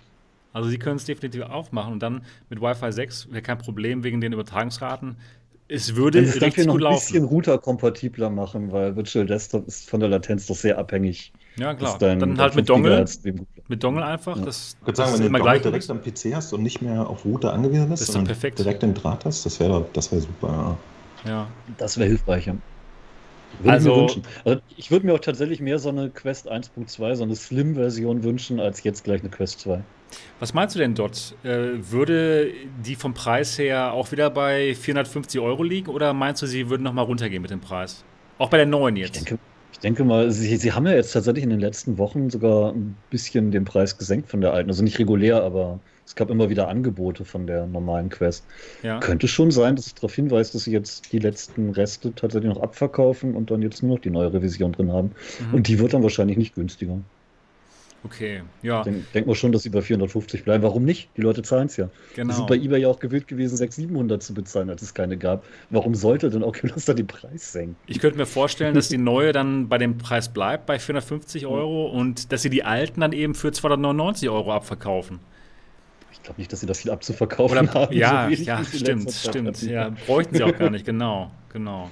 Also sie können es definitiv aufmachen und dann mit Wi-Fi 6 wäre kein Problem wegen den Übertragungsraten. Es würde es richtig dafür noch gut ein bisschen routerkompatibler machen, weil Virtual Desktop ist von der Latenz doch sehr abhängig. Ja, klar. dein- dann halt mit 5 Dongle, mit Dongle einfach. Ja. Das, Ich würde sagen, wenn du Dongle gleich. direkt am PC hast und nicht mehr auf Router angewiesen bist, sondern perfekt. direkt den Draht hast, das wäre das wär super. Ja. Ja. Das wäre hilfreich. Ja. Würde Also- ich mir wünschen. Also ich würde mir auch tatsächlich mehr so eine Quest 1.2, so eine Slim-Version wünschen, als jetzt gleich eine Quest 2. Was meinst du denn dort? Äh, würde die vom Preis her auch wieder bei 450 Euro liegen oder meinst du, sie würden nochmal runtergehen mit dem Preis? Auch bei der neuen Ich jetzt. denke, ich denke mal, sie, sie haben ja jetzt tatsächlich in den letzten Wochen sogar ein bisschen den Preis gesenkt von der alten. Also nicht regulär, aber es gab immer wieder Angebote von der normalen Quest. ja. Könnte schon sein, dass es darauf hinweist, dass sie jetzt die letzten Reste tatsächlich noch abverkaufen und dann jetzt nur noch die neue Revision drin haben. Mhm. Und die wird dann wahrscheinlich nicht günstiger. Okay, ja, Denk, denk mal schon, dass sie bei 450 bleiben. Warum nicht? Die Leute zahlen es ja. Die genau. sind bei eBay ja auch gewillt gewesen, 600, 700 zu bezahlen, als es keine gab. Warum sollte denn Oculus da den Preis senken? Ich könnte mir vorstellen, dass die neue dann bei dem Preis bleibt, bei 450 Euro, und dass sie die alten dann eben für 299 Euro abverkaufen. Ich glaube nicht, dass sie das viel abzuverkaufen Oder, haben. ja, so ja, stimmt, stimmt. Ja, bräuchten sie auch gar nicht, genau, genau.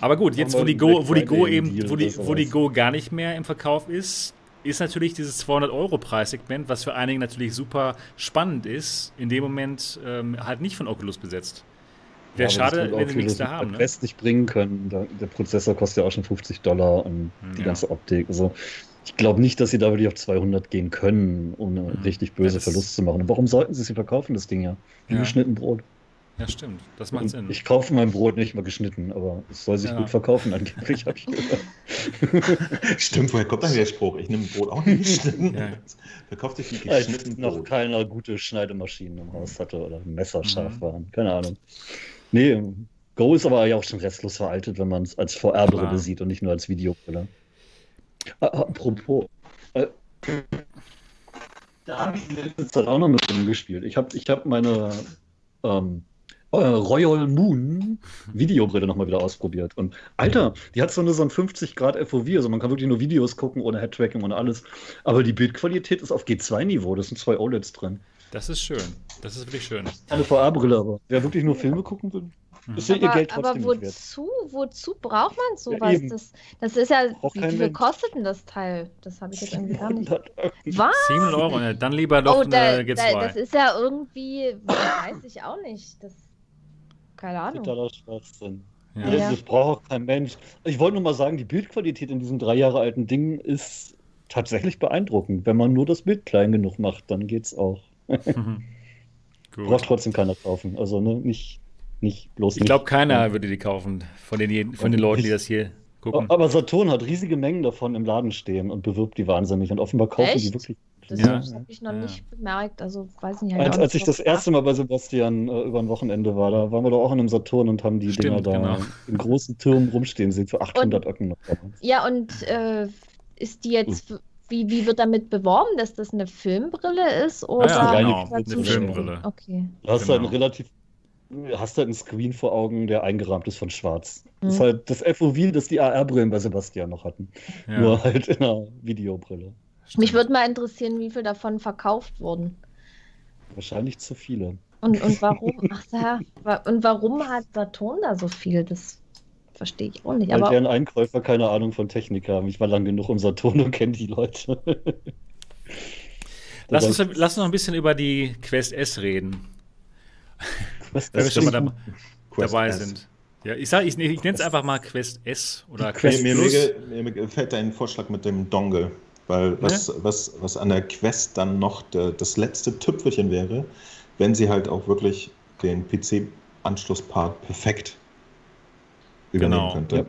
Aber gut, jetzt wo wir die Go, wo die Go eben, wo die, wo die. Go gar nicht mehr im Verkauf ist, ist natürlich dieses 200 Euro Preissegment, was für einige natürlich super spannend ist, in dem Moment ähm, halt nicht von Oculus besetzt. Wäre Ja, schade, wenn sie nichts da haben. der Ne? Quest nicht bringen können. Da, der Prozessor kostet ja auch schon 50 Dollar und die Ja. ganze Optik. Also ich glaube nicht, dass sie da wirklich auf 200 gehen können, ohne Mhm. richtig böse Verlust zu machen. Und warum sollten sie sie verkaufen, das Ding ja? Wie Ja. geschnitten Brot. Ja, stimmt. Das macht Sinn. Ich kaufe mein Brot nicht mal geschnitten, aber es soll sich Ja. gut verkaufen, angeblich, habe ich gehört. Stimmt, woher kommt dann der Spruch? Ich nehme Brot auch nicht geschnitten. Ja. Verkauft sich Als geschnitten noch Brot. keiner gute Schneidemaschinen im Haus hatte oder Messer scharf Mhm. waren. Keine Ahnung. Nee, Go ist aber ja auch schon restlos veraltet, wenn man es als VR-Brille sieht und nicht nur als Videobrille. Ah, apropos, äh, da habe ich in letzter Zeit auch noch mit rumgespielt. Ich habe ich hab meine ähm, äh, Royal Moon Videobrille nochmal wieder ausprobiert. Und Alter, die hat so nur so ein 50 Grad FOV, also man kann wirklich nur Videos gucken ohne Head-Tracking und alles. Aber die Bildqualität ist auf G2-Niveau, da sind zwei OLEDs drin. Das ist schön. Das ist wirklich schön. Keine VR-Brille, aber wer wirklich nur Filme gucken will, Mhm. ist ja ihr Aber, Geld aber trotzdem nicht wert. wozu? Wozu braucht man Ja, sowas? eben. das, das ist ja. Wie, viel Mensch. kostet denn das Teil? Das habe ich jetzt irgendwie gar nicht. 100 Euro. Was? 700 Euro, ne? dann lieber doch Oh, da, eine da, G2. das ist ja irgendwie. Weiß ich auch nicht. Das, keine Ahnung. Totaler Schwachsinn. ja. Das, das braucht auch kein Mensch. Ich wollte nur mal sagen, die Bildqualität in diesem drei Jahre alten Ding ist tatsächlich beeindruckend. Wenn man nur das Bild klein genug macht, dann geht's auch. Mhm. Braucht trotzdem keiner kaufen. Also ne, nicht, nicht bloß Ich glaube, keiner würde die kaufen von den, von den Leuten, die das hier gucken. Aber Saturn hat riesige Mengen davon im Laden stehen und bewirbt die wahnsinnig. Und offenbar kaufen die Echt? wirklich. Das Ja. habe ich noch Ja. nicht bemerkt. Also weiß nicht. Als, als ich das drauf erste Mal bei Sebastian äh, über ein Wochenende war, da waren wir doch auch in einem Saturn und haben die Stimmt, Dinger da genau. in großen Türmen rumstehen sehen für 800 Öcken noch. Ja, und äh, ist die jetzt, wie, wie wird damit beworben, dass das eine Filmbrille ist? Oder ja, reine genau, eine Filmbrille. Okay. Du hast Genau. halt einen relativ, hast halt einen Screen vor Augen, der eingerahmt ist von Schwarz. Das ist Mhm. halt das FOV, das die AR-Brillen bei Sebastian noch hatten. Ja, Nur halt in einer Videobrille. Stimmt. Mich würde mal interessieren, wie viel davon verkauft wurden. Wahrscheinlich zu viele. Und, und warum? Ach ja, und warum hat Saturn da so viel? Das verstehe ich auch nicht. Weil Aber deren Einkäufer keine Ahnung von Technik haben. Ich war lang genug im Saturn und kenne die Leute. Lass uns, lass uns noch ein bisschen über die Quest S reden, Was wenn wir schon mal da, Quest dabei S. sind. Ja, ich sag, ich, ich nenne es einfach mal Quest S oder Die Quest Mir, mir, Plus. mir, mir gefällt dein Vorschlag mit dem Dongle, weil was, was, was an der Quest dann noch der, das letzte Tüpfelchen wäre, wenn sie halt auch wirklich den PC-Anschlusspart perfekt übernehmen Genau. könnte. Ja.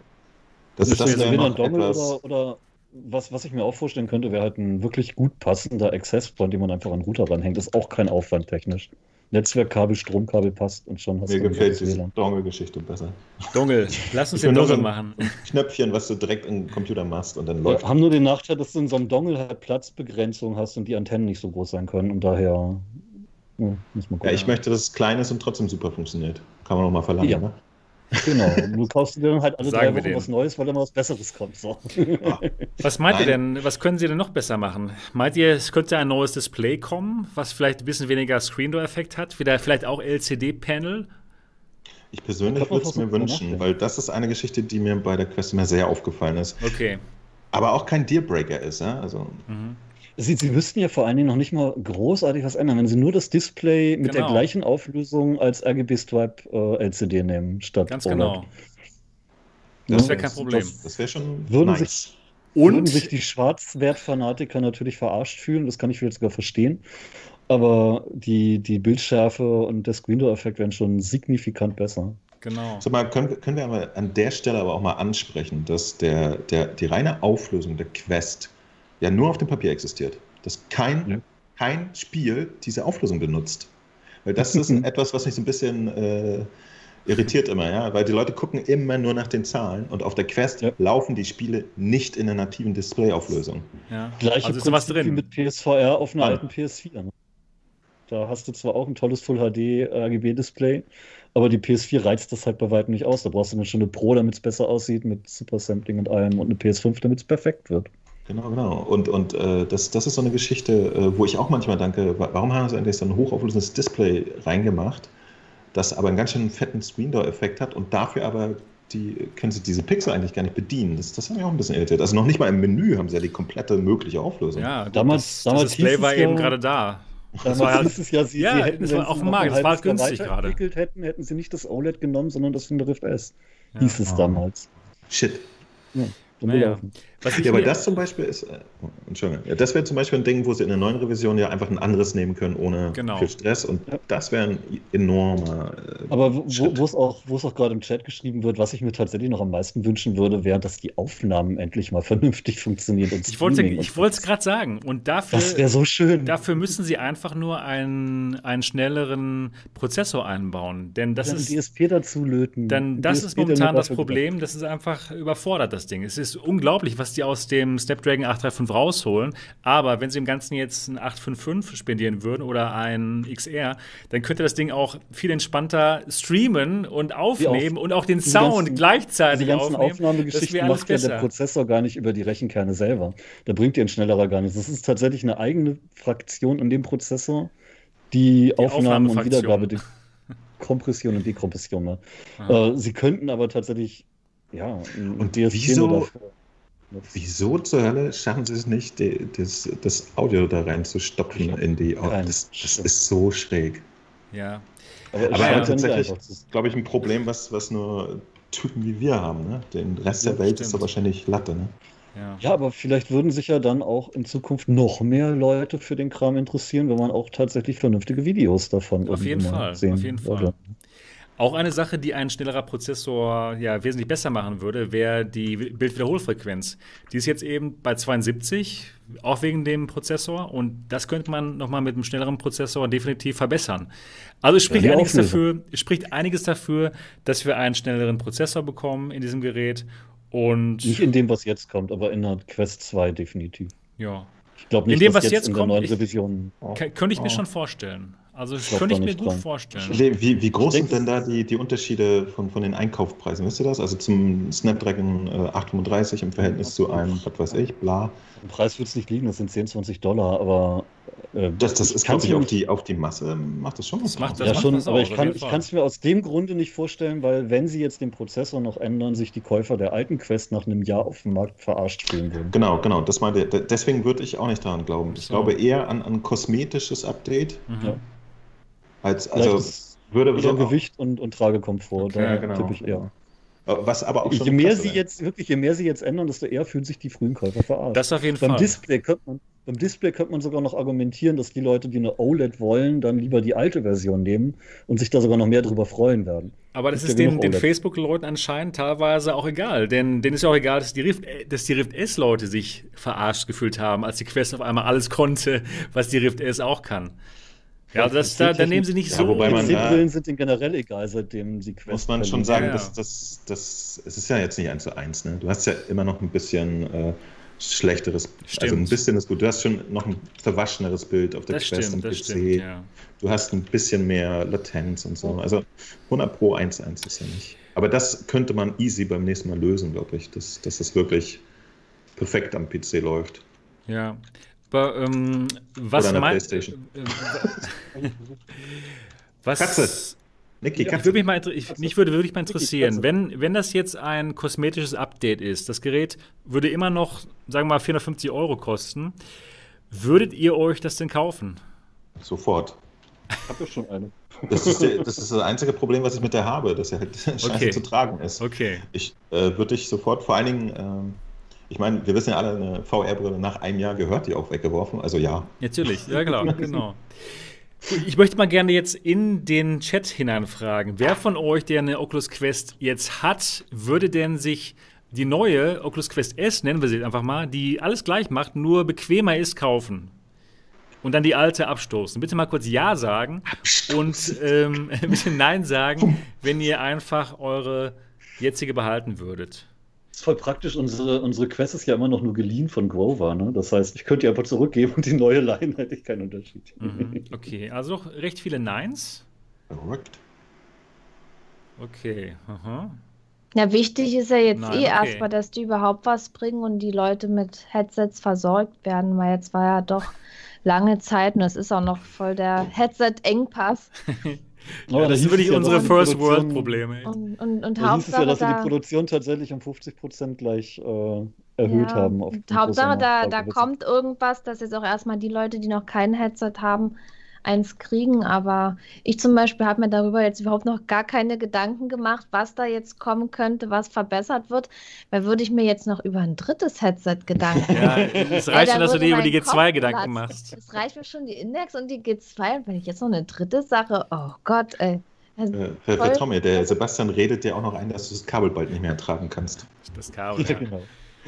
Das, Ist das das wäre wieder ein noch etwas, oder, oder was, was ich mir auch vorstellen könnte, wäre halt ein wirklich gut passender Access-Point, den man einfach an den Router ranhängt. Ist auch kein Aufwand technisch. Netzwerkkabel, Stromkabel passt und schon hast mir du ein gefällt diese. Dongle-Geschichte besser. Dongle. Lass uns Ich den Dongle so- machen. Knöpfchen, was du direkt in den Computer machst und dann läuft. Ja, haben nur den Nachteil, dass du in so einem Dongle halt Platzbegrenzung hast und die Antennen nicht so groß sein können und daher ja, muss man Ja, gucken. ich möchte, dass es klein ist und trotzdem super funktioniert. Kann man noch mal verlangen, Ja. ne? Genau. Du kaufst dir dann halt alle Sagen drei Wochen was Neues, weil immer was Besseres kommt. So. Was meint ihr Nein. denn, was können sie denn noch besser machen? Meint ihr, es könnte ein neues Display kommen, was vielleicht ein bisschen weniger Screen Door Effekt hat? Wieder vielleicht auch LCD-Panel? Ich persönlich würde es mir versuchen, wünschen, weil das ist eine Geschichte, die mir bei der Quest immer sehr aufgefallen ist. Okay. Aber auch kein Dealbreaker ist. Ja? Also, Mhm. Sie, Sie müssten ja vor allen Dingen noch nicht mal großartig was ändern, wenn Sie nur das Display mit der Genau. gleichen Auflösung als RGB Stripe äh, LCD nehmen, statt Ganz OLED. genau. Das wäre kein Problem. Das, das wäre schon Würden nice. sich- Würden Und sich die Schwarzwert-Fanatiker natürlich verarscht fühlen, das kann ich vielleicht sogar verstehen. Aber die, die Bildschärfe und der Screen Door-Effekt wären schon signifikant besser. genau. Sag mal, können, wir- können wir aber an der Stelle aber auch mal ansprechen, dass der, der, die reine Auflösung der Quest ja nur auf dem Papier existiert. Dass kein, Ja. kein Spiel diese Auflösung benutzt. Weil das ist etwas, was mich so ein bisschen äh, irritiert immer, ja. Weil die Leute gucken immer nur nach den Zahlen und auf der Quest Ja. laufen die Spiele nicht in der nativen Displayauflösung. Ja. Gleiche also ist da was drin. mit PSVR auf einer Ah. alten PS4. Ne? Da hast du zwar auch ein tolles Full HD RGB-Display, aber die PS4 reizt das halt bei weitem nicht aus. Da brauchst du dann schon eine Pro, damit es besser aussieht, mit Super Sampling und allem und eine PS5, damit es perfekt wird. Genau, genau. Und, und äh, das, das ist so eine Geschichte, äh, wo ich auch manchmal danke, wa- warum haben sie eigentlich so ein hochauflösendes Display reingemacht, das aber einen ganz schön fetten Screen-Door-Effekt hat und dafür aber die, können sie diese Pixel eigentlich gar nicht bedienen. Das, das hat mich auch ein bisschen irritiert. Also noch nicht mal im Menü haben sie ja die komplette mögliche Auflösung. Ja, Damals- das, damals das Display hieß es war ja- eben gerade da. Damals war halt- es ja, sie, Ja, sie hätten, das wenn war sie auf dem Markt, das war Jahr günstig gerade. weiterentwickelt hätten, hätten sie nicht das OLED genommen, sondern das von der Rift S. Ja. Hieß es Ah. damals. Shit. Dumm Naja. Ja, aber das zum Beispiel ist, äh, Entschuldigung, ja, das wäre zum Beispiel ein Ding, wo sie in der neuen Revision ja einfach ein anderes nehmen können, ohne Genau. viel Stress. Und Ja. das wäre ein enormer. Äh, Aber wo, es auch, wo es auch gerade im Chat geschrieben wird, was ich mir tatsächlich noch am meisten wünschen würde, wäre, dass die Aufnahmen endlich mal vernünftig funktionieren. Und ich wollte es gerade sagen. Und dafür, Das wäre so schön. dafür müssen sie einfach nur einen, einen schnelleren Prozessor einbauen. Denn das Dann ist. DSP dazu löten. Dann, das DSP, ist momentan das Problem, das ist einfach überfordert, das Ding. Es ist unglaublich, was die aus dem Snapdragon 835 rausholen, aber wenn sie im Ganzen jetzt ein 855 spendieren würden oder ein XR, dann könnte das Ding auch viel entspannter streamen und aufnehmen und auch den Sound ganzen- gleichzeitig Die ganzen aufnehmen. Aufnahmegeschichten macht ja der besser. Prozessor gar nicht über die Rechenkerne selber. Da bringt dir ein schnellerer gar nichts. Das ist tatsächlich eine eigene Fraktion in dem Prozessor, die, Aufnahmen und. Wiedergabe, die Kompression und Dekompression macht. Ja. Äh, sie könnten aber tatsächlich, ja, Und DSP wieso-. Wieso zur Hölle schaffen sie es nicht, die, das, das Audio da reinzustopfen in die. Keine das, das ist so schräg. Ja. Aber, Aber ja, tatsächlich, zu sein. glaube ich, ein Problem, was, was nur Typen wie wir haben. Ne? Den Rest der Ja, Welt stimmt. ist da wahrscheinlich Latte. Ne? Ja. Ja, aber vielleicht würden sich ja dann auch in Zukunft noch mehr Leute für den Kram interessieren, wenn man auch tatsächlich vernünftige Videos davon Auf jeden Fall, sehen auf jeden würde. Fall. Auch eine Sache, die ein schnellerer Prozessor ja wesentlich besser machen würde, wäre die Bildwiederholfrequenz. Die ist jetzt eben bei 72, auch wegen dem Prozessor. Und das könnte man nochmal mit einem schnelleren Prozessor definitiv verbessern. Also es spricht, Ja, einiges dafür, es spricht einiges dafür, dass wir einen schnelleren Prozessor bekommen in diesem Gerät. Und Nicht in dem, was jetzt kommt, aber in der Quest 2 definitiv. ja, Ich glaube In nicht, dem, dass was jetzt jetzt in kommt, ich- Revision. K könnte ich mir Oh. schon vorstellen. Also das glaub könnte ich mir nicht gut dran. vorstellen. Wie, wie groß Ich sind denn da die, die Unterschiede von, von den Einkaufspreisen? Wisst ihr das? Also zum Snapdragon äh, 835 im Verhältnis zu einem, was weiß ich, bla. Im Preis wird es nicht liegen, das sind 10, 20 Dollar, aber. Äh, Das, das ist, glaube ich, auf die, auf die Masse macht das schon was Das macht das ja, macht schon, was aber ich kann es mir aus dem Grunde nicht vorstellen, weil wenn sie jetzt den Prozessor noch ändern, sich die Käufer der alten Quest nach einem Jahr auf dem Markt verarscht fühlen würden. Genau, genau. Das meinte, de- deswegen würde ich auch nicht daran glauben. Ich So. glaube eher an ein kosmetisches Update Mhm. Ja. Als also ist würde so, Gewicht und, und Tragekomfort, Okay, da ja, genau. tippe ich eher. was aber auch schon Je mehr sie ist. jetzt, wirklich, je mehr sie jetzt ändern, desto eher fühlen sich die frühen Käufer verarscht. Das auf jeden beim Fall. Display könnte man, beim Display könnte man sogar noch argumentieren, dass die Leute, die eine OLED wollen, dann lieber die alte Version nehmen und sich da sogar noch mehr drüber freuen werden. Aber das Gibt ist ja den, den OLED. Facebook-Leuten anscheinend teilweise auch egal. Denn denen ist ja auch egal, dass die Rift, dass die Rift S-Leute sich verarscht gefühlt haben, als die Quest auf einmal alles konnte, was die Rift S auch kann. Ja, also das, da, da nehmen sie nicht Ja, so. wobei man da- PC-Brillen sind ihnen generell egal, seitdem sie Quest Muss man schon sagen, Ja, ja. dass das, das, es ist ja jetzt nicht eins zu eins. Ne? Du hast ja immer noch ein bisschen äh, schlechteres, also ein Stimmt. bisschen ist gut. Du hast schon noch ein verwascheneres Bild auf der das Quest stimmt, am das PC. stimmt, ja. Du hast ein bisschen mehr Latenz und so. Also 100 Pro 1.1 ist ja nicht. Aber das könnte man easy beim nächsten Mal lösen, glaube ich, dass, dass das wirklich perfekt am PC läuft. Ja. Aber, ähm, was Oder Playstation. äh, was, Katze. Niki, Ja, ich würde mich, mal, inter- ich, mich würde wirklich mal interessieren, wenn, wenn das jetzt ein kosmetisches Update ist, das Gerät würde immer noch, sagen wir mal, 450 Euro kosten, würdet ihr euch das denn kaufen? Sofort. Ich habe ja schon eine. Das ist, der, das ist das einzige Problem, was ich mit der habe, dass er halt scheiße Okay. zu tragen ist. Okay. Ich äh, würde dich sofort, vor allen Dingen, ähm, ich meine, wir wissen ja alle, eine VR-Brille nach einem Jahr gehört die auch weggeworfen. Also ja. Natürlich, ja genau, genau. Ich möchte mal gerne jetzt in den Chat hineinfragen. Wer von euch, der eine Oculus Quest jetzt hat, würde denn sich die neue Oculus Quest S, nennen wir sie einfach mal, die alles gleich macht, nur bequemer ist, kaufen? Und dann die alte abstoßen. Bitte mal kurz Ja sagen und ähm, ein bisschen Nein sagen, wenn ihr einfach eure jetzige behalten würdet. Das ist voll praktisch. Unsere, unsere Quest ist ja immer noch nur geliehen von Grover. Ne? Das heißt, ich könnte die einfach zurückgeben und die neue leihen, hätte ich keinen Unterschied. Mhm. Okay, also doch recht viele Neins. Verrückt. Okay, aha. Ja, wichtig ist ja jetzt Nein, eh okay. erstmal, dass die überhaupt was bringen und die Leute mit Headsets versorgt werden, weil jetzt war ja doch lange Zeit und es ist auch noch voll der Headset-Engpass. Ja, das sind wirklich ja, unsere dass die First Produktion- World Probleme. Und, und, und Da hieß es ja, Hauptsache dass sie die da. Produktion tatsächlich um 50 Prozent gleich äh, erhöht Ja, haben. Hauptsache, da, da kommt kommt irgendwas, dass jetzt auch erstmal die Leute, die noch kein Headset haben, eins kriegen. Aber ich zum Beispiel habe mir darüber jetzt überhaupt noch gar keine Gedanken gemacht, was da jetzt kommen könnte, was verbessert wird. Weil würde ich mir jetzt noch über ein drittes Headset Gedanken Ja, es reicht schon, dass du dir über die Kopf G2 Gedanken platzen. machst. Es reicht mir schon die Index und die G2. Und wenn ich jetzt noch eine dritte Sache, oh Gott, ey. Also, Äh, vertrau mir, der Sebastian redet dir auch noch ein, dass du das Kabel bald nicht mehr ertragen kannst. Das Kabel. Ja, Ja. genau.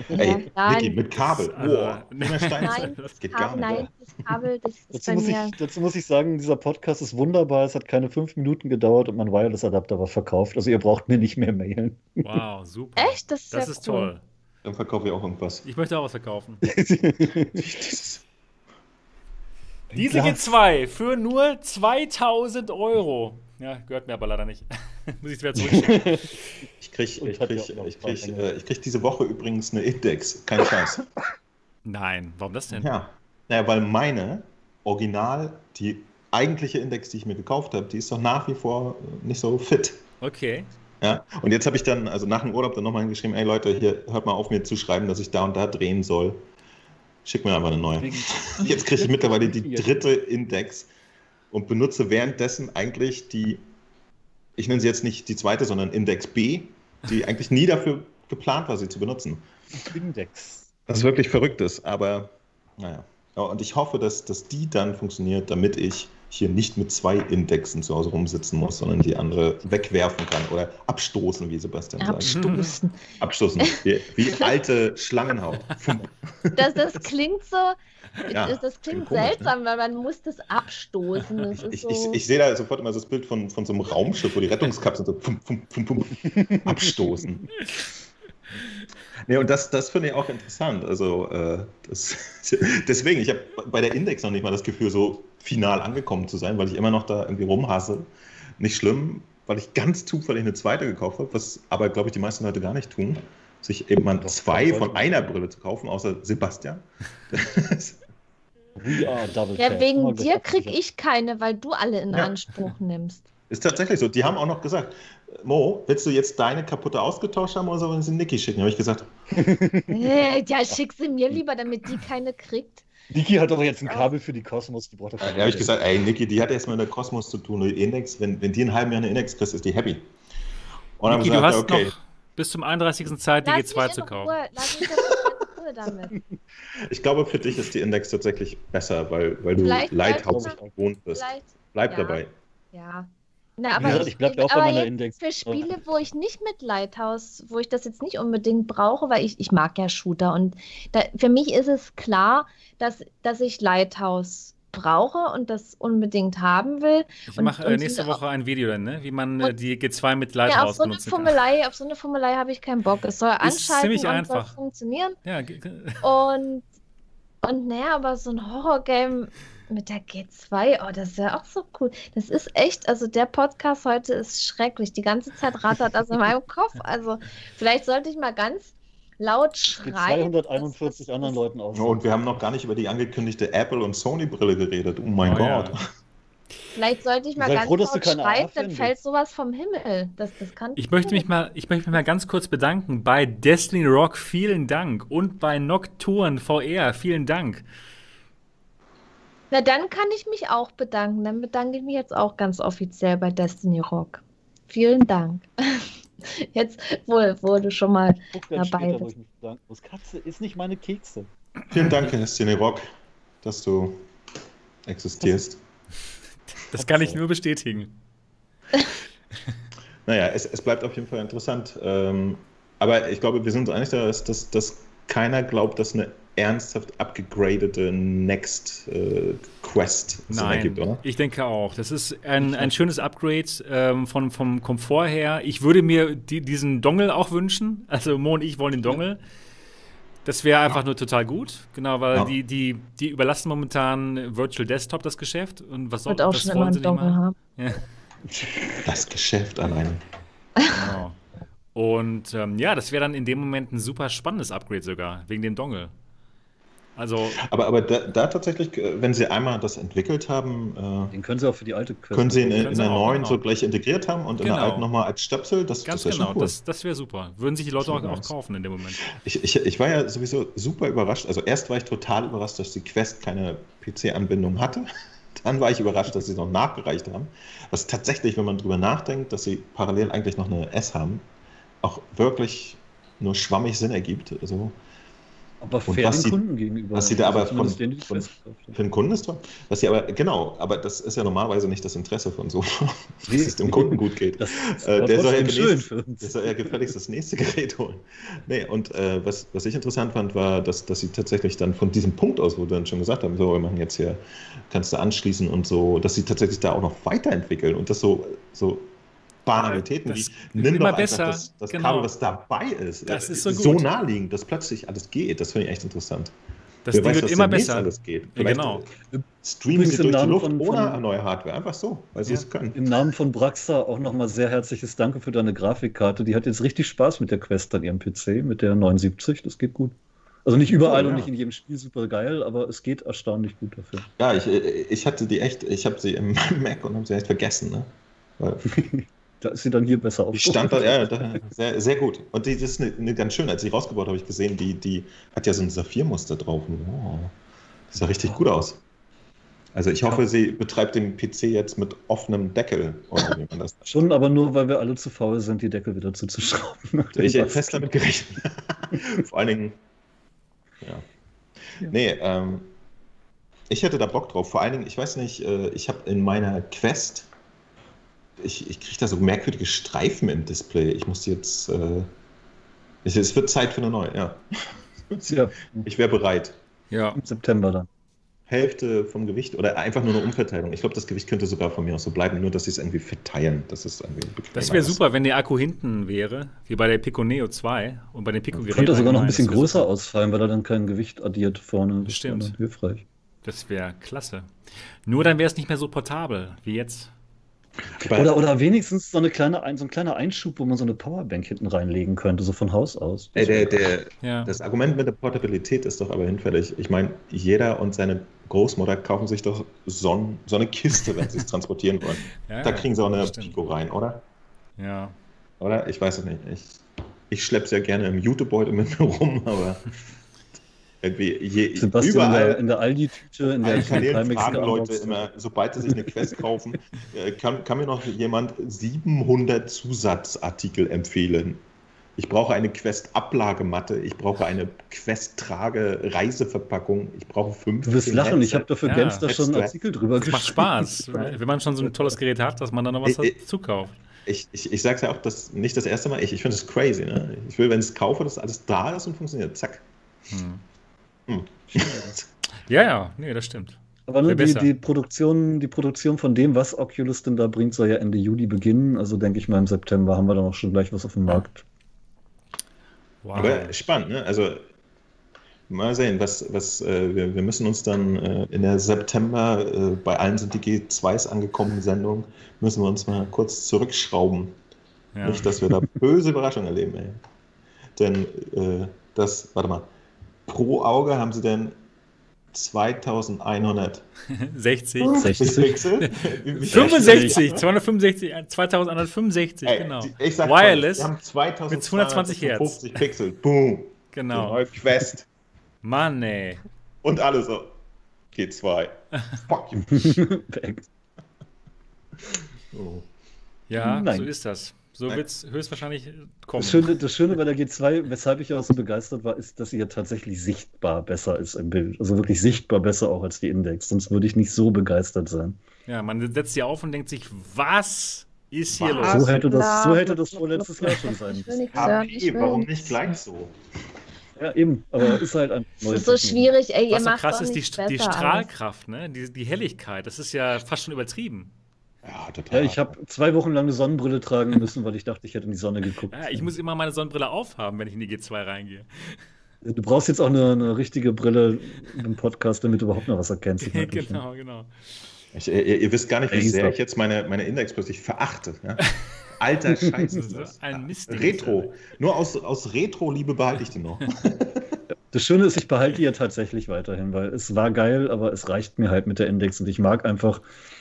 Ey, nein. Niki, mit Kabel. Also, Boah, Steinzeit. Nein, Das geht Kabel, gar nicht. nein, das Kabel, das ist Dazu muss, ich, dazu muss ich sagen, dieser Podcast ist wunderbar. Es hat keine fünf Minuten gedauert und mein Wireless-Adapter war verkauft. Also ihr braucht mir nicht mehr mailen. Wow, super. Echt? Das ist Das ist cool. toll. Dann verkaufe ich auch irgendwas. Ich möchte auch was verkaufen. Diese Glas. G2 für nur 2000 Euro. Ja, gehört mir aber leider nicht. Muss ich wieder zurückschicken. Ich krieg, ich, krieg, ich, krieg, äh, ich krieg diese Woche übrigens eine Index. Kein Scheiß. Nein, warum das denn? Ja. Naja, weil meine Original, die eigentliche Index, die ich mir gekauft habe, die ist doch nach wie vor äh, nicht so fit. Okay. Ja, und jetzt habe ich dann, also nach dem Urlaub dann nochmal hingeschrieben, ey Leute, hier hört mal auf mir zu schreiben, dass ich da und da drehen soll. Schick mir einfach eine neue. Jetzt kriege ich mittlerweile die dritte Index und benutze währenddessen eigentlich die, ich nenne sie jetzt nicht die zweite, sondern Index B, die eigentlich nie dafür geplant war, sie zu benutzen. Index. Was wirklich verrückt ist, aber naja. Ja, und ich hoffe, dass, dass die dann funktioniert, damit ich hier nicht mit zwei Indexen zu Hause rumsitzen muss, sondern die andere wegwerfen kann oder abstoßen, wie Sebastian sagt. Abstoßen. Abstoßen, wie, wie alte Schlangenhaut. Das, das klingt so, Ja, das, das klingt komisch, ne? seltsam, weil man muss das abstoßen. Das Ich, so, ich, ich sehe da sofort immer das Bild von, von so einem Raumschiff, wo die Rettungskapseln so fum, fum, fum, abstoßen. Nee, und das, das finde ich auch interessant. Also, äh, das, deswegen, ich habe bei der Index noch nicht mal das Gefühl, so final angekommen zu sein, weil ich immer noch da irgendwie rumhasse. Nicht schlimm, weil ich ganz zufällig eine zweite gekauft habe, was aber, glaube ich, die meisten Leute gar nicht tun. Sich eben mal Doch, zwei von einer Brille zu kaufen, außer Sebastian. We are double ja, wegen dir krieg abgesichert. ich keine, weil du alle in Ja. Anspruch nimmst. Ist tatsächlich so. Die haben auch noch gesagt, Mo, willst du jetzt deine kaputte ausgetauscht haben oder sollen sie Niki schicken? Habe ich gesagt, Äh, ja, schick sie mir lieber, damit die keine kriegt. Niki hat aber jetzt ein Kabel für die Kosmos, die braucht er da habe ich gesagt, ey Niki, die hat erstmal mit der Kosmos zu tun, die Index, wenn, wenn die einen halben Jahr eine Index kriegst, ist die happy. Und dann Niki, haben du wir hast gesagt, okay, noch bis zum 31. Zeit, die Lass G2 mich zu kaufen. Doch ich glaube, für dich ist die Index tatsächlich besser, weil, weil du Lighthouse gewohnt bist. Bleib ja. dabei. ja. Na, aber Ja, ich, ich bleib ja auch bei meiner Index. Für Spiele, wo ich nicht mit Lighthouse, wo ich das jetzt nicht unbedingt brauche, weil ich, ich mag ja Shooter und da, für mich ist es klar, dass, dass ich Lighthouse brauche und das unbedingt haben will. Ich Und- mache äh, nächste Woche ein Video dann, ne? wie man äh, Und- die G2 mit Ja, auf Lighthouse so eine benutzen kann. Auf so eine Fummelei habe ich keinen Bock. Es soll anschalten ziemlich und einfach. soll funktionieren. Ja, Und, und naja, aber so ein Horrorgame, mit der G2, oh, das wäre auch so cool. Das ist echt, also der Podcast heute ist schrecklich. Die ganze Zeit rattert das in meinem Kopf. Also vielleicht sollte ich mal ganz laut schreien. 241 das, anderen Leuten aus. und wir haben noch gar nicht über die angekündigte Apple- und Sony-Brille geredet. Oh mein oh, Gott. Ja. Vielleicht sollte ich mal ganz froh, laut schreien, dann fällt sowas vom Himmel. Das, das kann ich, möchte mich mal, ich möchte mich mal ganz kurz bedanken. Bei Destiny Rock vielen Dank und bei Nocturne VR vielen Dank. Na, dann kann ich mich auch bedanken. Dann bedanke ich mich jetzt auch ganz offiziell bei Destiny Rock. Vielen Dank. Jetzt, wo, wo du schon mal dabei bist. Das Katze ist nicht meine Kekse. Vielen Dank, Destiny Rock, dass du existierst. Das kann ich nur bestätigen. naja, es, es bleibt auf jeden Fall interessant. Ähm, aber ich glaube, wir sind uns einig, dass, dass, dass keiner glaubt, dass eine ernsthaft abgegradete Next äh, Quest Nein, ergibt, oder? Ich denke auch. Das ist ein, ein schönes Upgrade ähm, von, vom Komfort her. Ich würde mir die, diesen Dongle auch wünschen. Also Mo und ich wollen den Dongle. Das wäre einfach ja. nur total gut. Genau, weil ja. die, die, die überlassen momentan Virtual Desktop das Geschäft. Und was soll auch schon immer einen Dongle haben. Ja. Das Geschäft allein. Genau. Und ähm, ja, das wäre dann in dem Moment ein super spannendes Upgrade sogar, wegen dem Dongle. Also, aber aber da, da, tatsächlich, äh, wenn Sie einmal das entwickelt haben, äh, den können Sie auch für die alte Quest können Sie in, in der neuen genau. so gleich integriert haben und genau. in der genau. alten nochmal als Stöpsel. Das, Ganz das genau, cool. das, das wäre super. Würden sich die Leute auch, auch, kaufen in dem Moment. Ich, ich, ich war ja sowieso super überrascht. Also erst war ich total überrascht, dass die Quest keine PC-Anbindung hatte. Dann war ich überrascht, dass sie noch nachgereicht haben. Was tatsächlich, wenn man drüber nachdenkt, dass sie parallel eigentlich noch eine S haben, auch wirklich nur schwammig Sinn ergibt. Also, aber fair den sie, Kunden gegenüber. Was sie da aber von, von, für den Kunden ist toll. Was sie aber, genau, aber das ist ja normalerweise nicht das Interesse von so, dass es dem Kunden gut geht. Das, äh, der, soll ja genießt, der soll ja gefälligst das nächste Gerät holen. Nee, und äh, was, was ich interessant fand, war, dass, dass sie tatsächlich dann von diesem Punkt aus, wo wir dann schon gesagt haben, so, wir machen jetzt hier, kannst du anschließen und so, dass sie tatsächlich da auch noch weiterentwickeln und das so, so Banalitäten wie nimm immer besser. das, das genau. Kabel, was dabei ist. Das ist so, so naheliegend, dass plötzlich alles geht. Das finde ich echt interessant. Das Wer Ding weiß, wird immer besser. Alles geht. Vielleicht genau. streamen sie durch die Luft von, ohne von, neue Hardware. Einfach so, weil sie ja. es können. Im Namen von Braxa auch nochmal sehr herzliches Danke für deine Grafikkarte. Die hat jetzt richtig Spaß mit der Quest an ihrem PC, mit der 79. Das geht gut. Also nicht überall oh, ja. und nicht in jedem Spiel super geil, aber es geht erstaunlich gut dafür. Ja, ich, ich hatte die echt, ich habe sie in meinem Mac und habe sie echt vergessen. Ne? Da ist sie dann hier besser auf. Die stand da, ja, da, sehr, sehr gut. Und die, das ist eine, eine ganz schön. Als ich rausgebaut habe, habe ich gesehen, die, die hat ja so ein Saphirmuster drauf. Oh, das sah richtig gut aus. Also ich hoffe, ja. sie betreibt den PC jetzt mit offenem Deckel. Schon, aber nur, weil wir alle zu faul sind, die Deckel wieder zuzuschrauben. Ich hätte fest damit gerechnet. Vor allen Dingen, ja. ja. Nee, ähm, ich hätte da Bock drauf. Vor allen Dingen, ich weiß nicht, äh, ich habe in meiner Quest ich, ich kriege da so merkwürdige Streifen im Display. Ich muss jetzt. Äh, es, es, wird Zeit für eine neue, ja. ja. Ich wäre bereit. Ja. Im September dann. Hälfte vom Gewicht oder einfach nur eine Umverteilung. Ich glaube, das Gewicht könnte sogar von mir aus so bleiben, nur dass sie es irgendwie verteilen. Das ist irgendwie Das wäre super, wenn der Akku hinten wäre, wie bei der Pico Neo 2 und bei den Pico Geräten. Könnte sogar noch ein bisschen größer ausfallen, weil er dann kein Gewicht addiert vorne. Das stimmt. Hilfreich. Das wäre klasse. Nur dann wäre es nicht mehr so portabel wie jetzt. Oder, oder wenigstens so, eine kleine, so ein kleiner Einschub, wo man so eine Powerbank hinten reinlegen könnte, so von Haus aus. Ey, der, der, ja. Das Argument mit der Portabilität ist doch aber hinfällig. Ich meine, jeder und seine Großmutter kaufen sich doch so, so eine Kiste, wenn sie es transportieren wollen. Ja, da kriegen sie auch eine Pico rein, oder? Ja. Oder? Ich weiß es nicht. Ich, ich schleppe es ja gerne im Jutebeutel mit mir rum, aber irgendwie je, Sebastian überall in der, Aldi-Tüte, in der Kanälen fragen Leute immer, sobald sie sich eine Quest kaufen, äh, kann, kann mir noch jemand 700 Zusatzartikel empfehlen. Ich brauche eine Quest-Ablagematte, ich brauche eine Quest-Trage-Reiseverpackung, ich brauche fünf. Du wirst lachen, ich habe dafür ja. Gamester schon einen Artikel drüber geschrieben. Macht Spaß, wenn man schon so ein tolles Gerät hat, dass man dann noch was ich, dazu kauft. Ich, ich, ich sage es ja auch, das nicht das erste Mal, ich, ich finde es crazy. Ne? Ich will, wenn ich es kaufe, dass alles da ist und funktioniert. Zack. Hm. Hm. ja, ja, nee, das stimmt. Aber ne, die, die, Produktion, die Produktion von dem, was Oculus denn da bringt, soll ja Ende Juli beginnen. Also denke ich mal, im September haben wir dann auch schon gleich was auf dem Markt. Wow. Aber spannend, ne? Also Mal sehen, was, was äh, wir, wir müssen uns dann äh, in der September, äh, bei allen sind die G2s angekommenen Sendung, müssen wir uns mal kurz zurückschrauben. Ja. Nicht, dass wir da böse Überraschungen erleben, ey. Denn äh, das, warte mal, pro Auge haben sie denn 2100 60. 60. Pixel. Wie- wie- 65, 265, 2165, Ey, genau. ich sag Wireless mal, wir haben 2000 mit 220 Hertz. 50 Pixel. Boom. Genau. Quest. Mann, ey. Und alle so. G2. Fuck you. Oh. Ja, Nein. so ist das. So wird es höchstwahrscheinlich kommen. Das Schöne, das Schöne bei der G2, weshalb ich auch so begeistert war, ist, dass sie ja tatsächlich sichtbar besser ist im Bild. Also wirklich sichtbar besser auch als die Index. Sonst würde ich nicht so begeistert sein. Ja, man setzt sie auf und denkt sich, was ist hier Was? los? So hätte das, so hätte das vorletztes Jahr schon sein müssen. warum nicht gleich so? Ja, eben. Aber ist halt ein Das ist so schwierig, ey, ihr Was so macht krass doch ist, die, die Strahlkraft, ne? Die, die Helligkeit, das ist ja fast schon übertrieben. Ja, total. Ja, ich habe zwei Wochen lang eine Sonnenbrille tragen müssen, weil ich dachte, ich hätte in die Sonne geguckt. Ja, ich muss immer meine Sonnenbrille aufhaben, wenn ich in die G2 reingehe. Du brauchst jetzt auch eine, eine richtige Brille im Podcast, damit du überhaupt noch was erkennst. Genau, genau. Ich, ihr, ihr wisst gar nicht, wie sehr ich jetzt meine, meine Index plötzlich verachte. Ja? Alter Scheiß ist das. ein Mist. Retro. Nur aus, aus Retro-Liebe behalte ich die noch. Das Schöne ist, ich behalte die ja tatsächlich weiterhin, weil es war geil, aber es reicht mir halt mit der Index und ich mag einfach,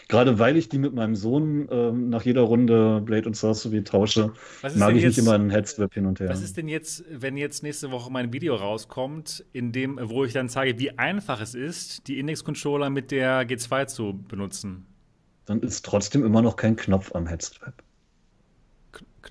gerade weil ich die mit meinem Sohn ähm, nach jeder Runde Blade und Sorcery tausche, mag ich nicht jetzt- immer einen Headswap hin und her. Was ist denn jetzt, wenn jetzt nächste Woche mein Video rauskommt, in dem, wo ich dann zeige, wie einfach es ist, die Index-Controller mit der G2 zu benutzen? Dann ist trotzdem immer noch kein Knopf am Headswap.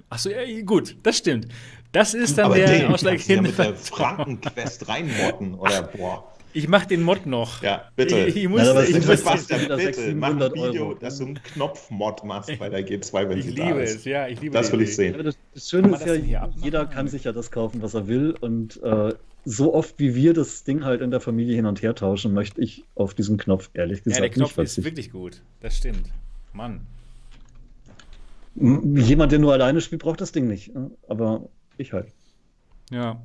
Achso, ja, gut, das stimmt. Das ist dann Aber der kannst du ja ausschlaggebende mit der. Frankenquest reinmotten. Oder, boah. Ich mach den Mod noch. Ja, bitte. Ich, ich muss, es ich muss, Sebastian, bitte, 600, mach ein 700 Video, Euro. dass du einen Knopfmod machst bei der G2, wenn ich sie da liebe ist. es, ja, ich liebe Das will ich sehen. Ja, das, das Schöne ist das ja, jeder kann sich ja das kaufen, was er will. Und äh, so oft wie wir das Ding halt in der Familie hin und her tauschen, möchte ich auf diesen Knopf ehrlich Ja, gesagt der Knopf nicht ist wirklich gut. Das stimmt. Mann. Jemand, der nur alleine spielt, braucht das Ding nicht. äh, Aber ich halt. Ja.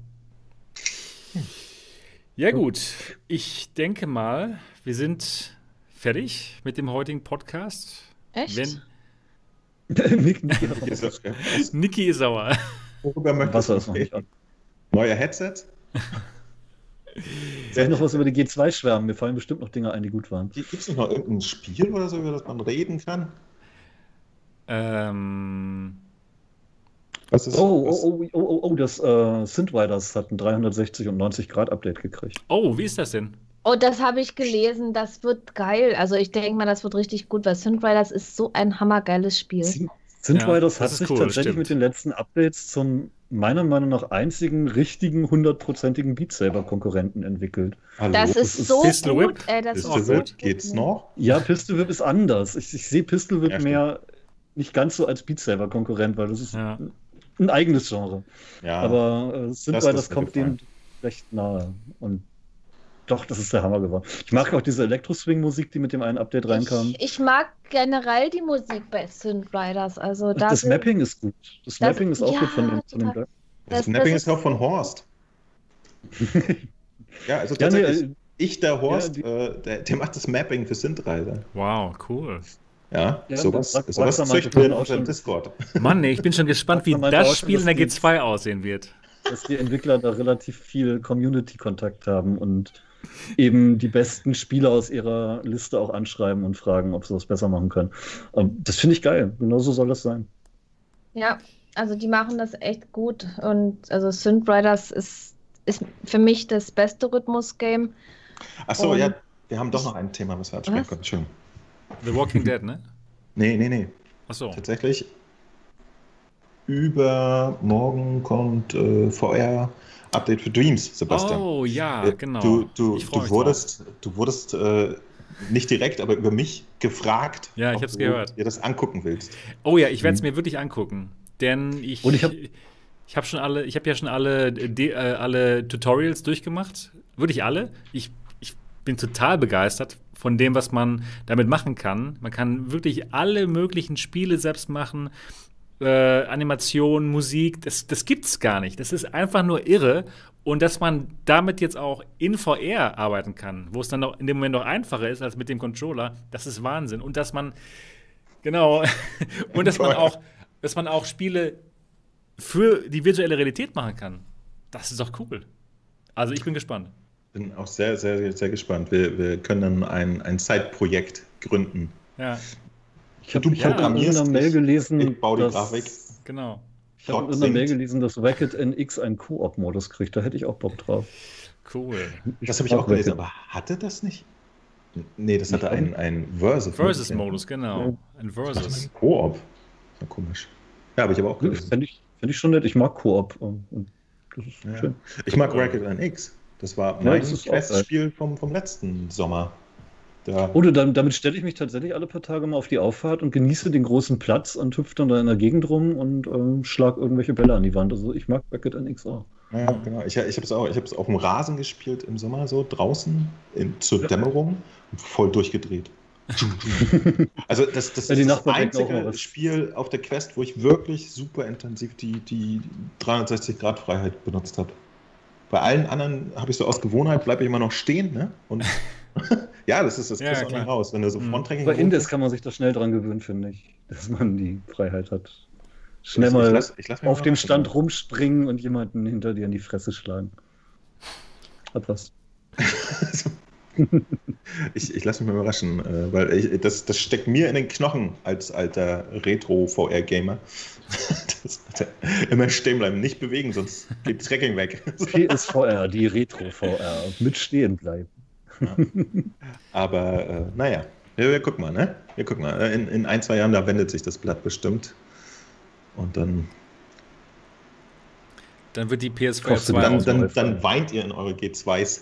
Ja, gut. Ich denke mal, wir sind fertig mit dem heutigen Podcast. Echt? Wenn Nick- Nick- Ist das- Niki ist sauer. Worüber möchtest du ist noch nicht an. reden? Neue Headsets? Soll ich noch was über die G2 schwärmen? Mir fallen bestimmt noch Dinge ein, die gut waren. Gibt es nicht noch irgendein Spiel oder so, über das man reden kann? Ähm, Was ist, Oh, was, oh, oh, oh, oh, oh das äh, Synthriders hat ein 360 und 90 Grad Update gekriegt. oh, wie ist das denn? Oh, das habe ich gelesen, das wird geil. Also ich denke mal, das wird richtig gut, weil Synth Riders ist so ein hammergeiles Spiel. Synthriders das hat sich cool, tatsächlich stimmt. mit den letzten Updates zum meiner Meinung nach einzigen richtigen hundertprozentigen Beat Saber Konkurrenten entwickelt. Hallo? Das das ist so Pistol gut, Whip. ey, das Ist ist gut. Geht's noch? Ja, Pistol Whip ist anders. Ich, ich sehe Pistol Whip Ja, mehr nicht ganz so als Beat Saber Konkurrent, weil das ist Ja. Ein eigenes Genre. Ja. Aber äh, Das Synthriders ist mir kommt dem recht nahe. Und doch, das ist der Hammer geworden. Ich mag auch diese Elektro-Swing-Musik, die mit dem einen Update reinkam. Ich, ich mag generell die Musik bei Synth Riders. Also da das Mapping ist gut. Das, Das- Mapping ist auch ja, gut von dem, von dem das, das- Snapping das ist auch von Horst. ja, also Ja, nee, tatsächlich. äh, ich, der Horst, die- äh, der, der macht das Mapping für Synthreise. Wow, cool. Ja, Ja, sowas, das- das sowas weiß züchten wir in auch unserem. Discord. Mann, nee, ich bin schon gespannt, wie das Spiel in der das G2 aussehen wird. dass die Entwickler da relativ viel Community-Kontakt haben und eben die besten Spieler aus ihrer Liste auch anschreiben und fragen, ob sie das besser machen können. Ähm, Das finde ich geil. Genauso soll das sein. Ja, also die machen das echt gut. Und also Synth Riders ist, ist für mich das beste Rhythmus-Game. Achso, ja, wir haben doch noch ein Thema, was wir ansprechen können. Entschuldigung. The Walking Dead, ne? Nee, nee, nee. Achso. Tatsächlich. Übermorgen kommt äh, VR-Update für Dreams, Sebastian. Oh, ja, Äh, genau. Du, du, Ich du mich wurdest, du wurdest äh, nicht direkt, aber über mich gefragt, Ja, ich ob hab's du gehört. dir das angucken willst. Oh ja, ich werde es mir wirklich angucken, denn ich Und ich hab- ich habe schon alle, ich habe ja schon alle De äh, alle Tutorials durchgemacht, wirklich alle. Ich, ich bin total begeistert von dem, was man damit machen kann. Man kann wirklich alle möglichen Spiele selbst machen. äh, Animation, Musik, das, das gibt's gar nicht. Das ist einfach nur irre. Und dass man damit jetzt auch in VR arbeiten kann, wo es dann noch in dem Moment noch einfacher ist als mit dem Controller, das ist Wahnsinn. Und dass man, genau, und dass man auch, dass man auch Spiele für die virtuelle Realität machen kann. Das ist doch cool. Also ich bin gespannt. Bin auch sehr, sehr, sehr gespannt. Wir, wir können dann ein, ein Zeitprojekt gründen. Ja. Ich habe ja, in einer Mail gelesen, ich baue die Grafik. Genau. Ich habe in einer Mail gelesen, dass Racket NX einen Koop-Modus kriegt. Da hätte ich auch Bock drauf. Cool. Das habe ich auch gelesen, aber hatte das nicht? Nee, das hatte einen, einen Versus. Versus-Modus, genau. Ein Versus. Ein Koop. Ja, komisch. Ja, habe ich aber auch gelesen. Finde ich, find ich schon nett. Ich mag Koop. Das ist ja. schön. Ich mag Racket NX. Das war mein ja, Quest-Spiel vom, vom letzten Sommer. Da. Oder damit, damit stelle ich mich tatsächlich alle paar Tage mal auf die Auffahrt und genieße den großen Platz und hüpfe dann da in der Gegend rum und ähm, schlag irgendwelche Bälle an die Wand. Also ich mag Bracket NX auch. Ja, genau. Ich, ich habe es auch, ich habe es auf dem Rasen gespielt im Sommer so draußen in, zur ja. Dämmerung und voll durchgedreht. also das, das ja, ist das einzige Spiel auf der Quest, wo ich wirklich super intensiv die, die 360-Grad-Freiheit benutzt habe. Bei allen anderen habe ich so aus Gewohnheit, bleibe ich immer noch stehen ne? und ja, das ist das kriegst ja, auch nicht raus. Wenn du so mhm. Fronttracking Bei Indes kann man sich das schnell dran gewöhnen, finde ich, dass man die Freiheit hat. Schnell mal ich lass, ich lass auf dem Stand machen. rumspringen und jemanden hinter dir in die Fresse schlagen. Hat was. ich ich lasse mich mal überraschen, äh, weil ich, das, das steckt mir in den Knochen als alter Retro-VR-Gamer. immer stehen bleiben, nicht bewegen, sonst geht Tracking weg. PSVR, die Retro-VR. Mit stehen bleiben. Aber äh, naja, wir, wir, gucken mal, ne? Wir gucken mal. In, in ein, zwei Jahren, da wendet sich das Blatt bestimmt. Und dann. Dann wird die PSVR 2 dann, dann, dann, weint ihr in eure G2s.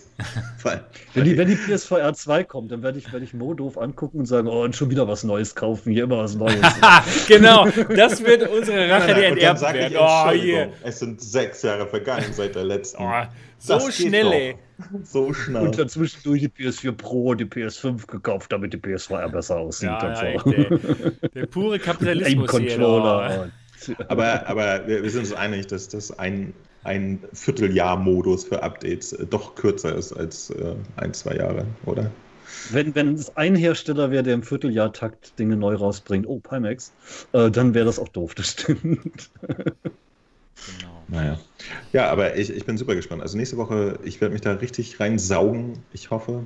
wenn, die, wenn die PSVR 2 kommt, dann werde ich, werd ich Mo doof angucken und sagen, oh, und schon wieder was Neues kaufen, hier immer was Neues. genau, das wird unsere Rache, die enterbt werden. Oh, yeah. Es sind sechs Jahre vergangen seit der letzten. Oh, so schnell, ey. So schnell. Und dann zwischendurch die PS4 Pro und die PS5 gekauft, damit die PS4 besser aussieht. Ja, ja, so. der, der, pure Kapitalismus hier. Controller. Aber, aber wir, wir, sind uns einig, dass das ein, ein Vierteljahr-Modus für Updates äh, doch kürzer ist als äh, ein, zwei Jahre, oder? Wenn, wenn es ein Hersteller wäre, der im Vierteljahr-Takt Dinge neu rausbringt, oh, Pimax, äh, dann wäre das auch doof, das stimmt. Genau. Naja. Ja, aber ich, ich bin super gespannt. Also nächste Woche, ich werde mich da richtig reinsaugen. Ich hoffe,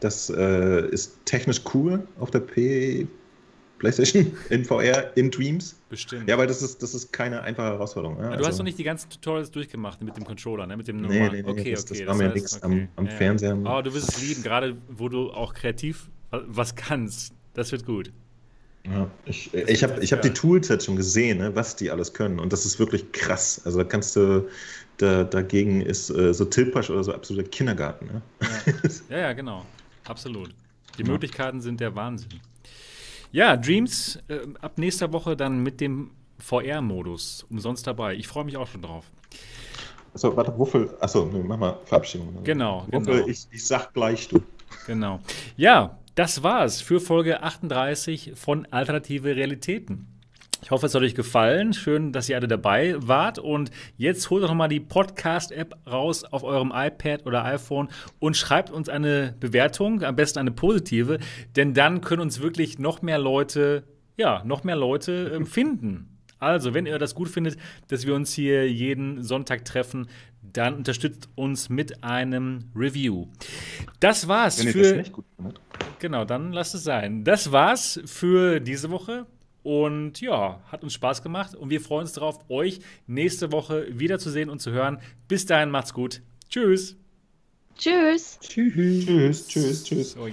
das äh, ist technisch cool auf der P PlayStation in VR, in Dreams. Bestimmt. Ja, weil das ist, das ist keine einfache Herausforderung. Ja, du also, hast doch nicht die ganzen Tutorials durchgemacht mit dem Controller, ne? mit dem normalen. Nee, nee, nee, okay, das, okay, das war mir nichts okay. am, am ja. Fernseher. Aber oh, du wirst es lieben, gerade wo du auch kreativ was kannst. Das wird gut. Ja, ich, ich habe ich hab die Tools jetzt schon gesehen, ne, was die alles können. Und das ist wirklich krass. Also da kannst du, da, dagegen ist äh, so Tilpasch oder so absoluter Kindergarten. Ne? Ja. ja, ja, genau. Absolut. Die. Möglichkeiten sind der Wahnsinn. Ja, Dreams äh, ab nächster Woche dann mit dem VR-Modus umsonst dabei. Ich freue mich auch schon drauf. Achso, warte, Wuffel. Achso, nee, mach mal Verabschiedung. Genau, Wuffel, genau. Ich, ich sag gleich du. Genau. Ja, das war's für Folge 38 von Alternative Realitäten. Ich hoffe, es hat euch gefallen. Schön, dass ihr alle dabei wart. Und jetzt holt doch nochmal die Podcast-App raus auf eurem iPad oder iPhone und schreibt uns eine Bewertung, am besten eine positive, denn dann können uns wirklich noch mehr Leute, ja, noch mehr Leute äh, finden. Also, wenn ihr das gut findet, dass wir uns hier jeden Sonntag treffen, dann unterstützt uns mit einem Review. Das war's wenn für. Ihr das nicht gut findet. Genau, dann lasst es sein. Das war's für diese Woche. Und ja, hat uns Spaß gemacht und wir freuen uns darauf, euch nächste Woche wiederzusehen und zu hören. Bis dahin, macht's gut. Tschüss. Tschüss. Tschüss. Tschüss. Tschüss. Tschüss. So,